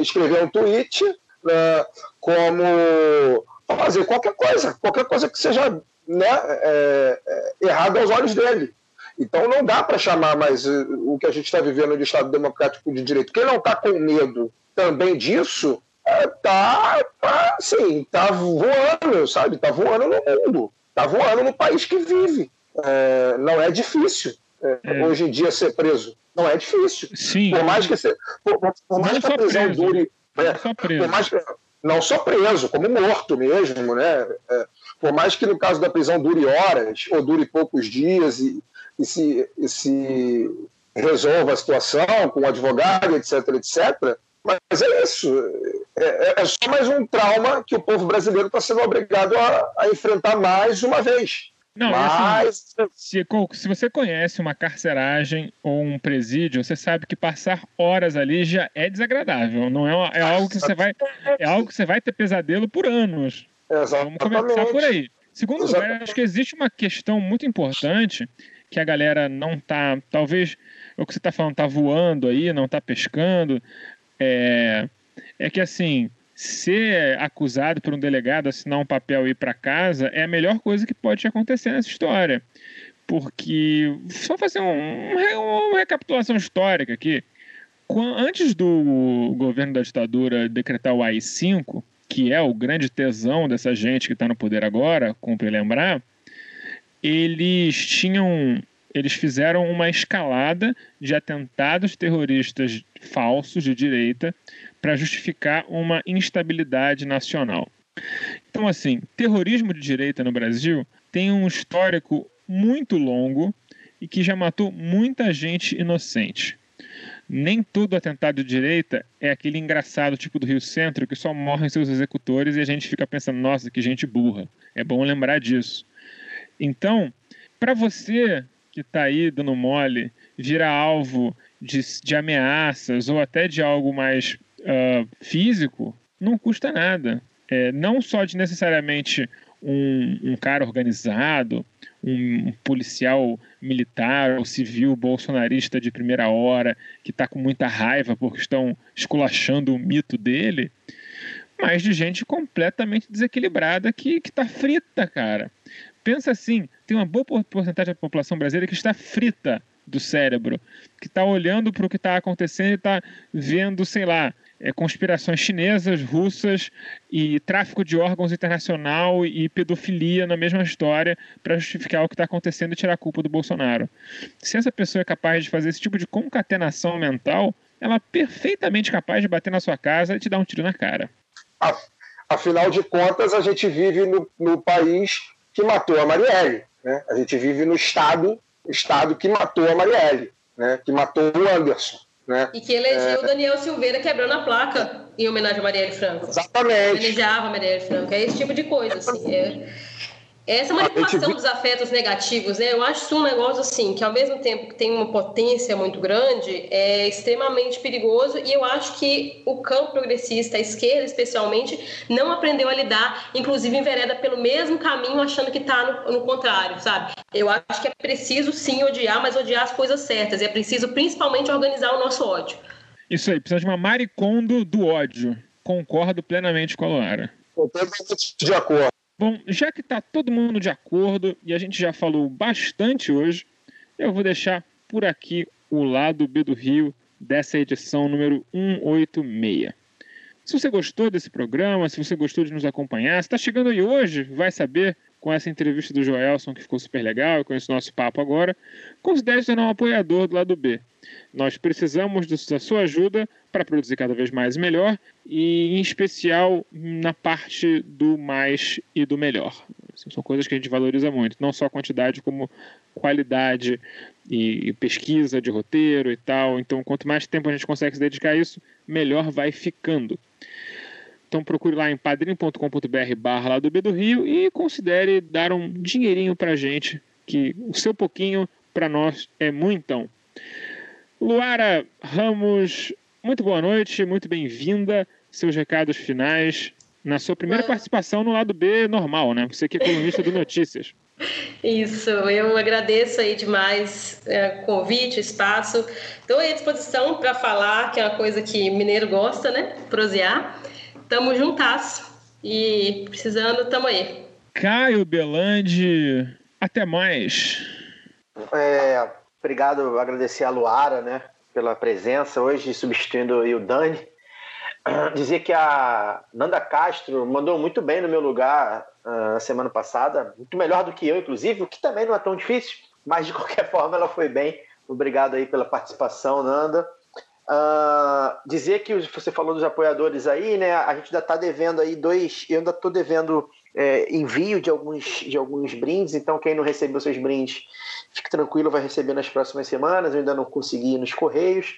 escrever um tweet, né, como fazer qualquer coisa, qualquer coisa que seja né, é, é, errada aos olhos dele. Então não dá para chamar mais o que a gente está vivendo de Estado Democrático de Direito. Quem não está com medo também disso está é, tá, assim, tá voando, sabe? Está voando no mundo, está voando no país que vive. É, não é difícil é, é. hoje em dia ser preso. Não é difícil. Sim. Por mais que, por, por mais que a prisão dure é, só preso. Mais, não só preso, como morto mesmo, né? É, por mais que no caso da prisão dure horas ou dure poucos dias e, e, se, e se resolva a situação com o advogado, etc, etc. Mas é isso. É, é, é só mais um trauma que o povo brasileiro está sendo obrigado a, a enfrentar mais uma vez. Não, Mas... assim, se, se, você conhece uma carceragem ou um presídio, você sabe que passar horas ali já é desagradável. Não é, é algo que você vai é algo que você vai ter pesadelo por anos. Exatamente. Vamos começar por aí. Segundo lugar, acho que existe uma questão muito importante que a galera não tá, talvez o que você está falando tá voando aí, não tá pescando, é, é que assim ser acusado por um delegado assinar um papel e ir para casa é a melhor coisa que pode acontecer nessa história. Porque, só fazer um, uma recapitulação histórica aqui. Antes do governo da ditadura decretar o AI-5, que é o grande tesão dessa gente que está no poder agora, cumpre lembrar, eles tinham. Eles fizeram uma escalada de atentados terroristas falsos de direita para justificar uma instabilidade nacional. Então, assim, terrorismo de direita no Brasil tem um histórico muito longo e que já matou muita gente inocente. Nem todo atentado de direita é aquele engraçado tipo do Rio Centro que só morrem seus executores e a gente fica pensando, nossa, que gente burra. É bom lembrar disso. Então, para você que está aí dando mole, virar alvo de, de ameaças ou até de algo mais uh, físico não custa nada. É, não só de necessariamente um, um cara organizado, um, um policial militar ou civil bolsonarista de primeira hora que está com muita raiva porque estão esculachando o mito dele, mas de gente completamente desequilibrada que está frita, cara. Pensa assim, tem uma boa porcentagem da população brasileira que está frita do cérebro, que está olhando para o que está acontecendo e está vendo, sei lá, é, conspirações chinesas, russas e tráfico de órgãos internacional e pedofilia na mesma história para justificar o que está acontecendo e tirar a culpa do Bolsonaro. Se essa pessoa é capaz de fazer esse tipo de concatenação mental, ela é perfeitamente capaz de bater na sua casa e te dar um tiro na cara. Afinal de contas, a gente vive no, no país que matou a Marielle. Né? A gente vive no estado, estado que matou a Marielle, né? que matou o Anderson. Né? E que elegeu o Daniel Silveira quebrando a placa em homenagem a Marielle Franco. Exatamente. Homenageava Marielle Franco. É esse tipo de coisa, assim. É... Essa manipulação dos afetos negativos, né? Eu acho isso um negócio assim, que ao mesmo tempo que tem uma potência muito grande, é extremamente perigoso e eu acho que o campo progressista, a esquerda especialmente, não aprendeu a lidar, inclusive envereda pelo mesmo caminho, achando que está no, no contrário, sabe? Eu acho que é preciso sim odiar, mas odiar as coisas certas. E é preciso principalmente organizar o nosso ódio. Isso aí, precisa de uma maricondo do ódio. Concordo plenamente com a Luara. Totalmente de acordo. Bom, já que está todo mundo de acordo e a gente já falou bastante hoje, eu vou deixar por aqui o lado B do Rio dessa edição número 186. Se você gostou desse programa, se você gostou de nos acompanhar, se está chegando aí hoje, vai saber com essa entrevista do Joelson, que ficou super legal, e com esse nosso papo agora, considere se tornar um apoiador do lado B. Nós precisamos da sua ajuda para produzir cada vez mais e melhor, e em especial na parte do mais e do melhor. Assim, são coisas que a gente valoriza muito, não só quantidade, como qualidade e pesquisa de roteiro e tal. Então, quanto mais tempo a gente consegue se dedicar a isso, melhor vai ficando. Então procure lá em padrim.com.br barra lá do B do Rio e considere dar um dinheirinho pra gente, que o seu pouquinho para nós é muitão. Luara Ramos, muito boa noite, muito bem-vinda. Seus recados finais na sua primeira participação no lado B normal, né? Você que é colunista do Notícias. Isso, eu agradeço aí demais é, o convite, o espaço. Estou à disposição para falar, que é uma coisa que mineiro gosta, né? Prosear. Tamo juntas e precisando, tamo aí. Caio Belandi, até mais. É, obrigado, agradecer a Luara, né, pela presença hoje, substituindo o Dani. Dizer que a Nanda Castro mandou muito bem no meu lugar uh, na semana passada, muito melhor do que eu, inclusive, o que também não é tão difícil, mas de qualquer forma ela foi bem. Obrigado aí pela participação, Nanda. Uh, dizer que você falou dos apoiadores aí, né? A gente ainda está devendo aí dois. Eu ainda estou devendo é, envio de alguns, de alguns brindes, então quem não recebeu seus brindes, fique tranquilo, vai receber nas próximas semanas. Eu ainda não consegui ir nos Correios.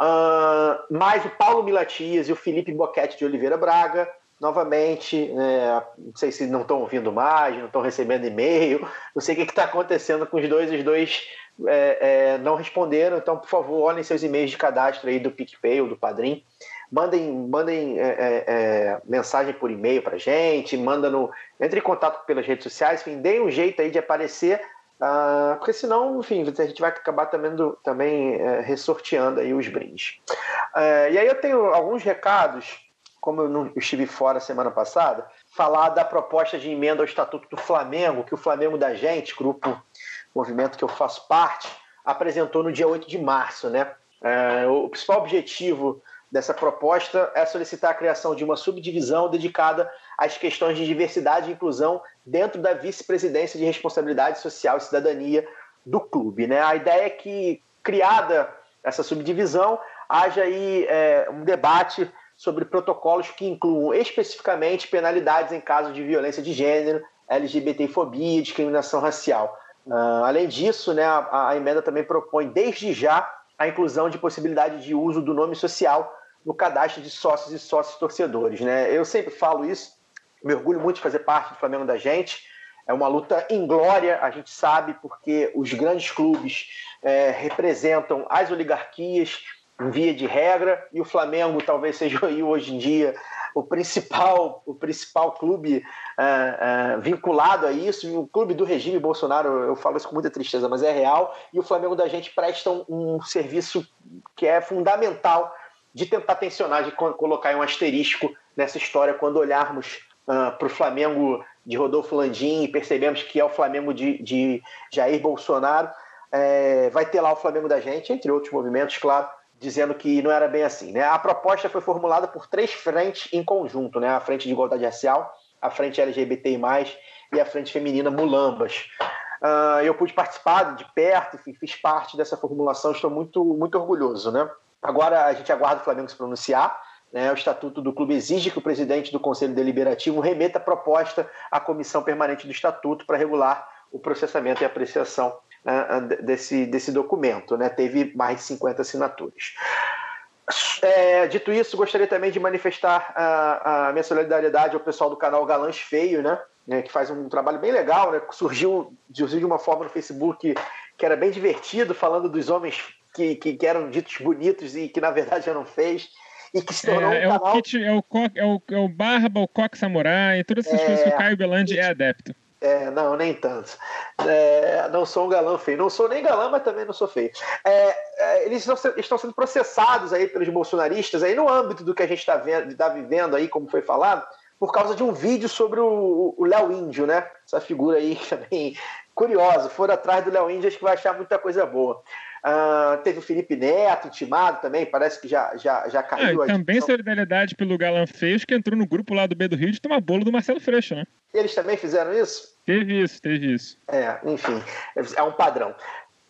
Uh, mas o Paulo Milatias e o Felipe Boquete de Oliveira Braga, novamente, né, não sei se não estão ouvindo mais, não estão recebendo e-mail, não sei o que está acontecendo com os dois, os dois é, é, não responderam, então, por favor, olhem seus e-mails de cadastro aí do PicPay ou do Padrim. Mandem, mandem é, é, é mensagem por e-mail para gente, manda no, entre em contato pelas redes sociais, enfim, deem um jeito aí de aparecer, uh, porque senão, enfim, a gente vai acabar também, do, também é, ressorteando aí os brindes. e aí eu tenho alguns recados, como eu, não, eu estive fora semana passada, falar da proposta de emenda ao Estatuto do Flamengo, que o Flamengo da Gente, grupo movimento que eu faço parte, apresentou no dia 8 de março. Né? É, o principal objetivo dessa proposta é solicitar a criação de uma subdivisão dedicada às questões de diversidade e inclusão dentro da vice-presidência de responsabilidade social e cidadania do clube. Né? A ideia é que, criada essa subdivisão, haja aí é, um debate sobre protocolos que incluam especificamente penalidades em caso de violência de gênero, LGBTfobia e discriminação racial. Uh, além disso, né, a, a, emenda também propõe, desde já, a inclusão de possibilidade de uso do nome social no cadastro de sócios e sócios torcedores. Né? Eu sempre falo isso, me orgulho muito de fazer parte do Flamengo da gente. É uma luta inglória, a gente sabe, porque os grandes clubes é, representam as oligarquias em via de regra, e o Flamengo talvez seja hoje em dia o principal, o principal clube uh, uh, vinculado a isso, e o clube do regime Bolsonaro, eu falo isso com muita tristeza, mas é real, e o Flamengo da gente presta um, serviço que é fundamental de tentar tensionar, de colocar um asterisco nessa história quando olharmos uh, para o Flamengo de Rodolfo Landim e percebemos que é o Flamengo de, de Jair Bolsonaro. É, vai ter lá o Flamengo da gente, entre outros movimentos, claro, dizendo que não era bem assim. Né? A proposta foi formulada por três frentes em conjunto, né? a frente de igualdade racial, a frente LGBTI+, e a frente feminina Mulambas. Uh, eu pude participar de perto, fiz parte dessa formulação, estou muito, muito orgulhoso. Né? Agora a gente aguarda o Flamengo se pronunciar, né? o Estatuto do Clube exige que o presidente do Conselho Deliberativo remeta a proposta à Comissão Permanente do Estatuto para regular o processamento e apreciação desse, desse documento, né? Teve mais de 50 assinaturas. É, dito isso, gostaria também de manifestar a, a, minha solidariedade ao pessoal do canal Galãs Feio, né? né que faz um trabalho bem legal, né? Surgiu, surgiu de uma forma no Facebook que era bem divertido, falando dos homens que, que, que eram ditos bonitos e que na verdade eram feios e que se tornou é, um é canal... O kit, é, o co, é, o, é o Barba, o Coque Samurai, todas essas É, coisas que o Caio Belandi é adepto. É, não, nem tanto. É, não sou um galã feio. Não sou nem galã, mas também não sou feio. É, é, eles estão, se- estão sendo processados aí pelos bolsonaristas, aí no âmbito do que a gente está tá vivendo aí, como foi falado, por causa de um vídeo sobre o o Léo Índio, né? Essa figura aí também curiosa. For atrás do Léo Índio, acho que vai achar muita coisa boa. Ah, teve o Felipe Neto intimado também, parece que já, já, já Ah, caiu. a também solidariedade pelo Galã Feios, que entrou no grupo lá do B do Rio de tomar bolo do Marcelo Freixo, né? Eles também fizeram isso? Teve isso, teve isso. É, enfim, é um padrão.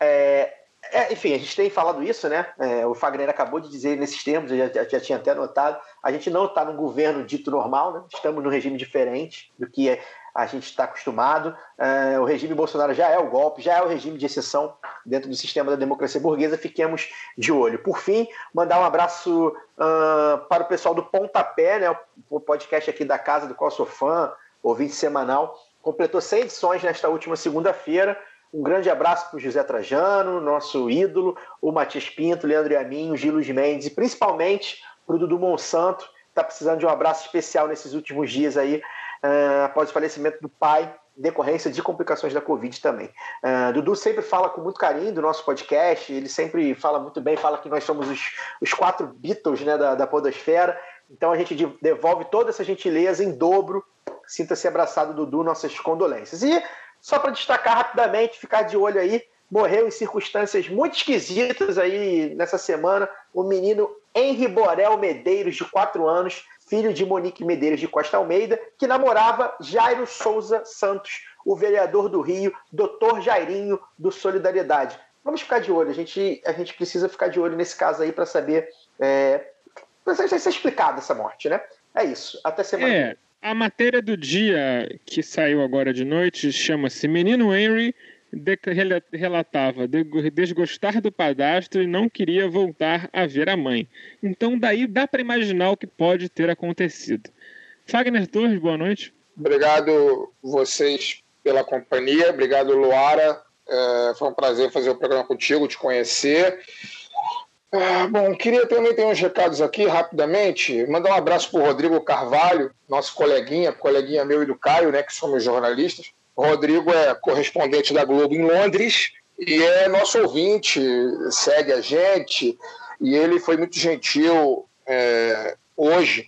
É, é, enfim, a gente tem falado isso, né? É, o Fagner acabou de dizer nesses termos, eu já, já- já tinha até notado. A gente não está num governo dito normal, né? Estamos num regime diferente do que é- a gente está acostumado. É, o regime Bolsonaro já é o golpe, já é o regime de exceção dentro do sistema da democracia burguesa. Fiquemos de olho. Por fim, mandar um abraço ah, para o pessoal do Pontapé, né? O podcast aqui da casa do qual sou fã, ouvinte semanal. Completou 100 edições nesta última segunda-feira. Um grande abraço para o José Trajano, nosso ídolo, o Matias Pinto, Leandro Yamin, o Gilles Mendes e principalmente para o Dudu Monsanto, está precisando de um abraço especial nesses últimos dias aí, ah, após o falecimento do pai, decorrência de complicações da Covid também. Ah, Dudu sempre fala com muito carinho do nosso podcast, ele sempre fala muito bem, fala que nós somos os, os quatro Beatles né, da, da Podosfera, então a gente de- devolve toda essa gentileza em dobro. Sinta-se abraçado, Dudu, nossas condolências. E só para destacar rapidamente, ficar de olho aí, morreu em circunstâncias muito esquisitas aí nessa semana o menino Henri Borel Medeiros, de 4 anos, filho de Monique Medeiros de Costa Almeida, que namorava Jairo Souza Santos, o vereador do Rio, doutor Jairinho do Solidariedade. Vamos ficar de olho, a gente, a gente precisa ficar de olho nesse caso aí para saber. É, para ser explicada essa morte, né? É isso. Até semana. É, a matéria do dia que saiu agora de noite chama-se Menino Henry relatava de- desgostar do padastro e não queria voltar a ver a mãe. Então daí dá para imaginar o que pode ter acontecido. Fagner Torres, boa noite. Obrigado vocês pela companhia. Obrigado, Luara. É, foi um prazer fazer o programa contigo, te conhecer. Ah, bom, queria também ter uns recados aqui rapidamente. Mandar um abraço para o Rodrigo Carvalho, nosso coleguinha, coleguinha meu e do Caio, né, que somos jornalistas. Rodrigo é correspondente da Globo em Londres e é nosso ouvinte, segue a gente. E ele foi muito gentil é, hoje,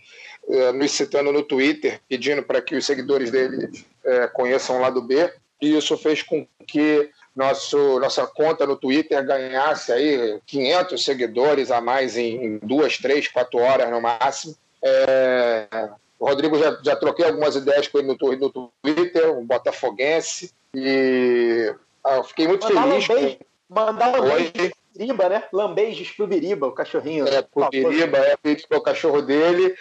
é, nos citando no Twitter, pedindo para que os seguidores dele é, conheçam o lado B. E isso fez com que nosso, nossa conta no Twitter ganhasse aí 500 seguidores a mais em, em duas, três, quatro horas no máximo. É, o Rodrigo já, já troquei algumas ideias com ele no, no Twitter, um botafoguense, e ah, fiquei muito Mandar feliz. lambeijo, mandar lambeijo Oi? pro Biriba, né? Lambejos pro Biriba, o cachorrinho. É, pro Biriba, é, pedi pro cachorro dele.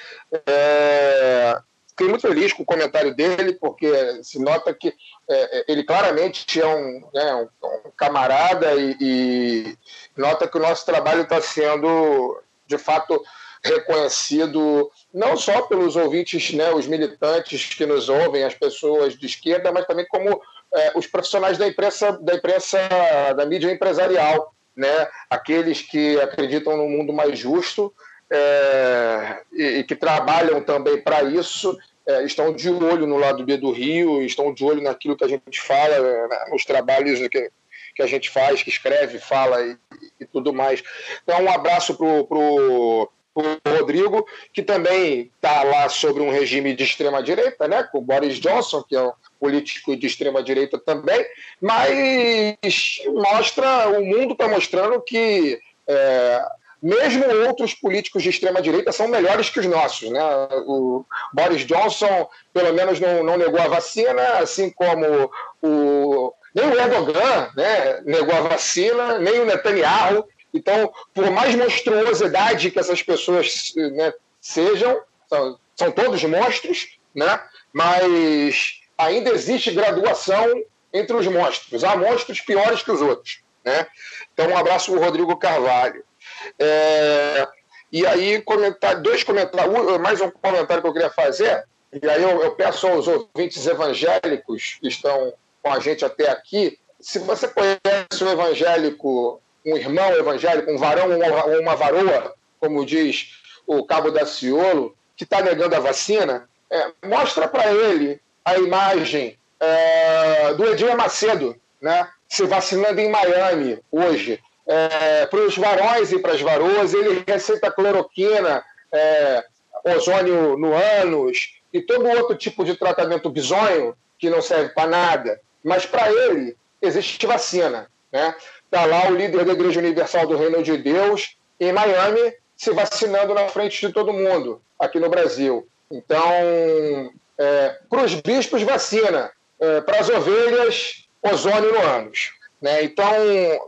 É, fiquei muito feliz com o comentário dele, porque se nota que é, é, ele claramente é um, né, um- um camarada e, e nota que o nosso trabalho está sendo, de fato, reconhecido não só pelos ouvintes, né, os militantes que nos ouvem, as pessoas de esquerda, mas também como é, os profissionais da imprensa, da imprensa, da mídia empresarial, né, aqueles que acreditam num mundo mais justo é, e, e que trabalham também para isso, é, estão de olho no lado B do Rio, estão de olho naquilo que a gente fala, é, nos trabalhos que, que a gente faz, que escreve, fala e, e tudo mais. Então, um abraço pro, pro, pro Rodrigo, que também está lá sobre um regime de extrema-direita, né, com o Boris Johnson, que é um político de extrema-direita também, mas mostra, o mundo está mostrando que é, mesmo outros políticos de extrema-direita são melhores que os nossos. Né? O Boris Johnson, pelo menos, não, não negou a vacina, assim como o, nem o Erdogan né, negou a vacina, nem o Netanyahu. Então, por mais monstruosidade que essas pessoas né, sejam, são, são todos monstros, né? mas ainda existe graduação entre os monstros. Há monstros piores que os outros. Né? Então, um abraço para o Rodrigo Carvalho. É, e aí, comentar, dois comentários, mais um comentário que eu queria fazer, e aí eu, eu peço aos ouvintes evangélicos que estão com a gente até aqui, se você conhece um evangélico, um irmão evangélico, um varão ou uma varoa, como diz o Cabo da Ciolo, que está negando a vacina, é, mostra para ele a imagem é, do Edir Macedo, né, se vacinando em Miami hoje. É, para os varões e para as varoas, ele receita cloroquina, é, ozônio no ânus e todo outro tipo de tratamento bizonho que não serve para nada. Mas para ele existe vacina. Né? Está lá o líder da Igreja Universal do Reino de Deus em Miami se vacinando na frente de todo mundo aqui no Brasil. Então, é, para os bispos, vacina. É, para as ovelhas, ozônio no ânus. Né? Então,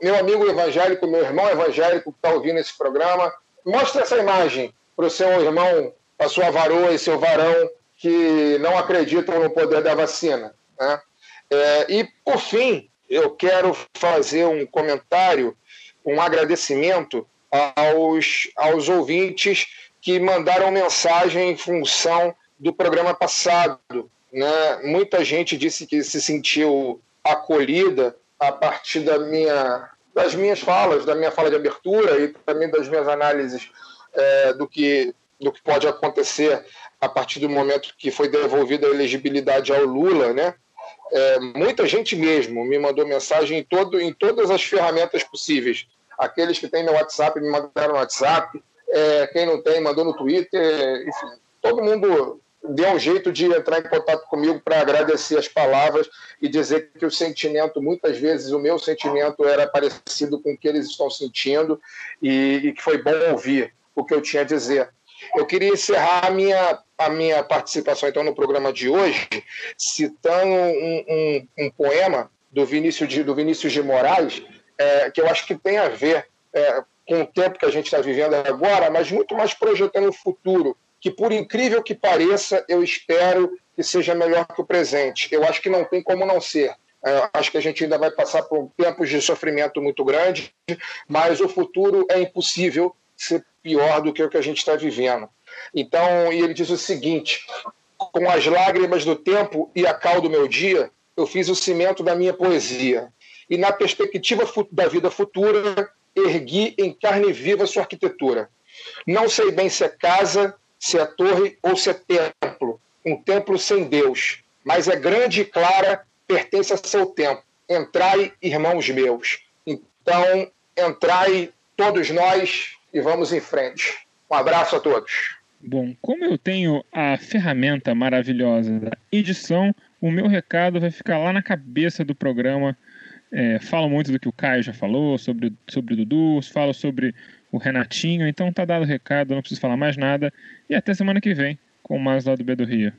meu amigo evangélico, meu irmão evangélico que está ouvindo esse programa, mostre essa imagem para o seu irmão, a sua varoa e seu varão que não acreditam no poder da vacina. Né? É, e, por fim, eu quero fazer um comentário, um agradecimento aos, aos ouvintes que mandaram mensagem em função do programa passado. Né? Muita gente disse que se sentiu acolhida a partir da minha, das minhas falas, da minha fala de abertura e também das minhas análises é, do, que, do que pode acontecer a partir do momento que foi devolvida a elegibilidade ao Lula, né? É, muita gente mesmo me mandou mensagem em, todo, em todas as ferramentas possíveis. Aqueles que têm meu WhatsApp me mandaram no WhatsApp, é, quem não tem mandou no Twitter, enfim, todo mundo deu um jeito de entrar em contato comigo para agradecer as palavras e dizer que o sentimento, muitas vezes o meu sentimento era parecido com o que eles estão sentindo e, e que foi bom ouvir o que eu tinha a dizer. Eu queria encerrar a minha, a minha participação então no programa de hoje citando um, um, um poema do Vinícius de, do Vinícius de Moraes é, que eu acho que tem a ver é, com o tempo que a gente está vivendo agora, mas muito mais projetando o futuro que, por incrível que pareça, eu espero que seja melhor que o presente. Eu acho que não tem como não ser. É, acho que a gente ainda vai passar por tempos de sofrimento muito grande, mas o futuro é impossível ser pior do que o que a gente está vivendo. Então, e ele diz o seguinte: com as lágrimas do tempo e a cal do meu dia, eu fiz o cimento da minha poesia. E na perspectiva da vida futura, ergui em carne viva sua arquitetura. Não sei bem se é casa, se é torre ou se é templo, um templo sem Deus, mas é grande e clara, pertence a seu tempo. Entrai, irmãos meus. Então, entrai todos nós e vamos em frente. Um abraço a todos. Bom, como eu tenho a ferramenta maravilhosa da edição, o meu recado vai ficar lá na cabeça do programa. É, falo muito do que o Caio já falou sobre, sobre Dudu, falo sobre o Renatinho. Então tá dado o recado, não preciso falar mais nada. E até semana que vem com mais lá do B do Rio.